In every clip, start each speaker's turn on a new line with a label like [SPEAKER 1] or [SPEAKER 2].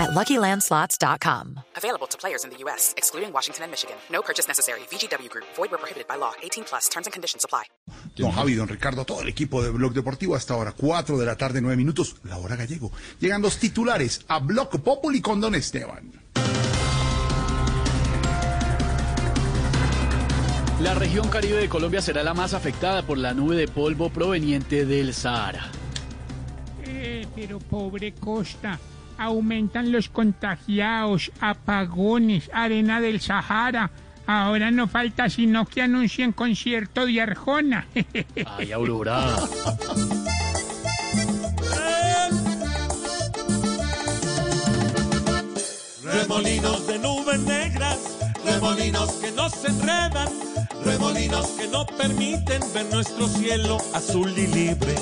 [SPEAKER 1] at LuckyLandSlots.com.
[SPEAKER 2] Available to players in the U.S., excluding Washington and Michigan. No purchase necessary. VGW Group. Void where prohibited by law. 18 plus. Terms and conditions apply.
[SPEAKER 3] Don Javi, don Ricardo, todo el equipo de Blog Deportivo hasta ahora, 4 de la tarde, 9 minutos, la hora gallego. Llegan los titulares a Blog Populi con Don Esteban.
[SPEAKER 4] La región caribe de Colombia será la más afectada por la nube de polvo proveniente del Sahara.
[SPEAKER 5] Eh, pero pobre Costa, aumentan los contagiados, apagones, arena del Sahara. Ahora no falta sino que anuncien concierto de Arjona.
[SPEAKER 4] Ay, Aurora.
[SPEAKER 6] Remolinos de nubes negras, remolinos que nos enredan, remolinos que no permiten ver nuestro cielo azul y libre.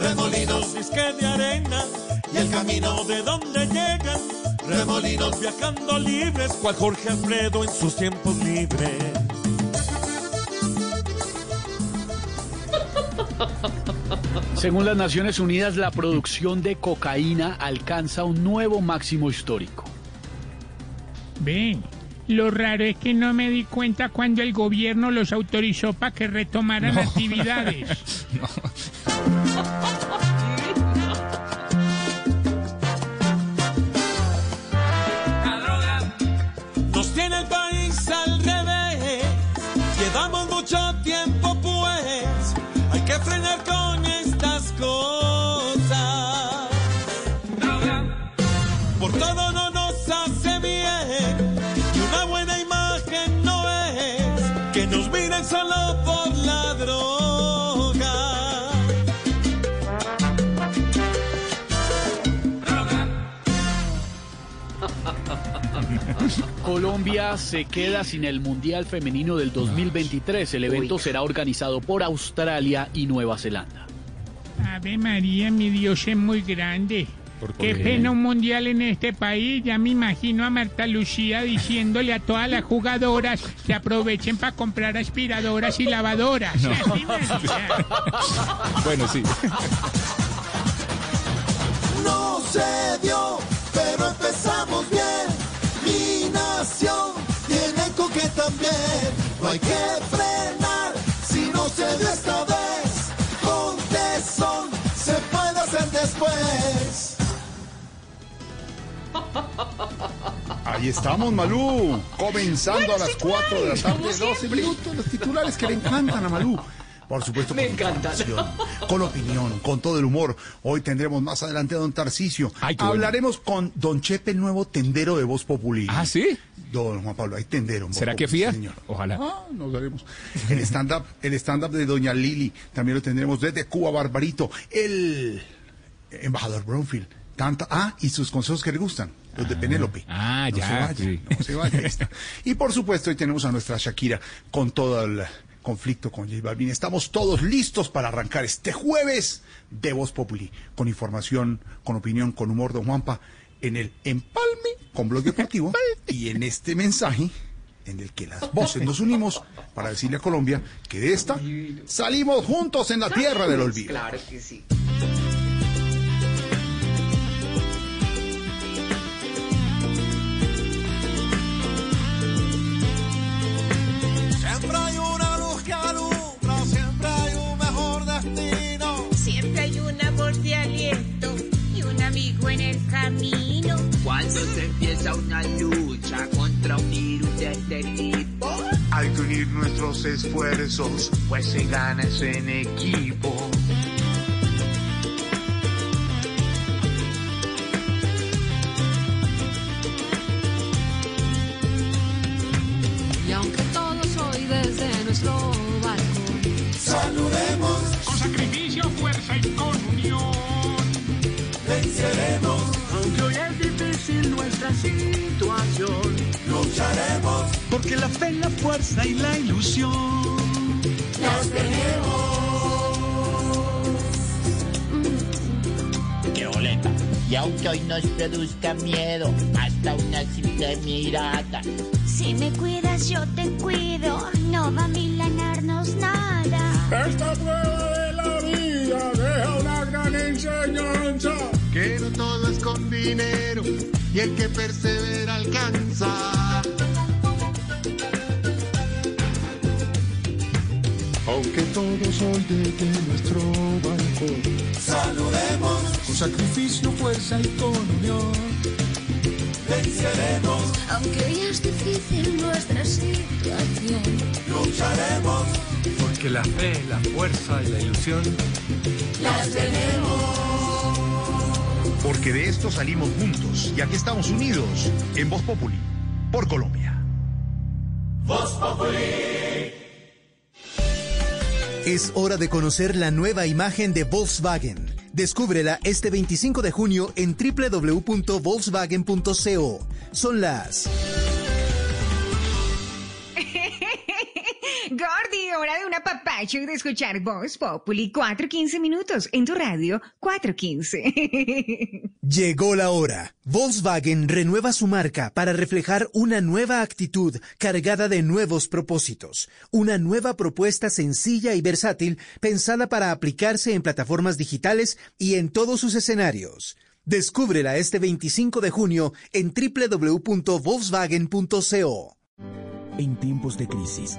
[SPEAKER 6] Remolinos disque de arena y el camino de donde llegan, remolinos viajando libres, cual Jorge Alfredo en sus tiempos libres.
[SPEAKER 4] Según las Naciones Unidas, la producción de cocaína alcanza un nuevo máximo histórico.
[SPEAKER 5] Ven, lo raro es que no me di cuenta cuando el gobierno los autorizó para que retomaran actividades.
[SPEAKER 6] Nos
[SPEAKER 4] Colombia se queda sin el Mundial Femenino del 2023. El evento será organizado por Australia y Nueva Zelanda.
[SPEAKER 5] Ave María, mi Dios es muy grande. Qué pena un mundial en este país. Ya me imagino a Marta Lucía diciéndole a todas las jugadoras que aprovechen para comprar aspiradoras y lavadoras. Así decía.
[SPEAKER 7] Bueno, sí.
[SPEAKER 8] No se dio, pero empezamos también. No hay que frenar si no se dio esta vez. Con tesón se puede hacer después.
[SPEAKER 3] Ahí estamos, Malú. Comenzando a las 4 de la tarde, 12 minutos. Los titulares que le encantan a Malú. Por supuesto, con información, con opinión, con todo el humor. Hoy tendremos más adelante a don Tarcicio.
[SPEAKER 7] Ay, qué bueno.
[SPEAKER 3] Hablaremos con don Chepe, el nuevo tendero de Voz Populi.
[SPEAKER 7] ¿Ah, sí?
[SPEAKER 3] Don Juan Pablo, hay tendero. en Voz
[SPEAKER 7] ¿Será que fía?
[SPEAKER 3] señor.
[SPEAKER 7] Ojalá.
[SPEAKER 3] Ah, no sabemos. El stand-up, el stand-up de doña Lili, también lo tendremos desde Cuba, Barbarito. El embajador Brownfield. Tanta, ah, y sus consejos que le gustan, los de Penélope.
[SPEAKER 7] ah,
[SPEAKER 3] No
[SPEAKER 7] ya,
[SPEAKER 3] se vaya,
[SPEAKER 7] sí.
[SPEAKER 3] no se vaya, ahí está. Y por supuesto, hoy tenemos a nuestra Shakira con todo el conflicto con J Balvin. Estamos todos listos para arrancar este jueves de Voz Populi, con información, con opinión, con humor, don Juanpa, en el Empalme con Blog Deportivo y en este mensaje en el que las voces nos unimos para decirle a Colombia que de esta salimos juntos en la tierra del olvido.
[SPEAKER 9] Claro que sí.
[SPEAKER 8] Siempre hay
[SPEAKER 9] Cuando se empieza una lucha contra un virus de este tipo,
[SPEAKER 8] Hay que unir nuestros esfuerzos, pues se gana es en equipo.
[SPEAKER 10] Y aunque todo soy desde nuestro
[SPEAKER 9] esta situación.
[SPEAKER 8] Lucharemos.
[SPEAKER 6] Porque la fe, la fuerza y la ilusión.
[SPEAKER 8] Las tenemos. ¡Qué boleta!
[SPEAKER 11] Y aunque hoy nos produzca miedo, hasta una simple mirada.
[SPEAKER 12] Si me cuidas, yo te cuido. No va a milanarnos nada.
[SPEAKER 13] Esta prueba de la vida deja una gran enseñanza. Que no todo con dinero y el que persevera alcanza. Aunque todos hoy desde nuestro balcón saludemos con sacrificio, fuerza y con unión. Venceremos,
[SPEAKER 12] Aunque hoy es difícil nuestra situación.
[SPEAKER 13] lucharemos,
[SPEAKER 14] Porque la fe, la fuerza y la ilusión
[SPEAKER 12] Las tenemos.
[SPEAKER 3] Porque de esto salimos juntos y aquí estamos unidos en Voz Populi por Colombia.
[SPEAKER 15] Es hora de conocer la nueva imagen de Volkswagen. Descúbrela este 25 de junio en www.volkswagen.co. Son las
[SPEAKER 8] Gordy, hora de una papacho y de escuchar Voz Populi 415 minutos en tu radio 415.
[SPEAKER 15] Llegó la hora. Volkswagen renueva su marca para reflejar una nueva actitud cargada de nuevos propósitos. Una nueva propuesta sencilla y versátil pensada para aplicarse en plataformas digitales y en todos sus escenarios. Descúbrela este 25 de junio en www.volkswagen.co.
[SPEAKER 16] En tiempos de crisis,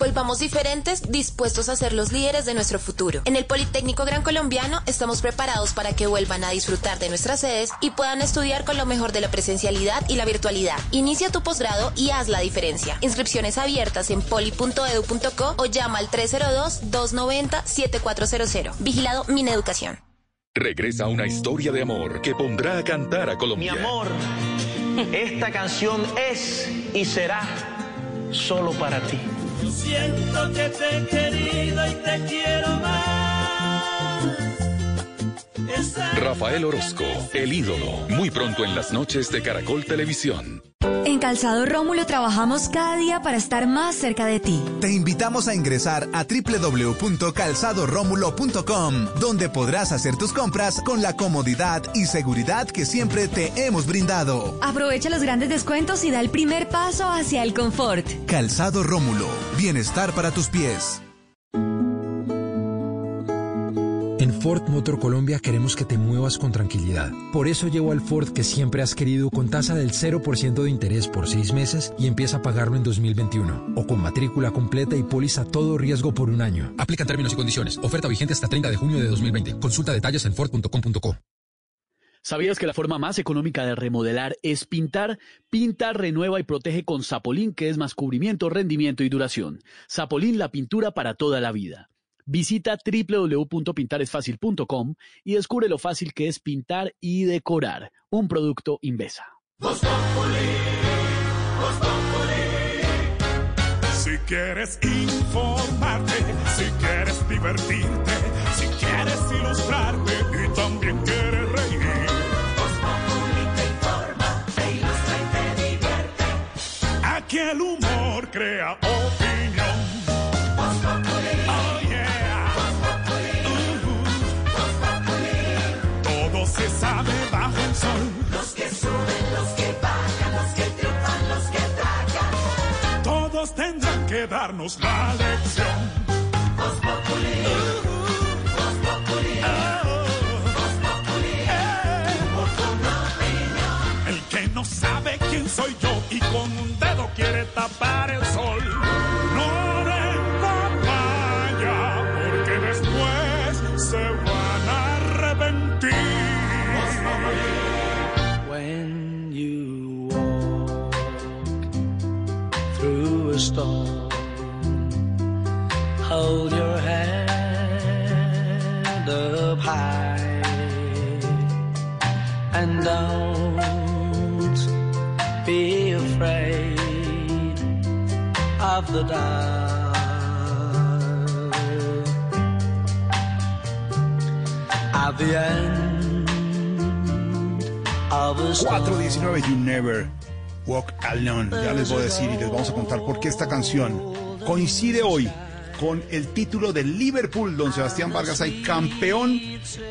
[SPEAKER 17] Volvamos diferentes, dispuestos a ser los líderes de nuestro futuro. En el Politécnico Gran Colombiano estamos preparados para que vuelvan a disfrutar de nuestras sedes y puedan estudiar con lo mejor de la presencialidad y la virtualidad. Inicia tu posgrado y haz la diferencia. Inscripciones abiertas en poli.edu.co o llama al 302-290-7400. Vigilado Mineducación.
[SPEAKER 18] Regresa una historia de amor que pondrá a cantar a Colombia.
[SPEAKER 19] Mi amor, esta canción es y será solo para ti.
[SPEAKER 6] Yo siento que te he querido y te quiero más.
[SPEAKER 18] Rafael Orozco, el ídolo, muy pronto en las noches de Caracol Televisión.
[SPEAKER 20] En Calzado Rómulo trabajamos cada día para estar más cerca de ti.
[SPEAKER 21] Te invitamos a ingresar a www.calzadoromulo.com, donde podrás hacer tus compras con la comodidad y seguridad que siempre te hemos brindado.
[SPEAKER 20] Aprovecha los grandes descuentos y da el primer paso hacia el confort.
[SPEAKER 21] Calzado Rómulo, bienestar para tus pies.
[SPEAKER 22] Ford Motor Colombia queremos que te muevas con tranquilidad. Por eso llevo al Ford que siempre has querido con tasa del 0% de interés por seis meses y empieza a pagarlo en 2021. O con matrícula completa y póliza todo riesgo por un año.
[SPEAKER 23] Aplican términos y condiciones. Oferta vigente hasta 30 de junio de 2020. Consulta detalles en Ford.com.co.
[SPEAKER 4] ¿Sabías que la forma más económica de remodelar es pintar? Pinta, renueva y protege con Zapolín, que es más cubrimiento, rendimiento y duración. Zapolín, la pintura para toda la vida. Visita www.pintaresfacil.com y descubre lo fácil que es pintar y decorar. Un producto Invesa.
[SPEAKER 13] Si quieres informarte, si quieres divertirte, si quieres ilustrarte y también quieres reír. te informa, te ilustra y te divierte. Aquí el humor crea opinión. Darnos la lección. Oh. El que no sabe quién soy yo y con un dedo quiere tapar el sol. No den papaya, porque después se van a arrepentir.
[SPEAKER 19] When you walk through a storm, held your hand up high.
[SPEAKER 6] And don't be afraid of the dark. At the end of a
[SPEAKER 3] 419 you never Walk Alone. Ya les voy a decir y les vamos a contar por qué esta canción coincide hoy con el título de Liverpool, don Sebastián Vargas, hay campeón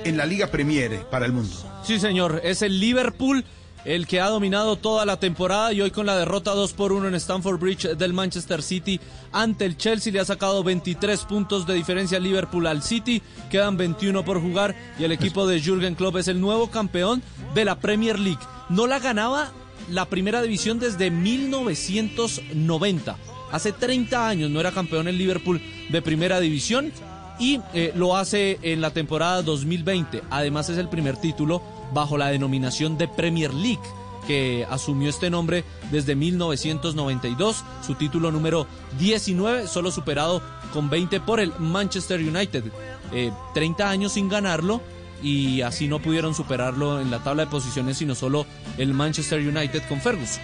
[SPEAKER 3] en la Liga Premier para el mundo.
[SPEAKER 24] Sí, señor, es el Liverpool el que ha dominado toda la temporada y hoy con la derrota 2 por 1 en Stamford Bridge del Manchester City ante el Chelsea le ha sacado 23 puntos de diferencia Liverpool al City, quedan 21 por jugar y el equipo de Jürgen Klopp es el nuevo campeón de la Premier League. No la ganaba la primera división desde 1990. Hace 30 años no era campeón el Liverpool de primera división y eh, lo hace en la temporada 2020. Además es el primer título bajo la denominación de Premier League que asumió este nombre desde 1992, su título número 19, solo superado con 20 por el Manchester United. 30 eh, años sin ganarlo y así no pudieron superarlo en la tabla de posiciones, sino solo el Manchester United con Ferguson.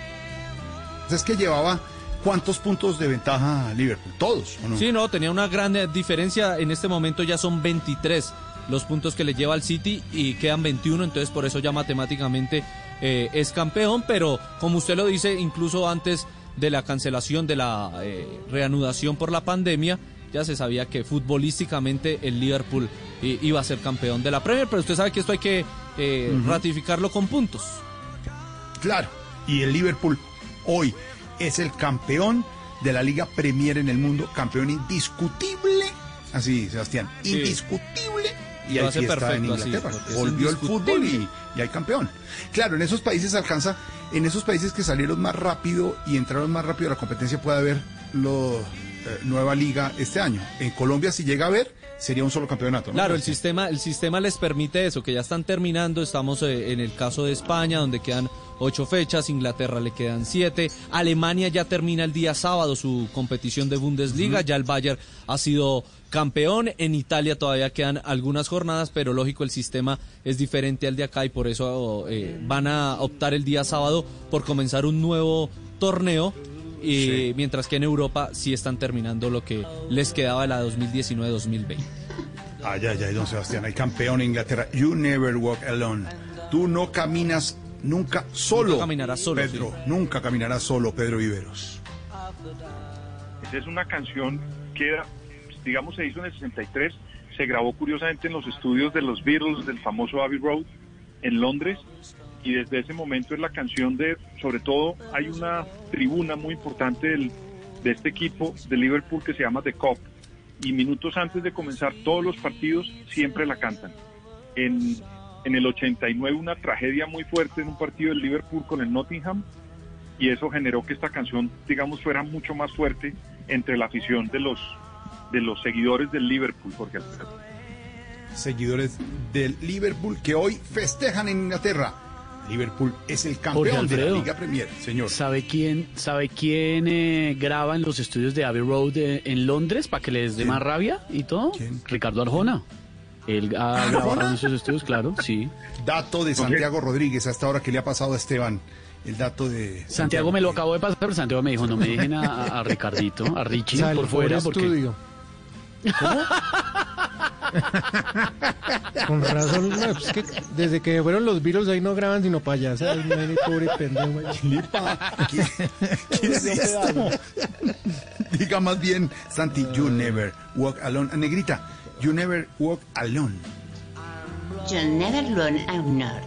[SPEAKER 3] Es que llevaba ¿Cuántos puntos de ventaja Liverpool? ¿Todos? ¿o no?
[SPEAKER 24] Sí, no, tenía una gran diferencia. En este momento ya son 23 los puntos que le lleva al City y quedan 21, entonces por eso ya matemáticamente eh, es campeón, pero como usted lo dice, incluso antes de la cancelación de la eh, reanudación por la pandemia, ya se sabía que futbolísticamente el Liverpool eh, iba a ser campeón de la Premier, pero usted sabe que esto hay que ratificarlo con puntos.
[SPEAKER 3] Claro, y el Liverpool hoy es el campeón de la Liga Premier en el mundo, campeón indiscutible. Así, Sebastián, indiscutible. Y
[SPEAKER 24] Lo hace perfecto,
[SPEAKER 3] en Inglaterra.
[SPEAKER 24] así,
[SPEAKER 3] Volvió el fútbol y, y hay campeón. Claro, en esos países alcanza, en esos países que salieron más rápido y entraron más rápido a la competencia puede haber lo, eh, nueva liga este año. En Colombia, si llega a haber, sería un solo campeonato. ¿no?
[SPEAKER 24] Claro, el sistema, el sistema les permite eso, que ya están terminando. Estamos eh, en el caso de España, donde quedan ocho fechas, Inglaterra le quedan siete, Alemania ya termina el día sábado su competición de Bundesliga, ya el Bayern ha sido campeón, en Italia todavía quedan algunas jornadas, pero lógico el sistema es diferente al de acá y por eso eh, van a optar el día sábado por comenzar un nuevo torneo. Y mientras que en Europa sí están terminando lo que les quedaba de la 2019-2020.
[SPEAKER 3] Ay, ay, ay, don Sebastián, hay campeón en Inglaterra. You never walk alone. Tú no caminas nunca solo.
[SPEAKER 24] Nunca caminarás solo,
[SPEAKER 3] Pedro.
[SPEAKER 24] sí.
[SPEAKER 3] Nunca caminarás solo, Pedro Viveros.
[SPEAKER 25] Esa es una canción que, digamos, se hizo en el 63, se grabó curiosamente en los estudios de los Beatles del famoso Abbey Road en Londres y desde ese momento es la canción de, sobre todo hay una tribuna muy importante del- de este equipo de Liverpool que se llama The Cop y minutos antes de comenzar todos los partidos siempre la cantan. En, en el 89 una tragedia muy fuerte en un partido del Liverpool con el Nottingham y eso generó que esta canción, digamos, fuera mucho más fuerte entre la afición de los de los seguidores del Liverpool, porque
[SPEAKER 3] Seguidores del Liverpool que hoy festejan en Inglaterra. Liverpool es el campeón de la. Liga Premier, señor.
[SPEAKER 4] ¿Sabe quién, sabe quién eh, graba en los estudios de Abbey Road eh, en Londres para que les dé más rabia y todo? Ricardo Arjona. Él ha grabado
[SPEAKER 3] ¿Arjona?
[SPEAKER 4] en esos estudios, claro, sí.
[SPEAKER 3] Dato de Santiago Rodríguez, hasta ahora que le ha pasado a Esteban. El dato de
[SPEAKER 4] Santiago me lo acabo de pasar, pero Santiago me dijo, no me dejen a, Ricardito, a Richie por fuera,
[SPEAKER 14] por
[SPEAKER 4] porque...
[SPEAKER 14] estudio. Con razón, no, pues es que desde que fueron los virus ahí no graban sino payasas, pobre pendejo.
[SPEAKER 3] ¿Qué es esto? Diga más bien, Santi, you never walk alone. Ah, Negrita, you never walk alone.
[SPEAKER 26] Yo never learn honor.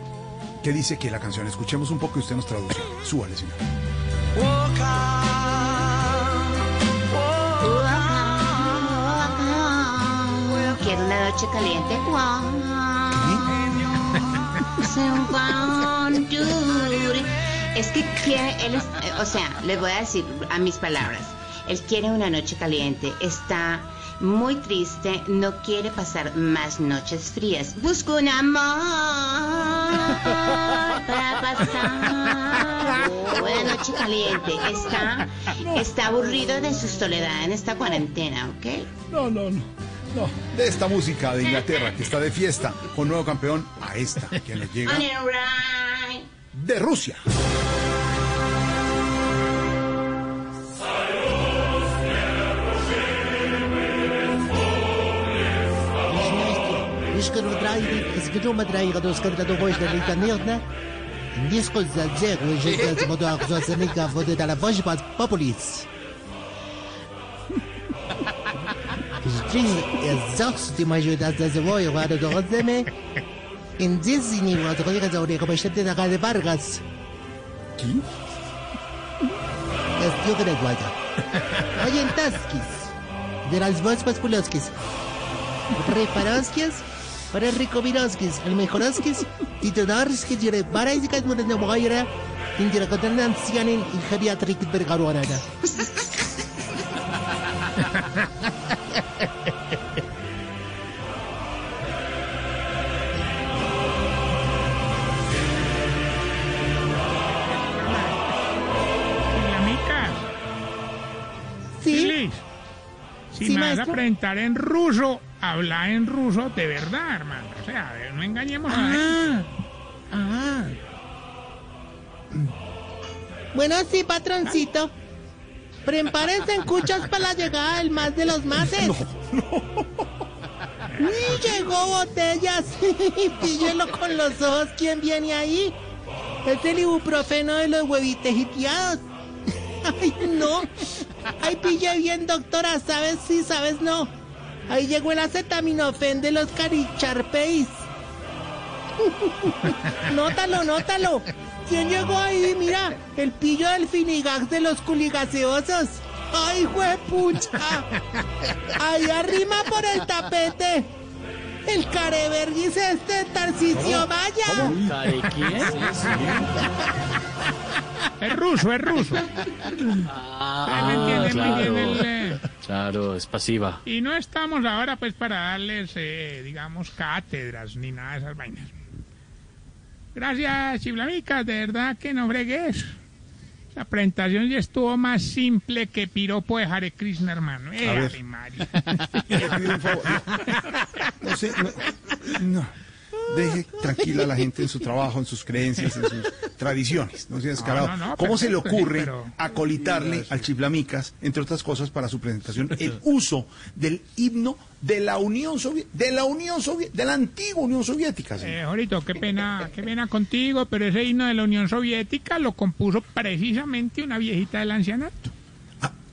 [SPEAKER 3] ¿Qué dice que la canción? Escuchemos un poco y usted nos traduce. Súbale, señor.
[SPEAKER 26] Quiero una noche caliente. Es que quiere, él es- o sea, les voy a decir a mis palabras. Él quiere una noche caliente, está muy triste, no quiere pasar más noches frías. Busca un amor para pasar una noche caliente. Está, está aburrido de su soledad en esta cuarentena, ¿ok?
[SPEAKER 3] No, no, no. No, de esta música de Inglaterra que está de fiesta con nuevo campeón a esta que nos llega de Rusia.
[SPEAKER 27] iškart dragi, zgidų madraiga, dos nirna. La
[SPEAKER 3] je
[SPEAKER 27] Es que De Para Rico Viroskis. El mejoroskis. Titodorskis. Jere Baraisikas. Muren de Mogaira. Indira Kotan Ancianin. Y Geriatric Bergaruanada. Sí.
[SPEAKER 5] Si
[SPEAKER 27] Sí,
[SPEAKER 5] me vas a presentar en ruso, habla en ruso de verdad, hermano. O sea, no engañemos a la
[SPEAKER 27] Ah. Bueno, sí, patroncito. Prepárense en cuchas para la llegada del más de los mases. Y llegó botellas. Píllelo con los ojos. ¿Quién viene ahí? Es el ibuprofeno de los huevitejiteados. Ay, no. Ay, pille bien, doctora. ¿Sabes? Sí, sabes, no. Ahí llegó el acetaminofén de los caricharpeis. Nótalo, nótalo. ¿Quién llegó ahí? Mira, el pillo del finigax de los culigaseosos. ¡Ay, juepucha! Ahí arrima por el tapete. El careverguis este Tarcicio Vaya.
[SPEAKER 4] ¿Care quién?
[SPEAKER 5] Es ruso, es ruso.
[SPEAKER 4] Ah,
[SPEAKER 5] me entiende muy bien el,
[SPEAKER 4] claro. Claro, es pasiva.
[SPEAKER 5] Y no estamos ahora pues para darles, eh, digamos, cátedras ni nada de esas vainas. Gracias, Chiblamicas, de verdad que no bregues. La presentación ya estuvo más simple que piropo de Hare Krishna, hermano. Eh,
[SPEAKER 3] ver.
[SPEAKER 5] María.
[SPEAKER 3] Un favor. No sé, no, no. Deje tranquila a la gente en su trabajo, en sus creencias, en sus tradiciones. No sea descarado.
[SPEAKER 5] No, no, no,
[SPEAKER 3] ¿Cómo se le ocurre
[SPEAKER 5] pero-
[SPEAKER 3] acolitarle al Chiflamicas, entre otras cosas, para su presentación, el uso del himno de la Unión Soviética, de la Unión Soviética, de la antigua Unión Soviética? señor?
[SPEAKER 5] Eh, Jorito, qué pena, qué pena contigo, pero ese himno de la Unión Soviética lo compuso precisamente una viejita del ancianato.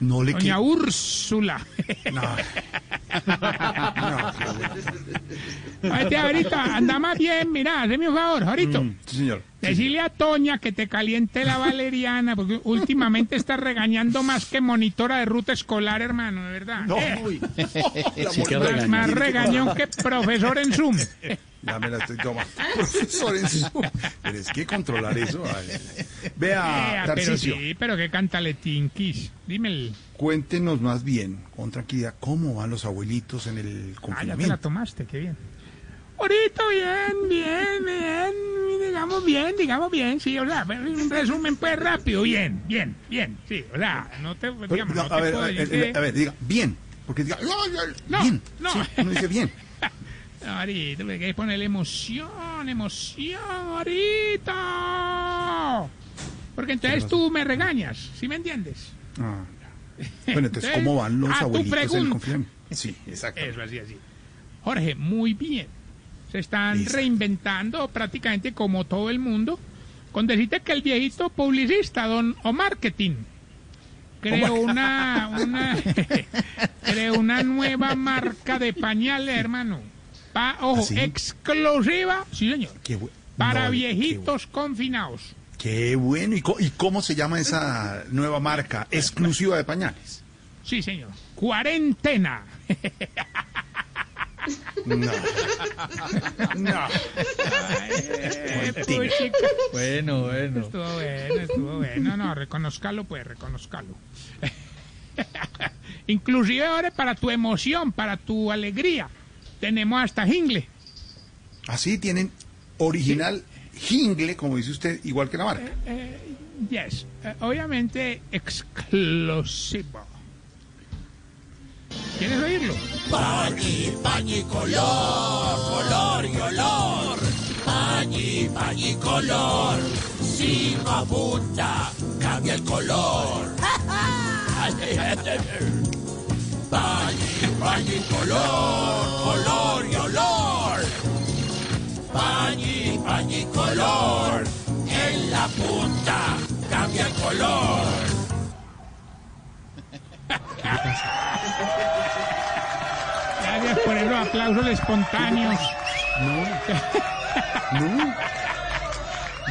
[SPEAKER 3] No le
[SPEAKER 5] Doña
[SPEAKER 3] que-
[SPEAKER 5] Úrsula.
[SPEAKER 3] No.
[SPEAKER 5] Oye, ahorita, anda más bien, mira, hazme un favor, Jorito.
[SPEAKER 3] Mm, sí, señor.
[SPEAKER 5] Decirle a Toña que te caliente la valeriana, porque últimamente estás regañando más que monitora de ruta escolar, hermano, de verdad.
[SPEAKER 3] No,
[SPEAKER 5] Eh,
[SPEAKER 3] uy.
[SPEAKER 4] Sí, que
[SPEAKER 5] más,
[SPEAKER 4] regañón.
[SPEAKER 5] más regañón que profesor en Zoom.
[SPEAKER 3] Ya me la estoy tomando. Profesor Pero es que controlar eso. Vea,
[SPEAKER 5] Eh, pero sí, pero qué cantaletinquis. Dime el...
[SPEAKER 3] cuéntenos más bien, con tranquilidad, cómo van los abuelitos en el
[SPEAKER 5] Ah, ya te la
[SPEAKER 3] confinamiento.
[SPEAKER 5] tomaste, qué bien. Ahorita bien, bien, bien, digamos bien, digamos bien, sí, o sea, un resumen pues rápido, bien, bien, bien, sí, o sea, no te, digamos,
[SPEAKER 3] no,
[SPEAKER 5] no
[SPEAKER 3] a,
[SPEAKER 5] te
[SPEAKER 3] ver,
[SPEAKER 5] puedo
[SPEAKER 3] a, ver, a ver, diga, bien. Porque diga, no, no,
[SPEAKER 5] No,
[SPEAKER 3] bien.
[SPEAKER 5] no.
[SPEAKER 3] Sí, uno dice bien.
[SPEAKER 5] No, ahorita, hay que ponerle emoción, emoción, ahorita. Porque entonces tú me regañas, ¿sí me entiendes?
[SPEAKER 3] Ah, ya. Bueno, entonces, ¿cómo van los abuelitos en el confinamiento? Sí, exacto.
[SPEAKER 5] Eso, así, así. Jorge, muy bien. Se están
[SPEAKER 3] Listo.
[SPEAKER 5] reinventando prácticamente como todo el mundo. Con decirte que el viejito publicista, don O Marketing, creó una, una, creó una nueva marca de pañales, hermano. Pa- ojo,
[SPEAKER 3] ¿Ah, sí?
[SPEAKER 5] exclusiva, sí señor,
[SPEAKER 3] Qué
[SPEAKER 5] para
[SPEAKER 3] no,
[SPEAKER 5] viejitos confinados.
[SPEAKER 3] Qué bueno. ¿Y, co- y cómo se llama esa nueva marca exclusiva de pañales?
[SPEAKER 5] Sí, señor. Cuarentena.
[SPEAKER 3] No. No.
[SPEAKER 5] Eh, puchica.
[SPEAKER 24] Bueno, bueno.
[SPEAKER 5] Estuvo bueno, estuvo bueno. No, reconozcalo, pues, reconozcalo. Inclusive ahora para tu emoción, para tu alegría, tenemos hasta jingle.
[SPEAKER 3] Así tienen original jingle, como dice usted, igual que la marca.
[SPEAKER 5] Eh, yes, eh, obviamente exclusivo. ¿Quieres oírlo?
[SPEAKER 28] Pañi, pañi, color, color y olor. Pañi, pañi, color. Si no abunda, cambia el color. Pañi, Pañi color, color y olor. Pañi, pañi color.
[SPEAKER 6] En la punta cambia el color.
[SPEAKER 5] Gracias por esos aplausos espontáneos.
[SPEAKER 3] No.
[SPEAKER 5] No.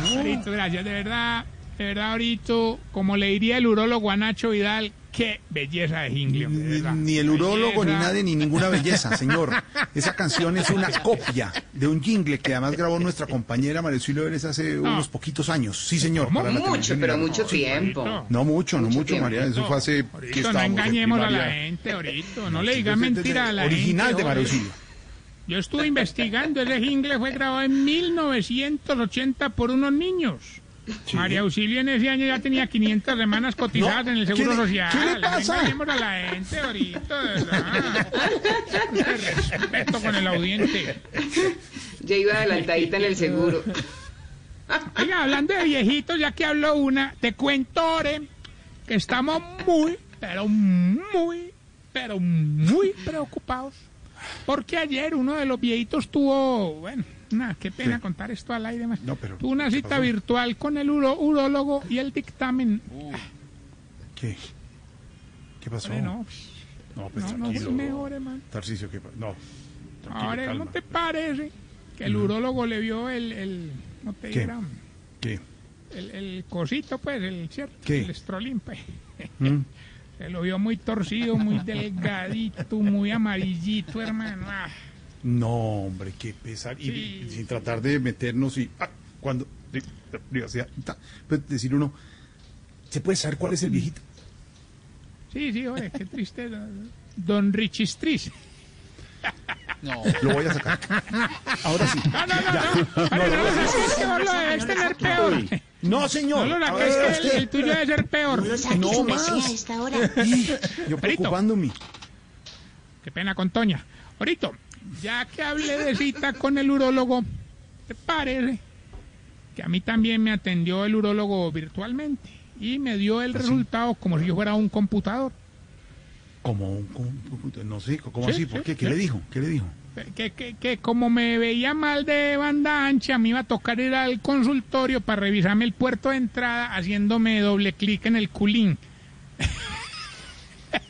[SPEAKER 5] no. Ahorito, gracias, de verdad, de verdad, ahorita, como le diría el urólogo a Nacho Vidal, qué belleza de jingle. de
[SPEAKER 3] Ni, ni el urólogo, ni nadie, ni ninguna belleza, señor. Esa canción es una copia de un jingle que además grabó nuestra compañera Marisol Vélez hace unos poquitos años. Sí, señor. Para
[SPEAKER 26] Mucho, pero mucho tiempo.
[SPEAKER 3] No mucho, no
[SPEAKER 26] Mucho tiempo.
[SPEAKER 3] María. Eso fue hace. ¿qué
[SPEAKER 5] Ahorita no?
[SPEAKER 3] En
[SPEAKER 5] engañemos a la gente, ahorita. No le digan mentira a la
[SPEAKER 3] Original
[SPEAKER 5] gente.
[SPEAKER 3] de
[SPEAKER 5] joder.
[SPEAKER 3] Marisol.
[SPEAKER 5] Yo estuve investigando, ese jingle fue grabado en 1980 por unos niños. María Auxilio en ese año ya tenía 500 semanas cotizadas
[SPEAKER 3] No,
[SPEAKER 5] en el
[SPEAKER 3] ¿qué
[SPEAKER 5] Seguro
[SPEAKER 3] le-
[SPEAKER 5] Social.
[SPEAKER 3] qué le pasa?
[SPEAKER 5] engañemos a la gente ahorita, de verdad. Respeto con el audiente.
[SPEAKER 26] Ya iba adelantadita en el seguro.
[SPEAKER 5] Oiga, hablando de viejitos, ya que habló una, te cuento, Ore, que estamos muy, pero muy, pero muy preocupados. Porque ayer uno de los viejitos tuvo, bueno, nada, qué pena contar esto al aire más.
[SPEAKER 3] No, pero,
[SPEAKER 5] tuvo una
[SPEAKER 3] ¿qué
[SPEAKER 5] cita
[SPEAKER 3] pasó?
[SPEAKER 5] virtual con el uro- urólogo y el dictamen.
[SPEAKER 3] ¿Qué? ¿Qué pasó?
[SPEAKER 5] No,
[SPEAKER 3] No, pues
[SPEAKER 5] no, no
[SPEAKER 3] tranquilo.
[SPEAKER 5] fue mejor, hermano.
[SPEAKER 3] Tarcisio, ¿qué? No.
[SPEAKER 5] Ahora, ¿no te parece que el urólogo le vio el, el no te
[SPEAKER 3] ¿Qué?
[SPEAKER 5] dirá,
[SPEAKER 3] ¿Qué?
[SPEAKER 5] el, el cosito, pues, el cierto,
[SPEAKER 3] ¿Qué?
[SPEAKER 5] el estrolín, pues.
[SPEAKER 3] ¿Mm?
[SPEAKER 5] Se lo vio muy torcido, muy delgadito, muy amarillito, hermano. Ah,
[SPEAKER 3] No, hombre, qué pesar. Y,
[SPEAKER 5] Sí.
[SPEAKER 3] y sin tratar de meternos y. ah, cuando. la privacidad, ta, pues decir uno. ¿Se puede saber cuál es el viejito?
[SPEAKER 5] sí, sí, oye, qué triste. don- Richistris.
[SPEAKER 24] No.
[SPEAKER 3] Lo voy a sacar. Ahora sí.
[SPEAKER 5] No, no, no, no. Oye, no tener peor.
[SPEAKER 3] No, señor.
[SPEAKER 5] No
[SPEAKER 3] A
[SPEAKER 5] saques,
[SPEAKER 3] ver,
[SPEAKER 5] que el, el tuyo debe ser peor.
[SPEAKER 3] No más. Y yo preocupándome.
[SPEAKER 5] Qué pena con Toña. Ahorita, ya que hablé de cita con el urólogo, ¿te parece que a mí también me atendió el urólogo virtualmente y me dio el resultado como si yo fuera un computador?
[SPEAKER 3] Como un. un- no sé, ¿cómo
[SPEAKER 5] Sí,
[SPEAKER 3] así? ¿Por
[SPEAKER 5] sí,
[SPEAKER 3] qué? ¿Qué
[SPEAKER 5] sí.
[SPEAKER 3] le dijo? ¿Qué le dijo?
[SPEAKER 5] Que, que, que como me veía mal de banda ancha, me iba a tocar ir al consultorio para revisarme el puerto de entrada haciéndome doble clic en el culín.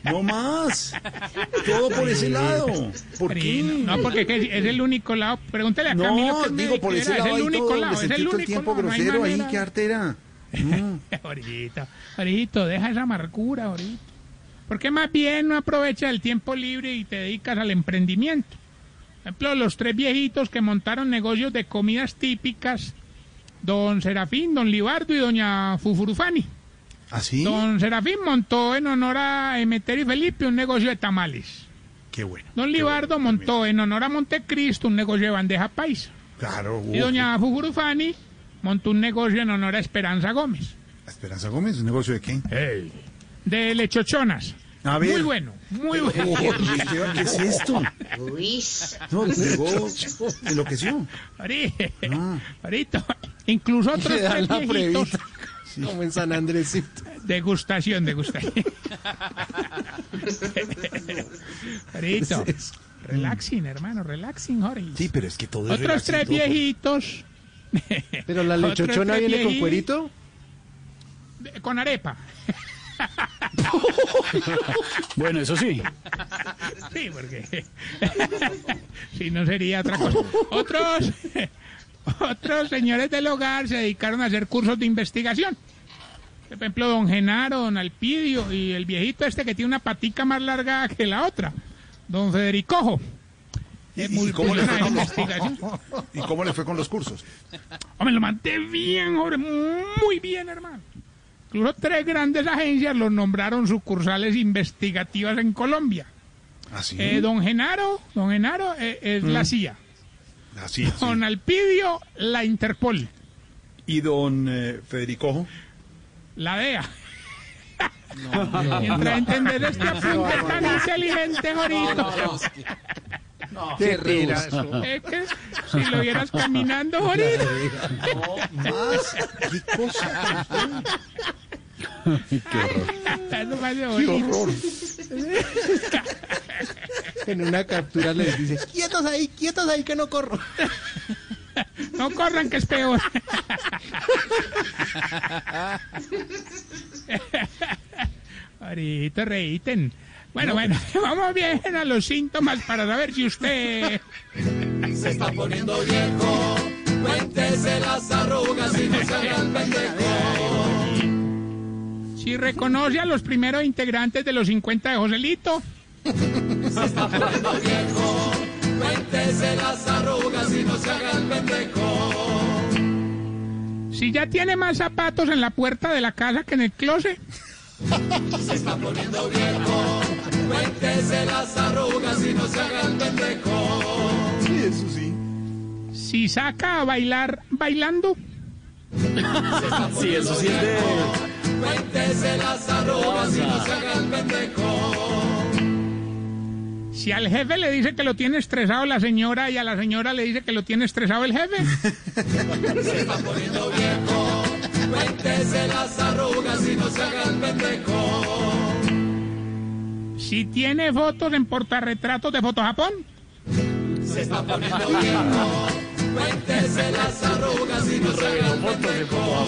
[SPEAKER 3] No más. Todo por ese lado. ¿Por qué?
[SPEAKER 5] No, porque que es el único lado. Pregúntale a Camilo
[SPEAKER 3] No,
[SPEAKER 5] que
[SPEAKER 3] digo por ese lado.
[SPEAKER 5] Es el único
[SPEAKER 3] todo,
[SPEAKER 5] lado, es el
[SPEAKER 3] todo el
[SPEAKER 5] único
[SPEAKER 3] tiempo
[SPEAKER 5] lado, no hay
[SPEAKER 3] grosero ahí, qué artera. Mm.
[SPEAKER 5] Ahorita, ahorita, deja esa amargura ahorita. ¿Por qué más bien no aprovecha el tiempo libre y te dedicas al emprendimiento? Por ejemplo, los tres viejitos que montaron negocios de comidas típicas, don Serafín, don Libardo y doña Fufurufani.
[SPEAKER 3] ¿Así?
[SPEAKER 5] Don Serafín montó en honor a Emeterio y Felipe un negocio de tamales.
[SPEAKER 3] Qué bueno.
[SPEAKER 5] Don Libardo montó en honor a Montecristo un negocio de bandeja paisa.
[SPEAKER 3] Claro.
[SPEAKER 5] Y
[SPEAKER 3] uf.
[SPEAKER 5] doña Fufurufani montó un negocio en honor a Esperanza Gómez.
[SPEAKER 3] Esperanza Gómez, ¿un negocio de qué?
[SPEAKER 5] De lechochonas.
[SPEAKER 3] A ver.
[SPEAKER 5] Muy bueno, muy bueno.
[SPEAKER 3] ¿Qué, qué es esto?
[SPEAKER 26] Uy.
[SPEAKER 3] No, llegó, enloqueció.
[SPEAKER 5] Ahorita, ahorita, incluso otros tres viejitos.
[SPEAKER 27] Como en San Andresito.
[SPEAKER 5] Degustación, degustación. Relaxing, hermano, relaxing, Jorge.
[SPEAKER 3] Sí, pero es que todo es
[SPEAKER 5] Otros tres viejitos.
[SPEAKER 27] Pero la
[SPEAKER 5] Otros
[SPEAKER 27] lechochona viene con cuerito.
[SPEAKER 5] Con arepa.
[SPEAKER 4] Bueno, eso sí.
[SPEAKER 5] Sí, porque si no sería otra cosa. Otros, otros señores del hogar se dedicaron a hacer cursos de investigación. Por ejemplo, don Genaro, don Alpidio y el viejito este que tiene una patica más larga que la otra, don Federicojo.
[SPEAKER 3] ¿Y, y cómo le fue con los, ¿Y cómo le fue con los cursos?
[SPEAKER 5] Hombre, lo mandé bien, hombre, muy bien, hermano. Incluso tres grandes agencias los nombraron sucursales investigativas en Colombia.
[SPEAKER 3] Así.
[SPEAKER 5] Eh, don Genaro, don Genaro eh, es la
[SPEAKER 3] Mm.
[SPEAKER 5] CIA.
[SPEAKER 3] Así, sí.
[SPEAKER 5] Don Alpidio, la Interpol.
[SPEAKER 3] ¿Y don eh, Federico?
[SPEAKER 5] La DEA. Mientras entender este apunte tan inteligente, Jorito.
[SPEAKER 27] Qué rirazo.
[SPEAKER 5] Es que si lo vieras caminando, Jorito.
[SPEAKER 3] Más. ¿Qué cosa?
[SPEAKER 4] Qué horror.
[SPEAKER 3] Qué horror.
[SPEAKER 27] En una captura les dice,
[SPEAKER 29] Quietos ahí, quietos ahí que no corro.
[SPEAKER 5] No, No corran, que es peor. Ahorita reíten. Bueno, bueno, vamos bien a los síntomas para saber si usted...
[SPEAKER 13] Se está poniendo viejo, cuéntese las arrugas y no se haga el pendejo.
[SPEAKER 5] Si reconoce a los primeros integrantes de los 50 de Joselito.
[SPEAKER 13] Se está poniendo viejo, cuéntese las arrugas y no se haga el pendejo.
[SPEAKER 5] Si ya tiene más zapatos en la puerta de la casa que en el closet.
[SPEAKER 13] Se está poniendo viejo, cuéntese las arrugas y no se haga el pendejo.
[SPEAKER 3] Sí, eso sí.
[SPEAKER 5] Si saca a bailar bailando.
[SPEAKER 4] Sí, eso sí es de...
[SPEAKER 13] Cuéntese las arrugas y no se haga el pendejo.
[SPEAKER 5] Si al jefe le dice que lo tiene estresado la señora y a la señora le dice que lo tiene estresado el jefe.
[SPEAKER 13] Se está poniendo viejo, cuéntese las arrugas y no se haga el pendejo.
[SPEAKER 5] Si tiene fotos en portarretratos de Fotojapón.
[SPEAKER 13] Se está poniendo viejo, cuéntese las arrugas y no se haga el pendejo.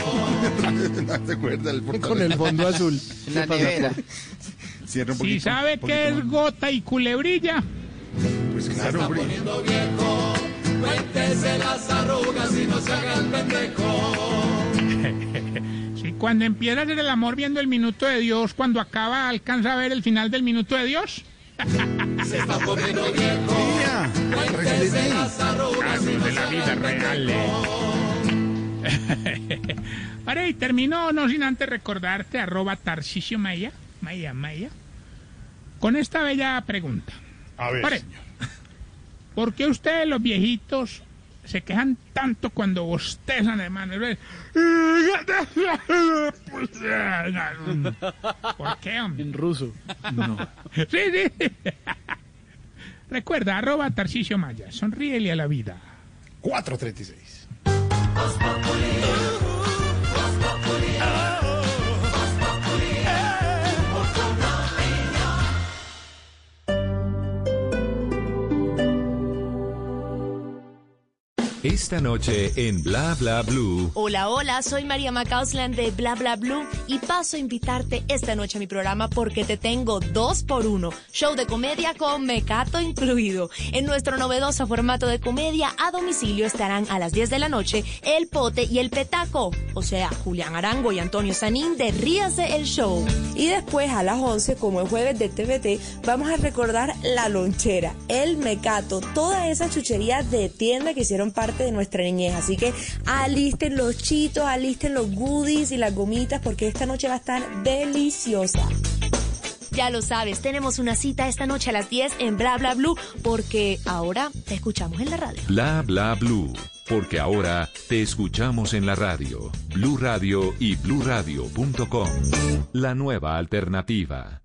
[SPEAKER 3] ¿No se acuerda del portal?
[SPEAKER 30] Con el fondo azul.
[SPEAKER 3] La nevera. Cierra un
[SPEAKER 5] Si
[SPEAKER 3] poquito.
[SPEAKER 5] sabe
[SPEAKER 3] un
[SPEAKER 5] que
[SPEAKER 3] poquito
[SPEAKER 5] es gota y culebrilla.
[SPEAKER 3] Pues
[SPEAKER 13] Se
[SPEAKER 3] claro,
[SPEAKER 13] está
[SPEAKER 3] hombre.
[SPEAKER 13] poniendo viejo, cuéntese las arrugas y no se haga el pendejo.
[SPEAKER 5] Si cuando empieza a hacer el amor viendo el minuto de Dios, cuando acaba alcanza a ver el final del minuto de Dios.
[SPEAKER 13] Se está poniendo viejo,
[SPEAKER 3] Mira,
[SPEAKER 13] cuéntese las arrugas y no
[SPEAKER 5] de
[SPEAKER 13] se
[SPEAKER 5] la vida real. Ahora y termino no sin antes recordarte arroba Tarcisio Maya, Maya, Maya, con esta bella pregunta.
[SPEAKER 3] A ver,
[SPEAKER 5] Pare.
[SPEAKER 3] señor.
[SPEAKER 5] ¿Por qué ustedes los viejitos se quejan tanto cuando bostezan, hermano? ¿Por qué, hombre?
[SPEAKER 4] En ruso.
[SPEAKER 5] Sí, sí. Recuerda, arroba Tarcisio Maya, sonríele a la vida.
[SPEAKER 3] 436.
[SPEAKER 29] Esta noche en Bla Bla Blue.
[SPEAKER 31] Hola, hola, soy María Macausland de Bla Bla Blue y paso a invitarte esta noche a mi programa porque te tengo dos por uno. Show de comedia con mecato incluido. En nuestro novedoso formato de comedia a domicilio estarán a las 10 de la noche El Pote y El Petaco. O sea, Julián Arango y Antonio Sanín de Ríase el Show.
[SPEAKER 32] Y después a las 11, como el jueves de TVT, vamos a recordar la lonchera, el mecato, todas esas chucherías de tienda que hicieron parte de nuestra niñez. Así que alisten los chitos, alisten los goodies y las gomitas porque esta noche va a estar deliciosa.
[SPEAKER 31] Ya lo sabes, tenemos una cita esta noche a las 10 en Bla Bla Blue porque ahora te escuchamos en la radio.
[SPEAKER 29] Bla Bla Blue. Porque ahora te escuchamos en la radio. Blue Radio y bluradio.com. La nueva alternativa.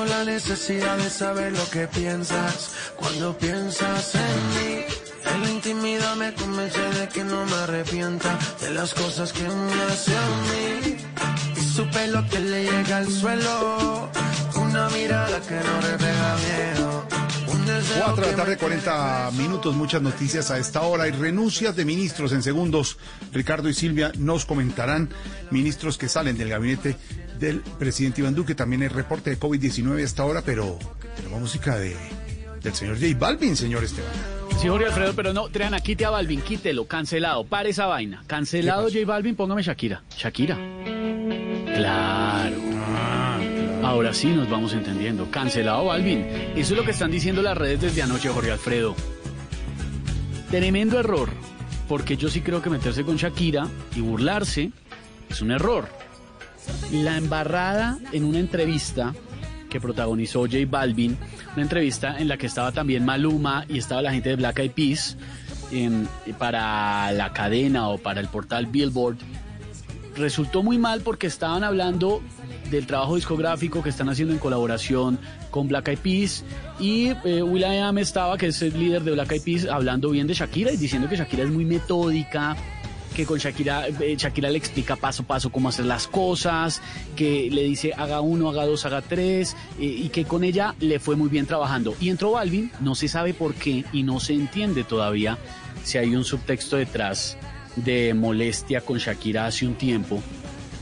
[SPEAKER 28] Tengo la necesidad de saber lo que piensas cuando piensas en mí. En la intimidad me convence de que no me arrepienta de las cosas que me hace a mí. Y su pelo que le llega al suelo, una mirada que no refleja miedo. Un deseo
[SPEAKER 3] 4 de la tarde,
[SPEAKER 28] me
[SPEAKER 3] 40 minutos, muchas noticias a esta hora. Hay renuncias de ministros en segundos. Ricardo y Silvia nos comentarán ministros que salen del gabinete del presidente Iván Duque. También hay reporte de COVID-19 a esta hora, pero tenemos música de, del señor J Balvin, señor Esteban.
[SPEAKER 4] Sí, Jorge Alfredo, pero no, Treana, quite a Balvin, quítelo, cancelado, pare esa vaina. Cancelado J Balvin, póngame Shakira. Shakira. Claro. Ahora sí nos vamos entendiendo. Cancelado Balvin. Eso es lo que están diciendo las redes desde anoche, Jorge Alfredo. Tremendo error, porque yo sí creo que meterse con Shakira y burlarse es un error. La embarrada en una entrevista que protagonizó J Balvin, una entrevista en la que estaba también Maluma y estaba la gente de Black Eyed Peas em, para la cadena o para el portal Billboard, resultó muy mal porque estaban hablando del trabajo discográfico que están haciendo en colaboración con Black Eyed Peas y eh, Will.i.am estaba, que es el líder de Black Eyed Peas, hablando bien de Shakira y diciendo que Shakira es muy metódica, que con Shakira, eh, Shakira le explica paso a paso cómo hacer las cosas, que le dice haga uno, haga dos, haga tres, eh, y que con ella le fue muy bien trabajando. Y entró Balvin, no se sabe por qué y no se entiende todavía si hay un subtexto detrás de molestia con Shakira hace un tiempo.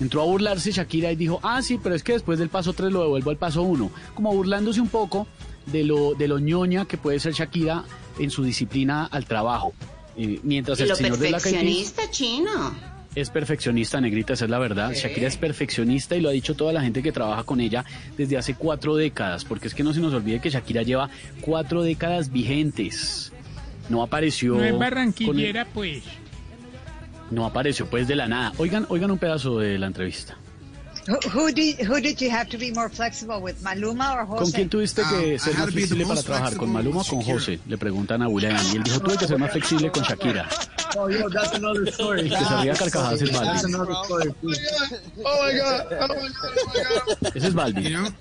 [SPEAKER 4] Entró a burlarse Shakira y dijo, ah, sí, pero es que después del paso 3 lo devuelvo al paso 1. Como burlándose un poco de lo, de lo ñoña que puede ser Shakira en su disciplina al trabajo. Mientras
[SPEAKER 26] Y
[SPEAKER 4] el
[SPEAKER 26] lo
[SPEAKER 4] señor de la
[SPEAKER 26] perfeccionista chino.
[SPEAKER 4] es perfeccionista, negrita, esa es la verdad. Shakira es perfeccionista y lo ha dicho toda la gente que trabaja con ella desde hace cuatro décadas, porque es que no se nos olvide que Shakira lleva cuatro décadas vigentes. No apareció.
[SPEAKER 5] No es
[SPEAKER 4] el-
[SPEAKER 5] barranquillera, pues.
[SPEAKER 4] no apareció pues de la nada. Oigan, oigan un pedazo de la entrevista.
[SPEAKER 33] Who, did who did you have to be more flexible with, Maluma or Jose?
[SPEAKER 4] ¿Con quién tuviste que
[SPEAKER 33] Um,
[SPEAKER 4] ser
[SPEAKER 33] I
[SPEAKER 4] más flexible para trabajar? ¿Con Maluma o con. José? Le preguntan a William y él dijo, tuve que ser más flexible con Shakira.
[SPEAKER 34] Oh, yo, that's another story.
[SPEAKER 4] Que se ría a carcajadas es
[SPEAKER 34] That's
[SPEAKER 4] Balvin.
[SPEAKER 34] another story. too. Oh my god! Oh my god! Oh my god!
[SPEAKER 4] Ese es Balvin.
[SPEAKER 34] I mean,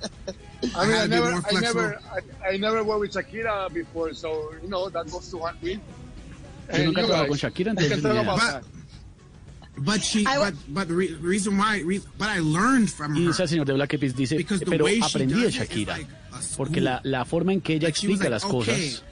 [SPEAKER 35] I had
[SPEAKER 34] I
[SPEAKER 35] be
[SPEAKER 34] never, I never. I, I never worked with Shakira before, so you know that goes to me.
[SPEAKER 4] Yo nunca he trabajado con Shakira, entonces
[SPEAKER 35] But she, but but the re- reason why, re- but I learned from
[SPEAKER 4] Y
[SPEAKER 35] her.
[SPEAKER 4] señor de Black Eyed Peas, dice,
[SPEAKER 35] Because the
[SPEAKER 4] pero
[SPEAKER 35] way she
[SPEAKER 4] aprendí de
[SPEAKER 35] does it is
[SPEAKER 4] Shakira.
[SPEAKER 35] like a
[SPEAKER 4] Porque la, la forma en que ella
[SPEAKER 35] Like
[SPEAKER 4] explica
[SPEAKER 35] like,
[SPEAKER 4] las
[SPEAKER 35] okay,
[SPEAKER 4] cosas.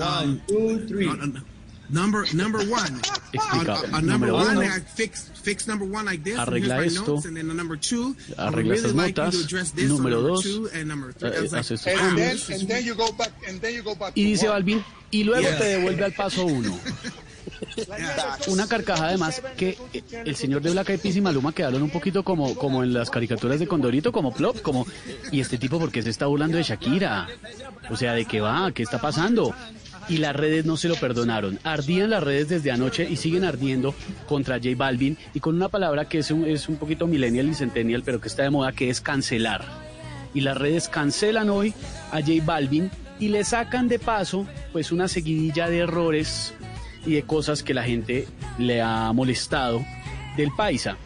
[SPEAKER 35] um, uh, uh, Number number one.
[SPEAKER 4] Explica,
[SPEAKER 35] number one. I fix fix number one like this.
[SPEAKER 4] Arregla esto.
[SPEAKER 35] notes, and then on number two,
[SPEAKER 4] Arregla
[SPEAKER 35] really
[SPEAKER 4] estas
[SPEAKER 35] like you to
[SPEAKER 4] notas.
[SPEAKER 35] address this
[SPEAKER 4] Número
[SPEAKER 35] number
[SPEAKER 4] dos,
[SPEAKER 35] two and number three.
[SPEAKER 4] Eh,
[SPEAKER 35] was like,
[SPEAKER 4] hace estos
[SPEAKER 35] "Oh,
[SPEAKER 34] And then,
[SPEAKER 4] cambios.
[SPEAKER 35] this is
[SPEAKER 34] and then you go back, and then you go back.
[SPEAKER 4] Y
[SPEAKER 34] to
[SPEAKER 4] dice
[SPEAKER 34] one.
[SPEAKER 4] Balvin, y luego
[SPEAKER 34] Yeah.
[SPEAKER 4] te devuelve al paso uno. Una carcajada además que eh, el señor de Black Eyed Peas y Maluma quedaron un poquito como, como en las caricaturas de Condorito, como plop, como y este tipo porque se está burlando de Shakira. O sea, ¿de qué va? ¿Qué está pasando? Y las redes no se lo perdonaron. Ardían las redes desde anoche y siguen ardiendo contra J Balvin y con una palabra que es un, es un poquito millennial y centennial, pero que está de moda, que es cancelar. Y las redes cancelan hoy a J Balvin y le sacan de paso pues una seguidilla de errores y de cosas que la gente le ha molestado del paisa.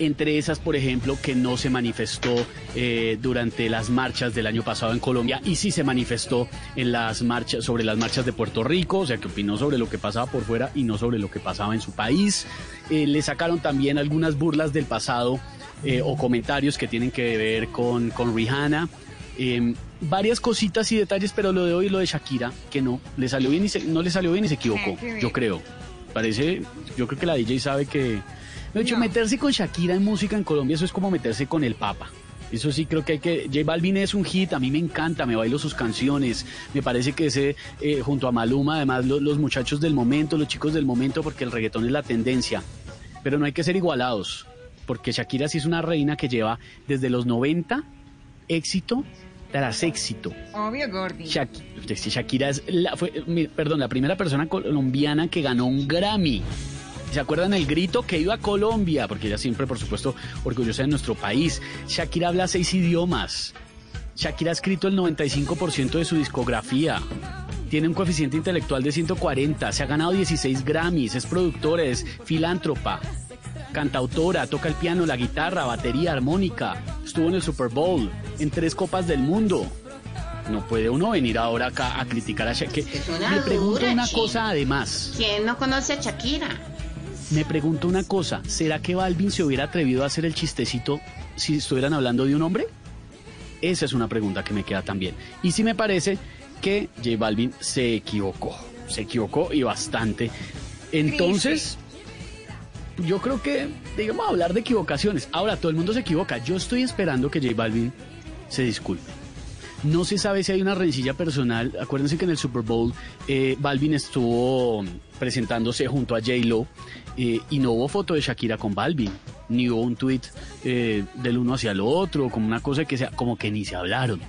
[SPEAKER 4] Entre esas, por ejemplo, que no se manifestó eh, durante las marchas del año pasado en Colombia y sí se manifestó en las marchas sobre las marchas de Puerto Rico, o sea, que opinó sobre lo que pasaba por fuera y no sobre lo que pasaba en su país. Eh, le sacaron también algunas burlas del pasado eh, o comentarios que tienen que ver con, con Rihanna. Varias cositas y detalles, pero lo de hoy, lo de Shakira, que no, le salió bien y se- no le salió bien y se equivocó, yo creo. Parece, yo creo que la DJ sabe que... De hecho, meterse con Shakira en música en Colombia, eso es como meterse con el Papa. Eso sí creo que hay que... J Balvin es un hit, a mí me encanta, me bailo sus canciones. Me parece que ese, eh, junto a Maluma, además lo- los muchachos del momento, los chicos del momento, porque el reggaetón es la tendencia. Pero no hay que ser igualados, porque Shakira sí es una reina que lleva desde los 90 éxito tras éxito.
[SPEAKER 33] Obvio, Gordy.
[SPEAKER 4] Shak- Shakira es la, fue, perdón, la primera persona colombiana que ganó un Grammy. ¿Se acuerdan el grito que iba a Colombia? Porque ella siempre, por supuesto, orgullosa de nuestro país. Shakira habla seis idiomas. Shakira ha escrito el 95% de su discografía. Tiene un coeficiente intelectual de 140. Se ha ganado 16 Grammys. Es productora, es filántropa. Cantautora, toca el piano, la guitarra, batería, armónica, estuvo en el Super Bowl, en tres copas del mundo. No puede uno venir ahora acá a criticar a Shakira.
[SPEAKER 26] una
[SPEAKER 4] Me pregunto
[SPEAKER 26] dura,
[SPEAKER 4] una
[SPEAKER 26] chico.
[SPEAKER 4] cosa además.
[SPEAKER 26] ¿Quién no conoce a Shakira?
[SPEAKER 4] Me pregunto una cosa. ¿Será que Balvin se hubiera atrevido a hacer el chistecito si estuvieran hablando de un hombre? Esa es una pregunta que me queda también. Y sí me parece que J Balvin se equivocó. Se equivocó y bastante. Entonces, yo creo que, digamos, hablar de equivocaciones. Ahora, todo el mundo se equivoca. Yo estoy esperando que J Balvin se disculpe. No se sabe si hay una rencilla personal. Acuérdense que en el Super Bowl eh, Balvin estuvo presentándose junto a J-Lo eh, y no hubo foto de Shakira con Balvin, ni hubo un tweet eh, del uno hacia el otro, como una cosa que sea, como que ni se hablaron.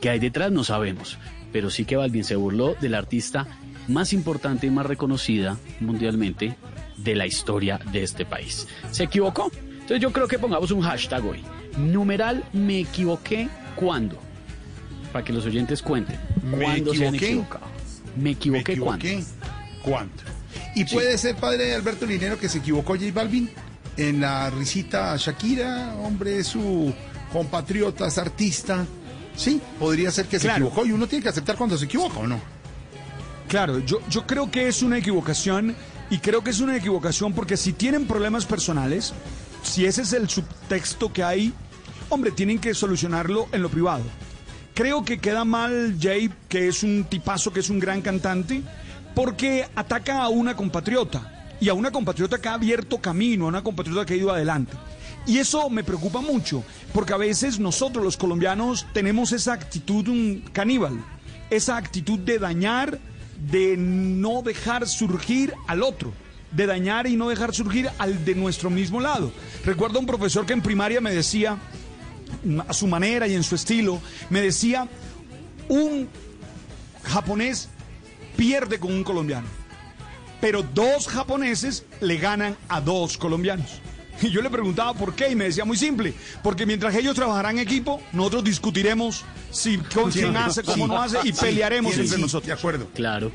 [SPEAKER 4] ¿Qué hay detrás? No sabemos. Pero sí que Balvin se burló de la artista más importante y más reconocida mundialmente de la historia de este país. ¿Se equivocó? Entonces yo creo que pongamos un hashtag hoy. Numeral me equivoqué cuándo. Para que los oyentes cuenten.
[SPEAKER 3] ¿Me
[SPEAKER 4] ¿Cuándo se han
[SPEAKER 3] equivoqué?
[SPEAKER 4] equivocado? Me equivoqué, cuándo.
[SPEAKER 3] ¿Cuándo? ¿Y puede ser, padre Alberto Linero, que se equivocó J Balvin en la risita a Shakira? Hombre, es su compatriota, es artista. Sí, podría ser que se equivocó y uno tiene que aceptar cuando se equivoca, ¿o no?
[SPEAKER 36] Claro, yo, yo creo que es una equivocación y creo que es una equivocación porque si tienen problemas personales, si ese es el subtexto que hay, hombre, tienen que solucionarlo en lo privado. Creo que queda mal Jay, que es un tipazo, que es un gran cantante, porque ataca a una compatriota y a una compatriota que ha abierto camino, a una compatriota que ha ido adelante. Y eso me preocupa mucho, porque a veces nosotros los colombianos tenemos esa actitud un caníbal, esa actitud de dañar, de no dejar surgir al otro, de dañar y no dejar surgir al de nuestro mismo lado. Recuerdo a un profesor que en primaria me decía, a su manera y en su estilo, me decía, un japonés pierde con un colombiano, pero dos japoneses le ganan a dos colombianos. Y yo le preguntaba por qué y me decía muy simple, porque mientras ellos trabajarán en equipo, nosotros discutiremos si con
[SPEAKER 3] Sí,
[SPEAKER 36] quién hace, cómo
[SPEAKER 3] sí,
[SPEAKER 36] no hace y
[SPEAKER 3] sí,
[SPEAKER 36] pelearemos entre
[SPEAKER 3] sí,
[SPEAKER 36] nosotros.
[SPEAKER 3] De acuerdo.
[SPEAKER 4] Claro.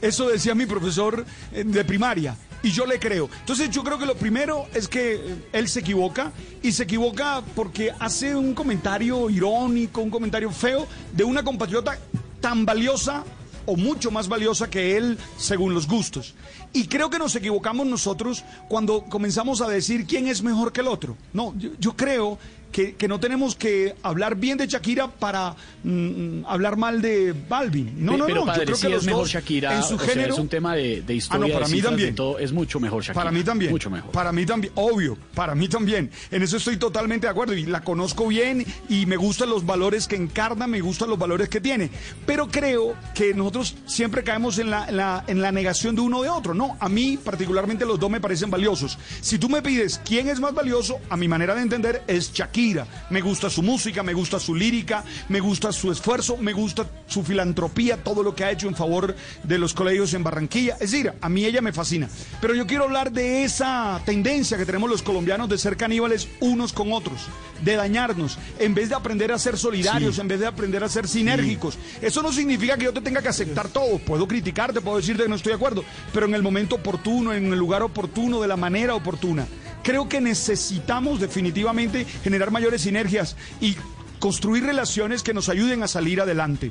[SPEAKER 36] Eso decía mi profesor eh, de primaria y yo le creo. Entonces yo creo que lo primero es que eh, él se equivoca y se equivoca porque hace un comentario irónico, un comentario feo de una compatriota tan valiosa o mucho más valiosa que él según los gustos. Y creo que nos equivocamos nosotros cuando comenzamos a decir quién es mejor que el otro. No, yo, yo creo que, que no tenemos que hablar bien de Shakira para mm, hablar mal de Balvin. No, no,
[SPEAKER 4] pero
[SPEAKER 36] no.
[SPEAKER 4] padre,
[SPEAKER 36] yo creo
[SPEAKER 4] sí
[SPEAKER 36] que
[SPEAKER 4] es mejor Shakira.
[SPEAKER 36] en su
[SPEAKER 4] sea,
[SPEAKER 36] género,
[SPEAKER 4] es un tema de, de
[SPEAKER 36] Ah,
[SPEAKER 4] historia,
[SPEAKER 36] no, para
[SPEAKER 4] de
[SPEAKER 36] mí también.
[SPEAKER 4] todo. Es mucho mejor Shakira.
[SPEAKER 36] Para mí también.
[SPEAKER 4] Mucho mejor.
[SPEAKER 36] Para mí también, obvio, para mí también. En eso estoy totalmente de acuerdo y la conozco bien y me gustan los valores que encarna, me gustan los valores que tiene. Pero creo que nosotros siempre caemos en la, en la, en la negación de uno o de otro. No, a mí particularmente los dos me parecen valiosos. Si tú me pides quién es más valioso, a mi manera de entender es Shakira. Me gusta su música, me gusta su lírica, me gusta su esfuerzo, me gusta su filantropía, todo lo que ha hecho en favor de los colegios en Barranquilla. Es decir, a mí ella me fascina. Pero yo quiero hablar de esa tendencia que tenemos los colombianos de ser caníbales unos con otros, de dañarnos, en vez de aprender a ser solidarios,
[SPEAKER 3] Sí.
[SPEAKER 36] en vez de aprender a ser sinérgicos. Eso no significa que yo te tenga que aceptar todo. Puedo criticarte, puedo decirte que no estoy de acuerdo, pero en el momento oportuno, en el lugar oportuno, de la manera oportuna. Creo que necesitamos definitivamente generar mayores sinergias y construir relaciones que nos ayuden a salir adelante.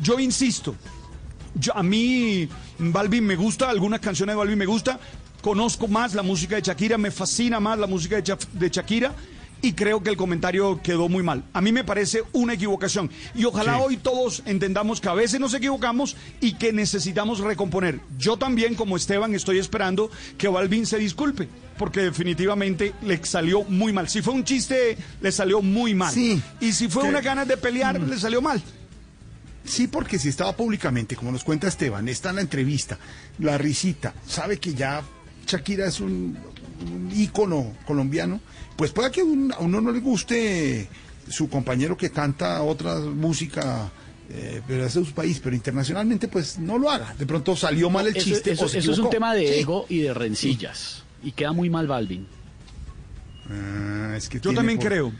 [SPEAKER 36] Yo insisto, yo, a mí Balvin me gusta, algunas canciones de Balvin me gusta, conozco más la música de Shakira, me fascina más la música de, Cha- de Shakira y creo que el comentario quedó muy mal. A mí me parece una equivocación y ojalá
[SPEAKER 3] Sí.
[SPEAKER 36] hoy todos entendamos que a veces nos equivocamos y que necesitamos recomponer. Yo también, como Esteban, estoy esperando que Balvin se disculpe. Porque definitivamente le salió muy mal. Si fue un chiste, le salió muy mal.
[SPEAKER 3] Sí.
[SPEAKER 36] Y si fue
[SPEAKER 3] Que-
[SPEAKER 36] una ganas de pelear, le salió mal.
[SPEAKER 3] Sí, porque si estaba públicamente, como nos cuenta Esteban, está en la entrevista, la risita, sabe que ya Shakira es un, un ícono colombiano, pues pueda que un- a uno no le guste su compañero que canta otra música, eh, pero es de su país, pero internacionalmente pues no lo haga. De pronto salió mal el
[SPEAKER 4] Eso-
[SPEAKER 3] chiste.
[SPEAKER 4] eso,
[SPEAKER 3] o se
[SPEAKER 4] eso es un tema de
[SPEAKER 3] Sí.
[SPEAKER 4] ego y de rencillas. Y queda muy mal Balvin.
[SPEAKER 3] Ah, es que
[SPEAKER 36] Yo también
[SPEAKER 3] por-
[SPEAKER 36] creo.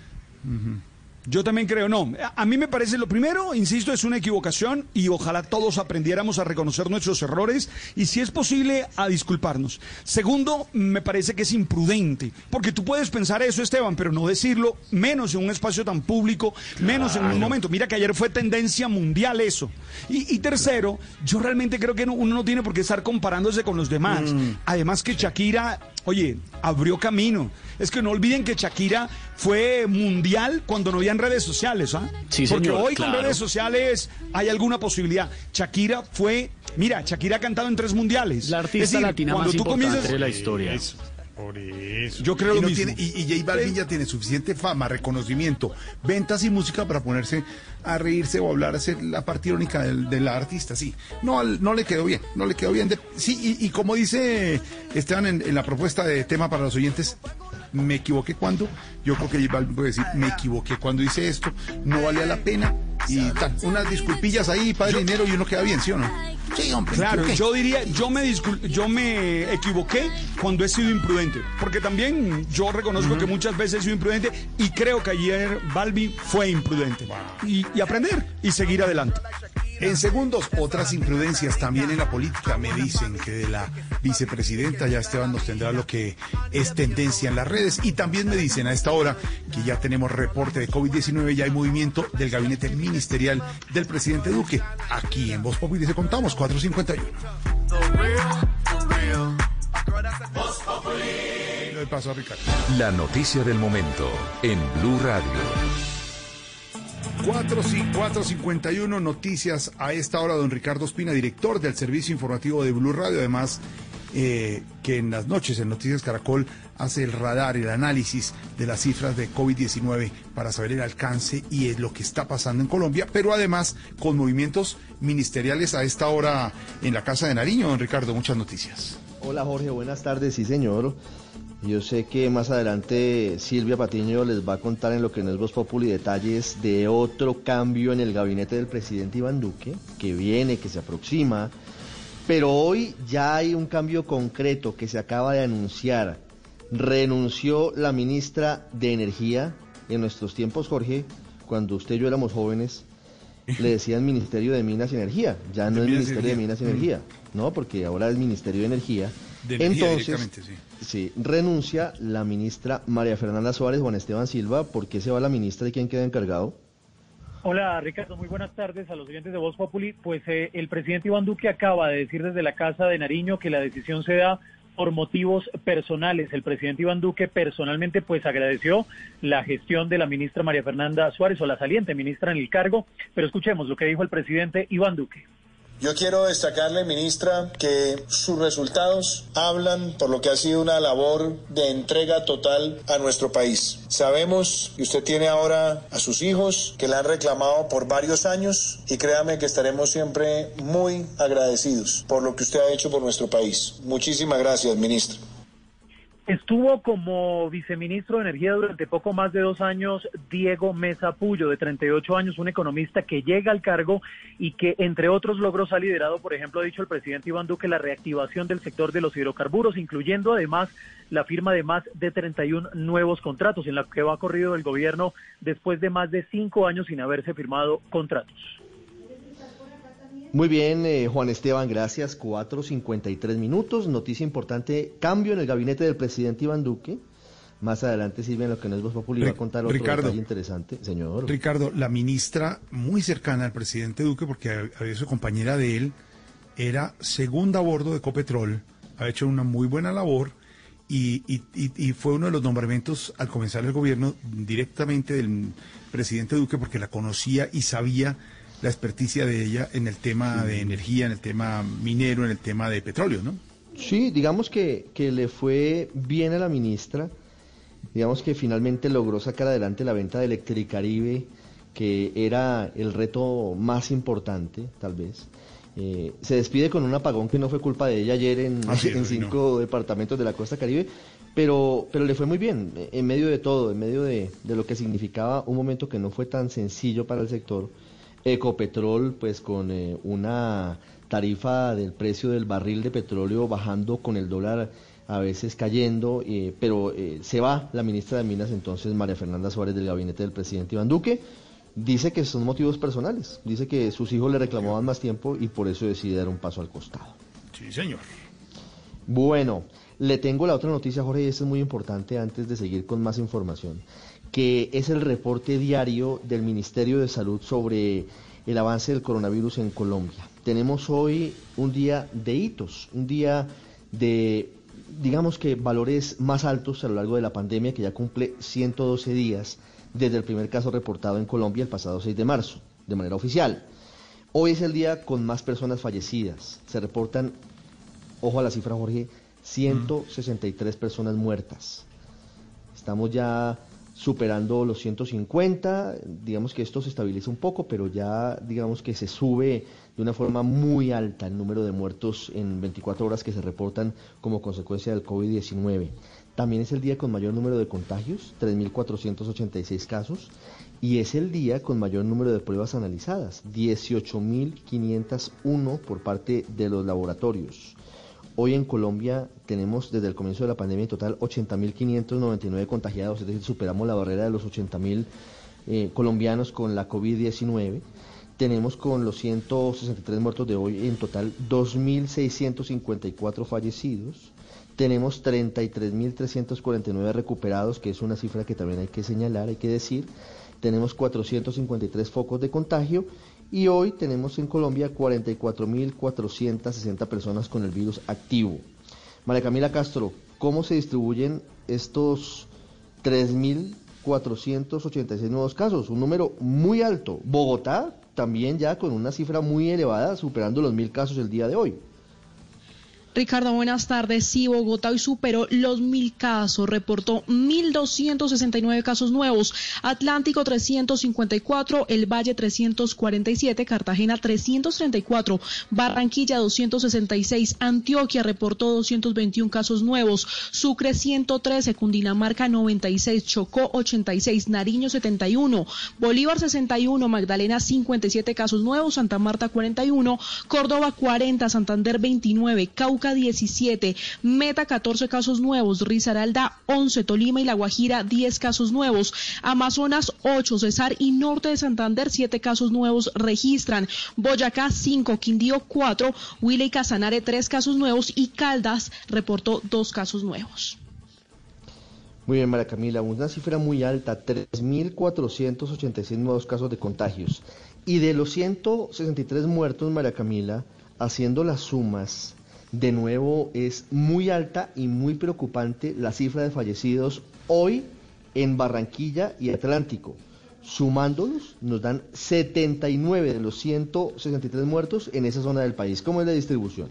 [SPEAKER 36] Yo también creo, no. A mí me parece, lo primero, insisto, es una equivocación y ojalá todos aprendiéramos a reconocer nuestros errores y si es posible a disculparnos. Segundo, me parece que es imprudente, porque tú puedes pensar eso, Esteban, pero no decirlo, menos en un espacio tan público, menos en un momento. Mira que ayer fue tendencia mundial eso. Y, y tercero, yo realmente creo que no- uno no tiene por qué estar comparándose con los demás. Además que Shakira, oye, abrió camino. Es que no olviden que Shakira fue mundial cuando no habían redes sociales, ¿ah?
[SPEAKER 4] Sí,
[SPEAKER 36] Porque
[SPEAKER 4] señor,
[SPEAKER 36] hoy con redes sociales hay alguna posibilidad. Shakira fue, mira, Shakira ha cantado en tres mundiales.
[SPEAKER 4] La artista latina más importante de la historia.
[SPEAKER 3] Eso, por eso.
[SPEAKER 36] Yo creo
[SPEAKER 3] y
[SPEAKER 36] lo
[SPEAKER 3] no
[SPEAKER 36] mismo.
[SPEAKER 3] tiene- y, y J Balvin ya tiene suficiente fama, reconocimiento, ventas y música para ponerse a reírse o hablar, hacer la parte irónica del, del artista, sí. No, no le quedó bien, no le quedó bien. De- sí, y, y como dice Esteban en la propuesta de tema para los oyentes, me equivoqué cuando, yo creo que Balvin puede decir, me equivoqué cuando hice esto, no valía la pena, y tal, unas disculpillas ahí para el dinero y uno queda bien, ¿sí o no? Sí, hombre.
[SPEAKER 36] Claro, yo diría, yo me discul- yo me equivoqué cuando he sido imprudente, porque también yo reconozco que muchas veces he sido imprudente y creo que ayer Balbi fue imprudente. Y, y aprender y seguir adelante.
[SPEAKER 3] En segundos, otras imprudencias también en la política. Me dicen que de la vicepresidenta ya Esteban nos tendrá lo que es tendencia en las redes. Y también me dicen a esta hora que ya tenemos reporte de COVID-19, ya hay movimiento del gabinete ministerial del presidente Duque. Aquí en Voz Populi se contamos 451. Le doy paso a.
[SPEAKER 29] La noticia del momento en Blue Radio.
[SPEAKER 3] 4, sí, 451 noticias a esta hora, don Ricardo Espina, director del servicio informativo de Blue Radio, además eh, que en las noches en Noticias Caracol hace el radar, el análisis de las cifras de COVID-19 para saber el alcance y lo que está pasando en Colombia, pero además con movimientos ministeriales a esta hora en la Casa de Nariño, don Ricardo, muchas noticias.
[SPEAKER 37] Hola Jorge, buenas tardes, sí señor. Yo sé que más adelante Silvia Patiño les va a contar en lo que no es Voz Populi detalles de otro cambio en el gabinete del presidente Iván Duque, que viene, que se aproxima, pero hoy ya hay un cambio concreto que se acaba de anunciar. Renunció la ministra de Energía en nuestros tiempos, Jorge, cuando usted y yo éramos jóvenes, le decían Ministerio de Minas y Energía, ya no es Ministerio de. Minas y Energía, no, porque ahora es Ministerio de Energía.
[SPEAKER 3] De energía
[SPEAKER 37] Entonces,
[SPEAKER 3] sí.
[SPEAKER 37] Sí, renuncia la ministra María Fernanda Suárez, Juan Esteban Silva, ¿por qué se va la ministra y quién queda encargado?
[SPEAKER 38] Hola Ricardo, muy buenas tardes a los oyentes de Voz Populi. Pues eh, el presidente Iván Duque acaba de decir desde la Casa de Nariño que la decisión se da por motivos personales. El presidente Iván Duque personalmente pues agradeció la gestión de la ministra María Fernanda Suárez o la saliente ministra en el cargo, pero escuchemos lo que dijo el presidente Iván Duque.
[SPEAKER 39] Yo quiero destacarle, ministra, que sus resultados hablan por lo que ha sido una labor de entrega total a nuestro país. Sabemos que usted tiene ahora a sus hijos que la han reclamado por varios años y créame que estaremos siempre muy agradecidos por lo que usted ha hecho por nuestro país. Muchísimas gracias, ministra.
[SPEAKER 38] Estuvo como viceministro de Energía durante poco más de dos años Diego Mesa Puyo, de 38 años, un economista que llega al cargo y que, entre otros logros, ha liderado, por ejemplo, ha dicho el presidente Iván Duque, la reactivación del sector de los hidrocarburos, incluyendo además la firma de más de 31 nuevos contratos, en la que va corrido el gobierno después de más de cinco años sin haberse firmado contratos.
[SPEAKER 37] Muy bien, eh, Juan Esteban, gracias. 4.53 minutos. Noticia importante, cambio en el gabinete del presidente Iván Duque. Más adelante Silvia en lo que no es Voz Populi va a contar otro
[SPEAKER 3] Ricardo.
[SPEAKER 37] detalle interesante. Señor.
[SPEAKER 3] Ricardo, la ministra muy cercana al presidente Duque, porque había su compañera de él, era segunda a bordo de Copetrol, ha hecho una muy buena labor y- y fue uno de los nombramientos al comenzar el gobierno directamente del presidente Duque, porque la conocía y sabía la experticia de ella en el tema de energía, en el tema minero, en el tema de petróleo, ¿no?
[SPEAKER 37] Sí, digamos que, que le fue bien a la ministra. Digamos que finalmente logró sacar adelante la venta de Electricaribe, que era el reto más importante, tal vez. Eh, se despide con un apagón que no fue culpa de ella ayer en,
[SPEAKER 3] Ah, sí,
[SPEAKER 37] en
[SPEAKER 3] no.
[SPEAKER 37] cinco departamentos de la costa caribe, pero, pero le fue muy bien, en medio de todo, en medio de, de lo que significaba un momento que no fue tan sencillo para el sector. Ecopetrol, pues con eh, una tarifa del precio del barril de petróleo bajando con el dólar a veces cayendo, eh, pero eh, se va la ministra de Minas entonces, María Fernanda Suárez, del gabinete del presidente Iván Duque. Dice que son motivos personales, dice que sus hijos le reclamaban más tiempo y por eso decide dar un paso al costado.
[SPEAKER 3] Sí, señor.
[SPEAKER 37] Bueno, le tengo la otra noticia, Jorge, y esto es muy importante antes de seguir con más información, que es el reporte diario del Ministerio de Salud sobre el avance del coronavirus en Colombia. Tenemos hoy un día de hitos, un día de, digamos que, valores más altos a lo largo de la pandemia, que ya cumple 112 días desde el primer caso reportado en Colombia el pasado 6 de marzo, de manera oficial. Hoy es el día con más personas fallecidas. Se reportan, ojo a la cifra, Jorge, 163 personas muertas. Estamos ya superando los 150, digamos que esto se estabiliza un poco, pero ya digamos que se sube de una forma muy alta el número de muertos en 24 horas que se reportan como consecuencia del COVID-19. También es el día con mayor número de contagios, 3.486 casos, y es el día con mayor número de pruebas analizadas, 18.501 por parte de los laboratorios. Hoy en Colombia tenemos desde el comienzo de la pandemia en total 80.599 contagiados, es decir, superamos la barrera de los 80.000 eh, colombianos con la COVID-19. Tenemos con los 163 muertos de hoy en total 2.654 fallecidos. Tenemos 33.349 recuperados, que es una cifra que también hay que señalar, hay que decir. Tenemos 453 focos de contagio y hoy tenemos en Colombia 44.460 personas con el virus activo. María Camila Castro, ¿cómo se distribuyen estos 3.486 nuevos casos? Un número muy alto. Bogotá también ya con una cifra muy elevada, superando los mil casos el día de hoy.
[SPEAKER 40] Ricardo, buenas tardes. Sí, Bogotá hoy superó los mil casos, reportó 1.269 casos nuevos, Atlántico 354, El Valle 347, Cartagena 334, Barranquilla 266, Antioquia reportó 221 casos nuevos, Sucre 113, Cundinamarca 96, Chocó 86, Nariño 71, Bolívar 61, Magdalena 57 casos nuevos, Santa Marta 41, Córdoba 40, Santander 29, Cauca 17, Meta 14 casos nuevos, Risaralda 11, Tolima y La Guajira 10 casos nuevos, Amazonas 8, Cesar y Norte de Santander 7 casos nuevos registran, Boyacá 5, Quindío 4, Huila y Casanare 3 casos nuevos. Y Caldas reportó 2 casos nuevos.
[SPEAKER 37] Muy bien, María Camila, una cifra muy alta, 3.486 nuevos casos de contagios. Y de los 163 muertos, María Camila, haciendo las sumas, de nuevo es muy alta y muy preocupante la cifra de fallecidos hoy en Barranquilla y Atlántico. Sumándolos, nos dan 79 de los 163 muertos en esa zona del país. ¿Cómo es la distribución?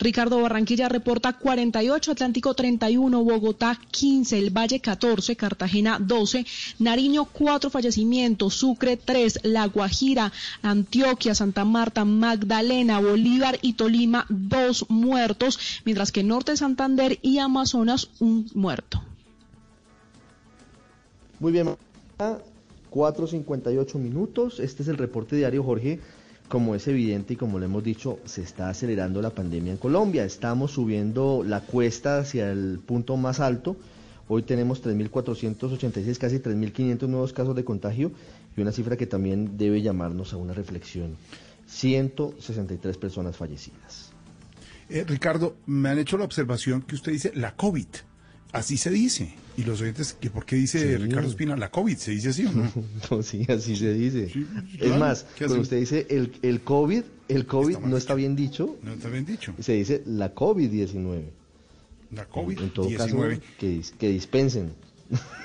[SPEAKER 40] Ricardo Barranquilla reporta 48, Atlántico 31, Bogotá 15, El Valle 14, Cartagena 12, Nariño 4 fallecimientos, Sucre 3, La Guajira, Antioquia, Santa Marta, Magdalena, Bolívar y Tolima 2 muertos, mientras que Norte Santander y Amazonas un muerto.
[SPEAKER 37] Muy bien, 4.58 minutos. Este es el reporte diario, Jorge. Como es evidente y como lo hemos dicho, se está acelerando la pandemia en Colombia. Estamos subiendo la cuesta hacia el punto más alto. Hoy tenemos 3.486, casi 3.500 nuevos casos de contagio y una cifra que también debe llamarnos a una reflexión. 163 personas fallecidas.
[SPEAKER 3] Eh, Ricardo, me han hecho la observación que usted dice la COVID. Así se dice. Y los oyentes, que ¿por qué dice
[SPEAKER 37] Sí.
[SPEAKER 3] Ricardo Espina la COVID? ¿Se dice así o no?
[SPEAKER 37] No, sí, así se dice. es
[SPEAKER 3] claro.
[SPEAKER 37] más,
[SPEAKER 3] ¿Qué
[SPEAKER 37] cuando usted dice el, el COVID, el COVID no está bien dicho.
[SPEAKER 3] No está bien dicho.
[SPEAKER 37] Se dice la COVID-19.
[SPEAKER 3] La
[SPEAKER 37] En todo caso,
[SPEAKER 3] COVID-19.
[SPEAKER 37] que, que dispensen.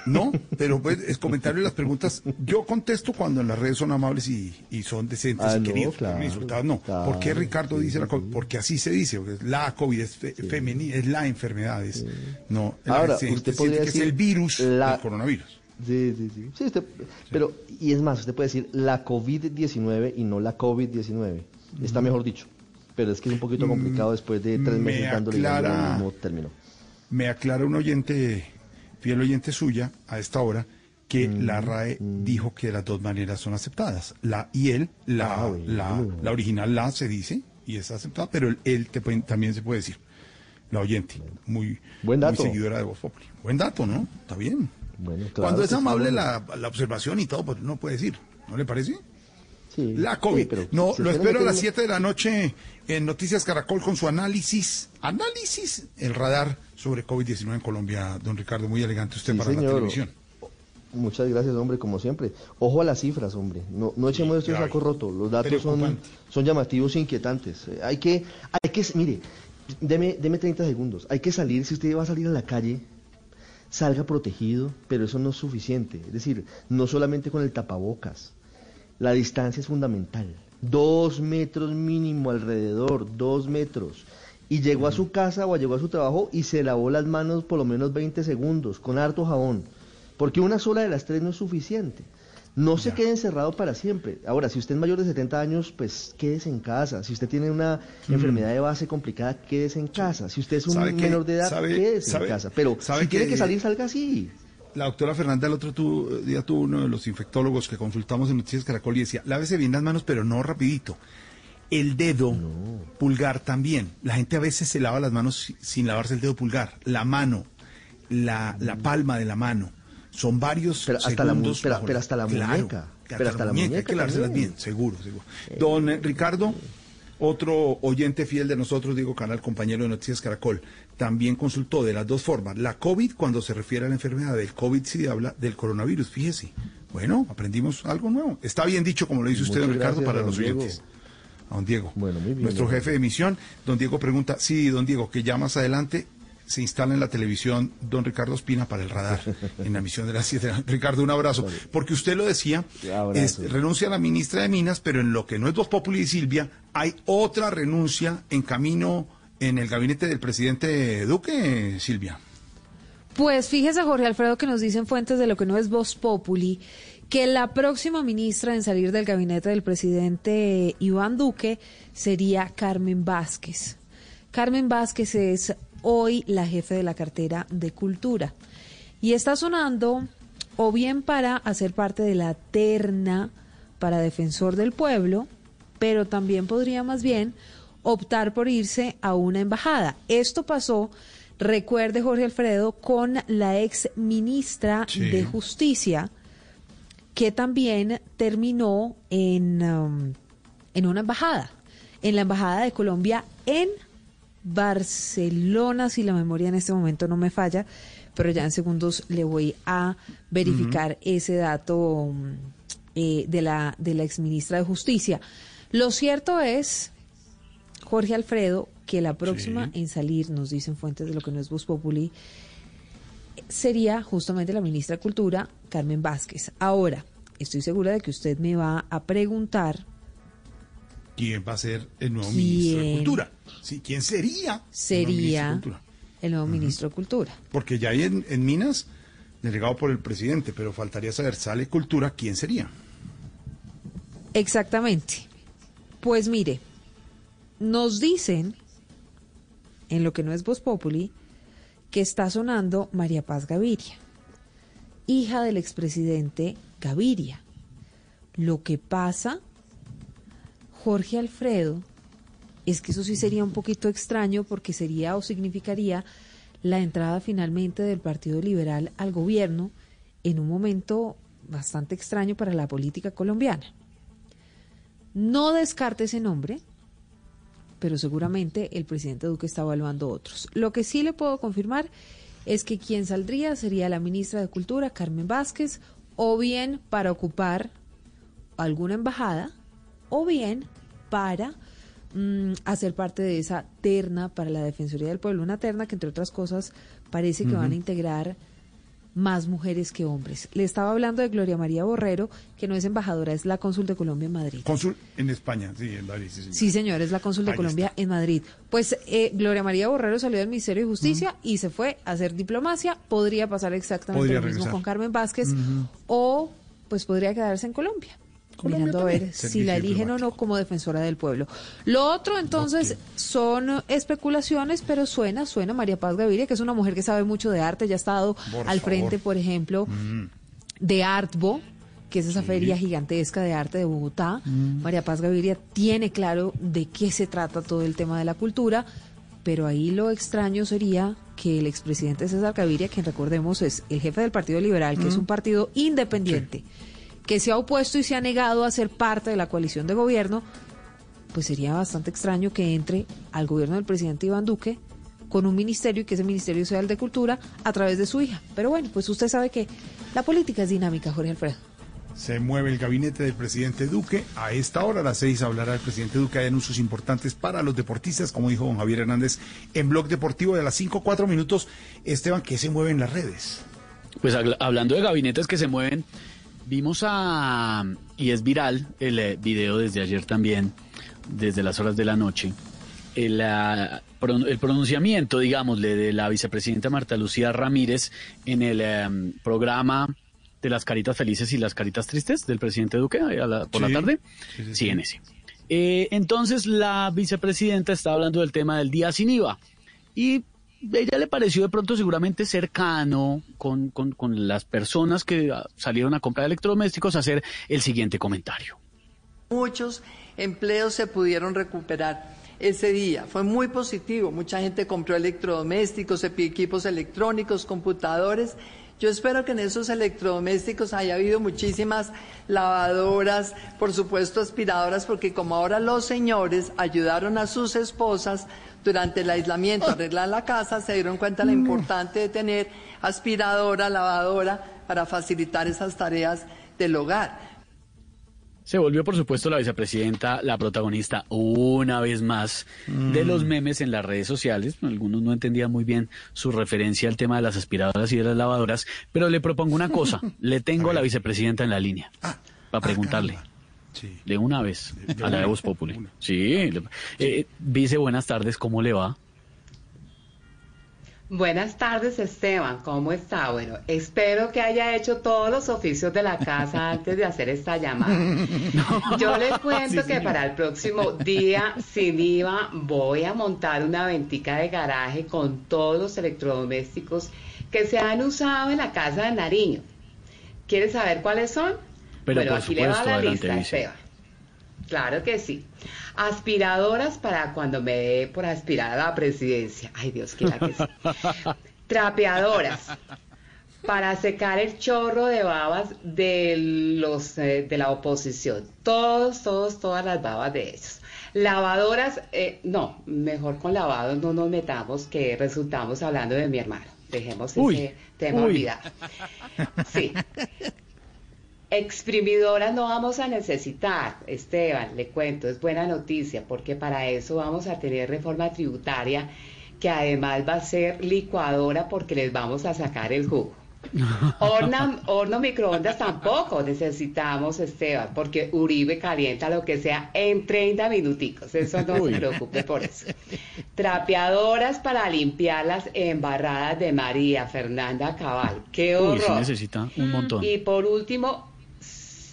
[SPEAKER 3] No, pero pues es comentario de las preguntas. Yo contesto cuando en las redes son amables y, y son decentes
[SPEAKER 37] Ah,
[SPEAKER 3] y
[SPEAKER 37] no,
[SPEAKER 3] queridos.
[SPEAKER 37] claro,
[SPEAKER 3] no. ¿Por qué
[SPEAKER 37] claro,
[SPEAKER 3] Ricardo dice la COVID? Porque así se dice. la COVID es fe- femenina, es la enfermedad. Es, no,
[SPEAKER 37] Ahora, usted podría
[SPEAKER 3] que
[SPEAKER 37] decir
[SPEAKER 3] es el virus
[SPEAKER 37] la-
[SPEAKER 3] del coronavirus.
[SPEAKER 37] Sí, sí, sí. Sí, usted- pero, y es más, usted puede decir la COVID-19 y no la COVID-19. Está mejor dicho. Pero es que es un poquito
[SPEAKER 3] Mm,
[SPEAKER 37] complicado después de tres
[SPEAKER 3] me
[SPEAKER 37] meses dándole
[SPEAKER 3] aclara-
[SPEAKER 37] al mismo término.
[SPEAKER 3] Me aclara un oyente, fiel oyente suya, a esta hora, que
[SPEAKER 37] Mm,
[SPEAKER 3] la RAE dijo que las dos maneras son aceptadas. La y él, la,
[SPEAKER 37] Ah,
[SPEAKER 3] la, la original la se dice y es aceptada, pero el él te pueden- también se puede decir. la oyente, muy,
[SPEAKER 37] Buen
[SPEAKER 3] muy
[SPEAKER 37] dato.
[SPEAKER 3] seguidora de Voz Populi. Buen dato, ¿no? Está bien.
[SPEAKER 37] Bueno, claro
[SPEAKER 3] Cuando es amable
[SPEAKER 37] bueno.
[SPEAKER 3] la, la observación y todo, pues no puede decir, ¿no le parece?
[SPEAKER 37] Sí,
[SPEAKER 3] La COVID.
[SPEAKER 37] sí, pero
[SPEAKER 3] no, lo espero a las
[SPEAKER 37] uno-
[SPEAKER 3] 7 de la noche en Noticias Caracol con su análisis. Análisis, el radar sobre COVID-19 en Colombia, don Ricardo. Muy elegante usted
[SPEAKER 37] Sí,
[SPEAKER 3] para la televisión.
[SPEAKER 37] Muchas gracias, hombre, como siempre. Ojo a las cifras, hombre. No, no echemos esto en saco roto. Los datos son, son llamativos e inquietantes. Eh, Hay que, hay que, mire, deme, deme 30 segundos. Hay que salir, si usted va a salir a la calle, salga protegido, pero eso no es suficiente. Es decir, no solamente con el tapabocas. La distancia es fundamental. Dos metros mínimo alrededor, dos metros. Y llegó a su casa o llegó a su trabajo y se lavó las manos por lo menos 20 segundos con harto jabón. Porque una sola de las tres no es suficiente. No se quede encerrado para siempre. Ahora, si usted es mayor de 70 años, pues quédese en casa. Si usted tiene una
[SPEAKER 3] Mm.
[SPEAKER 37] enfermedad de base complicada, quédese en casa. Si usted es un menor de edad,
[SPEAKER 3] ¿Sabe-
[SPEAKER 37] quédese
[SPEAKER 3] sabe-
[SPEAKER 37] en casa. Pero si tiene
[SPEAKER 3] que-
[SPEAKER 37] que salir, salga así.
[SPEAKER 3] La doctora Fernanda el otro tu- día tuvo uno de los infectólogos que consultamos en Noticias Caracol y decía, lávese bien las manos, pero no rapidito. El dedo pulgar también. La gente a veces se lava las manos si- sin lavarse el dedo pulgar. La mano, la, la palma de la mano. Son varios
[SPEAKER 37] Pero hasta la pero- pero hasta la
[SPEAKER 3] Claro,
[SPEAKER 37] muñeca. Pero hasta la
[SPEAKER 3] Hay
[SPEAKER 37] muñeca
[SPEAKER 3] que lavárselas
[SPEAKER 37] también.
[SPEAKER 3] bien, seguro, seguro. Don eh, Ricardo, otro oyente fiel de nosotros, Diego Canal, compañero de Noticias Caracol, también consultó de las dos formas. La COVID, cuando se refiere a la enfermedad del COVID, sí habla del coronavirus, fíjese. Bueno, aprendimos algo nuevo. Está bien dicho, como lo dice usted,
[SPEAKER 37] Muchas
[SPEAKER 3] don Ricardo,
[SPEAKER 37] gracias,
[SPEAKER 3] para los
[SPEAKER 37] Diego.
[SPEAKER 3] oyentes. A don Diego.
[SPEAKER 37] Bueno, muy bien.
[SPEAKER 3] Nuestro jefe de emisión, don Diego pregunta, sí, don Diego, que ya más adelante se instala en la televisión don Ricardo Espina para el radar, en la emisión de las 7 de la Ricardo, un abrazo. Porque usted lo decía, es, renuncia a la ministra de Minas, pero en lo que no es Voz Populi y Silvia, hay otra renuncia en camino en el gabinete del presidente Duque, Silvia.
[SPEAKER 10] Pues fíjese, Jorge Alfredo, que nos dicen fuentes de lo que no es Voz Populi, que la próxima ministra en salir del gabinete del presidente Iván Duque sería Carmen Vázquez. Carmen Vázquez es hoy la jefe de la cartera de Cultura y está sonando o bien para hacer parte de la terna para defensor del pueblo, pero también podría más bien optar por irse a una embajada. Esto pasó, recuerde Jorge Alfredo, con la ex ministra
[SPEAKER 9] Sí.
[SPEAKER 10] de Justicia, que también terminó en, um, en una embajada, en la embajada de Colombia en Barcelona, si la memoria en este momento no me falla, pero ya en segundos le voy a verificar ese dato um, eh, de la de la exministra de Justicia. Lo cierto es, Jorge Alfredo, que la próxima en salir, nos dicen fuentes de lo que no es Voz Populi, sería justamente la ministra de Cultura, Carmen Vázquez. Ahora, estoy segura de que usted me va a preguntar
[SPEAKER 3] ¿Quién va a ser el nuevo ministro de. Cultura? Sí, ¿quién sería? el nuevo ministro de
[SPEAKER 10] sería
[SPEAKER 3] Cultura?
[SPEAKER 10] el nuevo ministro de Cultura.
[SPEAKER 3] Porque ya hay en, en Minas, delegado por el presidente, pero faltaría saber, sale Cultura, ¿quién sería?
[SPEAKER 10] Exactamente. Pues mire, nos dicen, en lo que no es Voz Populi, que está sonando María Paz Gaviria, hija del expresidente Gaviria. Lo que pasa, Jorge Alfredo, es que eso sí sería un poquito extraño porque sería o significaría la entrada finalmente del Partido Liberal al gobierno en un momento bastante extraño para la política colombiana. No descarte ese nombre, pero seguramente el presidente Duque está evaluando otros. Lo que sí le puedo confirmar es que quien saldría sería la ministra de Cultura, Carmen Vázquez, o bien para ocupar alguna embajada, o bien para mm, hacer parte de esa terna para la Defensoría del Pueblo, una terna que entre otras cosas parece que van a integrar más mujeres que hombres. Le estaba hablando de Gloria María Borrero, que no es embajadora, es la cónsul de Colombia en Madrid.
[SPEAKER 3] Cónsul en España, sí, en Madrid, sí, señor.
[SPEAKER 10] Sí, señor, es la cónsul de
[SPEAKER 3] Ahí
[SPEAKER 10] Colombia en Madrid. Pues eh, Gloria María Borrero salió del Ministerio de Justicia y se fue a hacer diplomacia. Podría pasar exactamente
[SPEAKER 3] Podría
[SPEAKER 10] lo mismo
[SPEAKER 3] regresar.
[SPEAKER 10] con Carmen Vázquez o pues podría quedarse en Colombia. Mirando a ver si la eligen o no como defensora del pueblo. Lo otro entonces son especulaciones, pero suena, suena María Paz Gaviria, que es una mujer que sabe mucho de arte, ya ha estado
[SPEAKER 3] Por
[SPEAKER 10] al
[SPEAKER 3] favor.
[SPEAKER 10] frente, por ejemplo,
[SPEAKER 3] Mm.
[SPEAKER 10] de Artbo, que es esa feria gigantesca de arte de Bogotá.
[SPEAKER 3] Mm.
[SPEAKER 10] María Paz Gaviria tiene claro de qué se trata todo el tema de la cultura. pero ahí lo extraño sería que el expresidente César Gaviria, quien recordemos es el jefe del Partido Liberal, que es
[SPEAKER 36] Mm.
[SPEAKER 10] un partido independiente, que se ha opuesto y se ha negado a ser parte de la coalición de gobierno, pues sería bastante extraño que entre al gobierno del presidente Iván Duque con un ministerio y que ese ministerio sea el de cultura a través de su hija. Pero bueno, pues usted sabe que la política es dinámica, Jorge Alfredo.
[SPEAKER 3] Se mueve el gabinete del presidente Duque. A esta hora, a las seis, hablará el presidente Duque. Hay anuncios importantes para los deportistas, como dijo don Javier Hernández en Blog Deportivo de las cinco, cuatro minutos. Esteban, ¿qué se mueve en las redes?
[SPEAKER 4] Pues habla- hablando de gabinetes que se mueven, vimos a, y es viral el eh, video desde ayer también, desde las horas de la noche, el, ah, el pronunciamiento, digámosle, de la vicepresidenta Marta Lucía Ramírez en el em, programa de las caritas felices y las caritas tristes del presidente Duque eh, a la- por
[SPEAKER 3] Sí.
[SPEAKER 4] la tarde.
[SPEAKER 3] Sí, sí,
[SPEAKER 4] Sí, en ese. Eh, entonces la vicepresidenta está hablando del tema del día sin IVA y ella le pareció de pronto seguramente cercano con, con, con las personas que ah, salieron a comprar electrodomésticos a hacer el siguiente comentario.
[SPEAKER 41] Muchos empleos se pudieron recuperar ese día. Fue muy positivo. Mucha gente compró electrodomésticos, equipos electrónicos, computadores. Yo espero que en esos electrodomésticos haya habido muchísimas lavadoras, por supuesto aspiradoras, porque como ahora los señores ayudaron a sus esposas durante el aislamiento arreglar la casa, se dieron cuenta lo importante de tener aspiradora, lavadora, para facilitar esas tareas del hogar.
[SPEAKER 4] Se volvió, por supuesto, la vicepresidenta la protagonista una vez más de
[SPEAKER 3] Mm.
[SPEAKER 4] los memes en las redes sociales. Algunos no entendían muy bien su referencia al tema de las aspiradoras y de las lavadoras, pero le propongo una cosa. le tengo a, la vicepresidenta en la línea para preguntarle. De una vez a la de Voz Populi. Sí. le- eh, vice, buenas tardes, ¿cómo le va?
[SPEAKER 9] Buenas tardes, Esteban. ¿Cómo está? Bueno, espero que haya hecho todos los oficios de la casa antes de hacer esta llamada. Yo le cuento
[SPEAKER 42] Sí,
[SPEAKER 9] que
[SPEAKER 42] señor.
[SPEAKER 9] para el próximo día sin IVA voy a montar una ventica de garaje con todos los electrodomésticos que se han usado en la casa de Nariño. ¿Quiere saber cuáles son?
[SPEAKER 4] Pero
[SPEAKER 9] bueno,
[SPEAKER 4] por
[SPEAKER 9] aquí le va
[SPEAKER 4] supuesto,
[SPEAKER 9] la
[SPEAKER 4] adelante,
[SPEAKER 9] lista,
[SPEAKER 4] vice.
[SPEAKER 9] Esteban. Claro que sí. Aspiradoras para cuando me dé por aspirar a la presidencia. Ay, Dios quiera que sí. Trapeadoras para secar el chorro de babas de los eh, de la oposición. Todos, todos, todas las babas de ellos. Lavadoras, eh, no, mejor con lavados no nos metamos que resultamos hablando de mi hermano. Dejemos
[SPEAKER 42] Uy,
[SPEAKER 9] ese tema
[SPEAKER 42] uy.
[SPEAKER 9] olvidado. Sí. Exprimidoras no vamos a necesitar, Esteban, le cuento, es buena noticia, porque para eso vamos a tener reforma tributaria que además va a ser licuadora porque les vamos a sacar el jugo. Horno, horno microondas tampoco necesitamos, Esteban, porque Uribe calienta lo que sea en 30 minuticos. Eso no
[SPEAKER 42] Uy.
[SPEAKER 9] se preocupe por eso. Trapeadoras para limpiar las embarradas de María Fernanda Cabal. ¡Qué
[SPEAKER 4] Uy, sí
[SPEAKER 9] horror!
[SPEAKER 4] necesita un montón.
[SPEAKER 9] Y por último,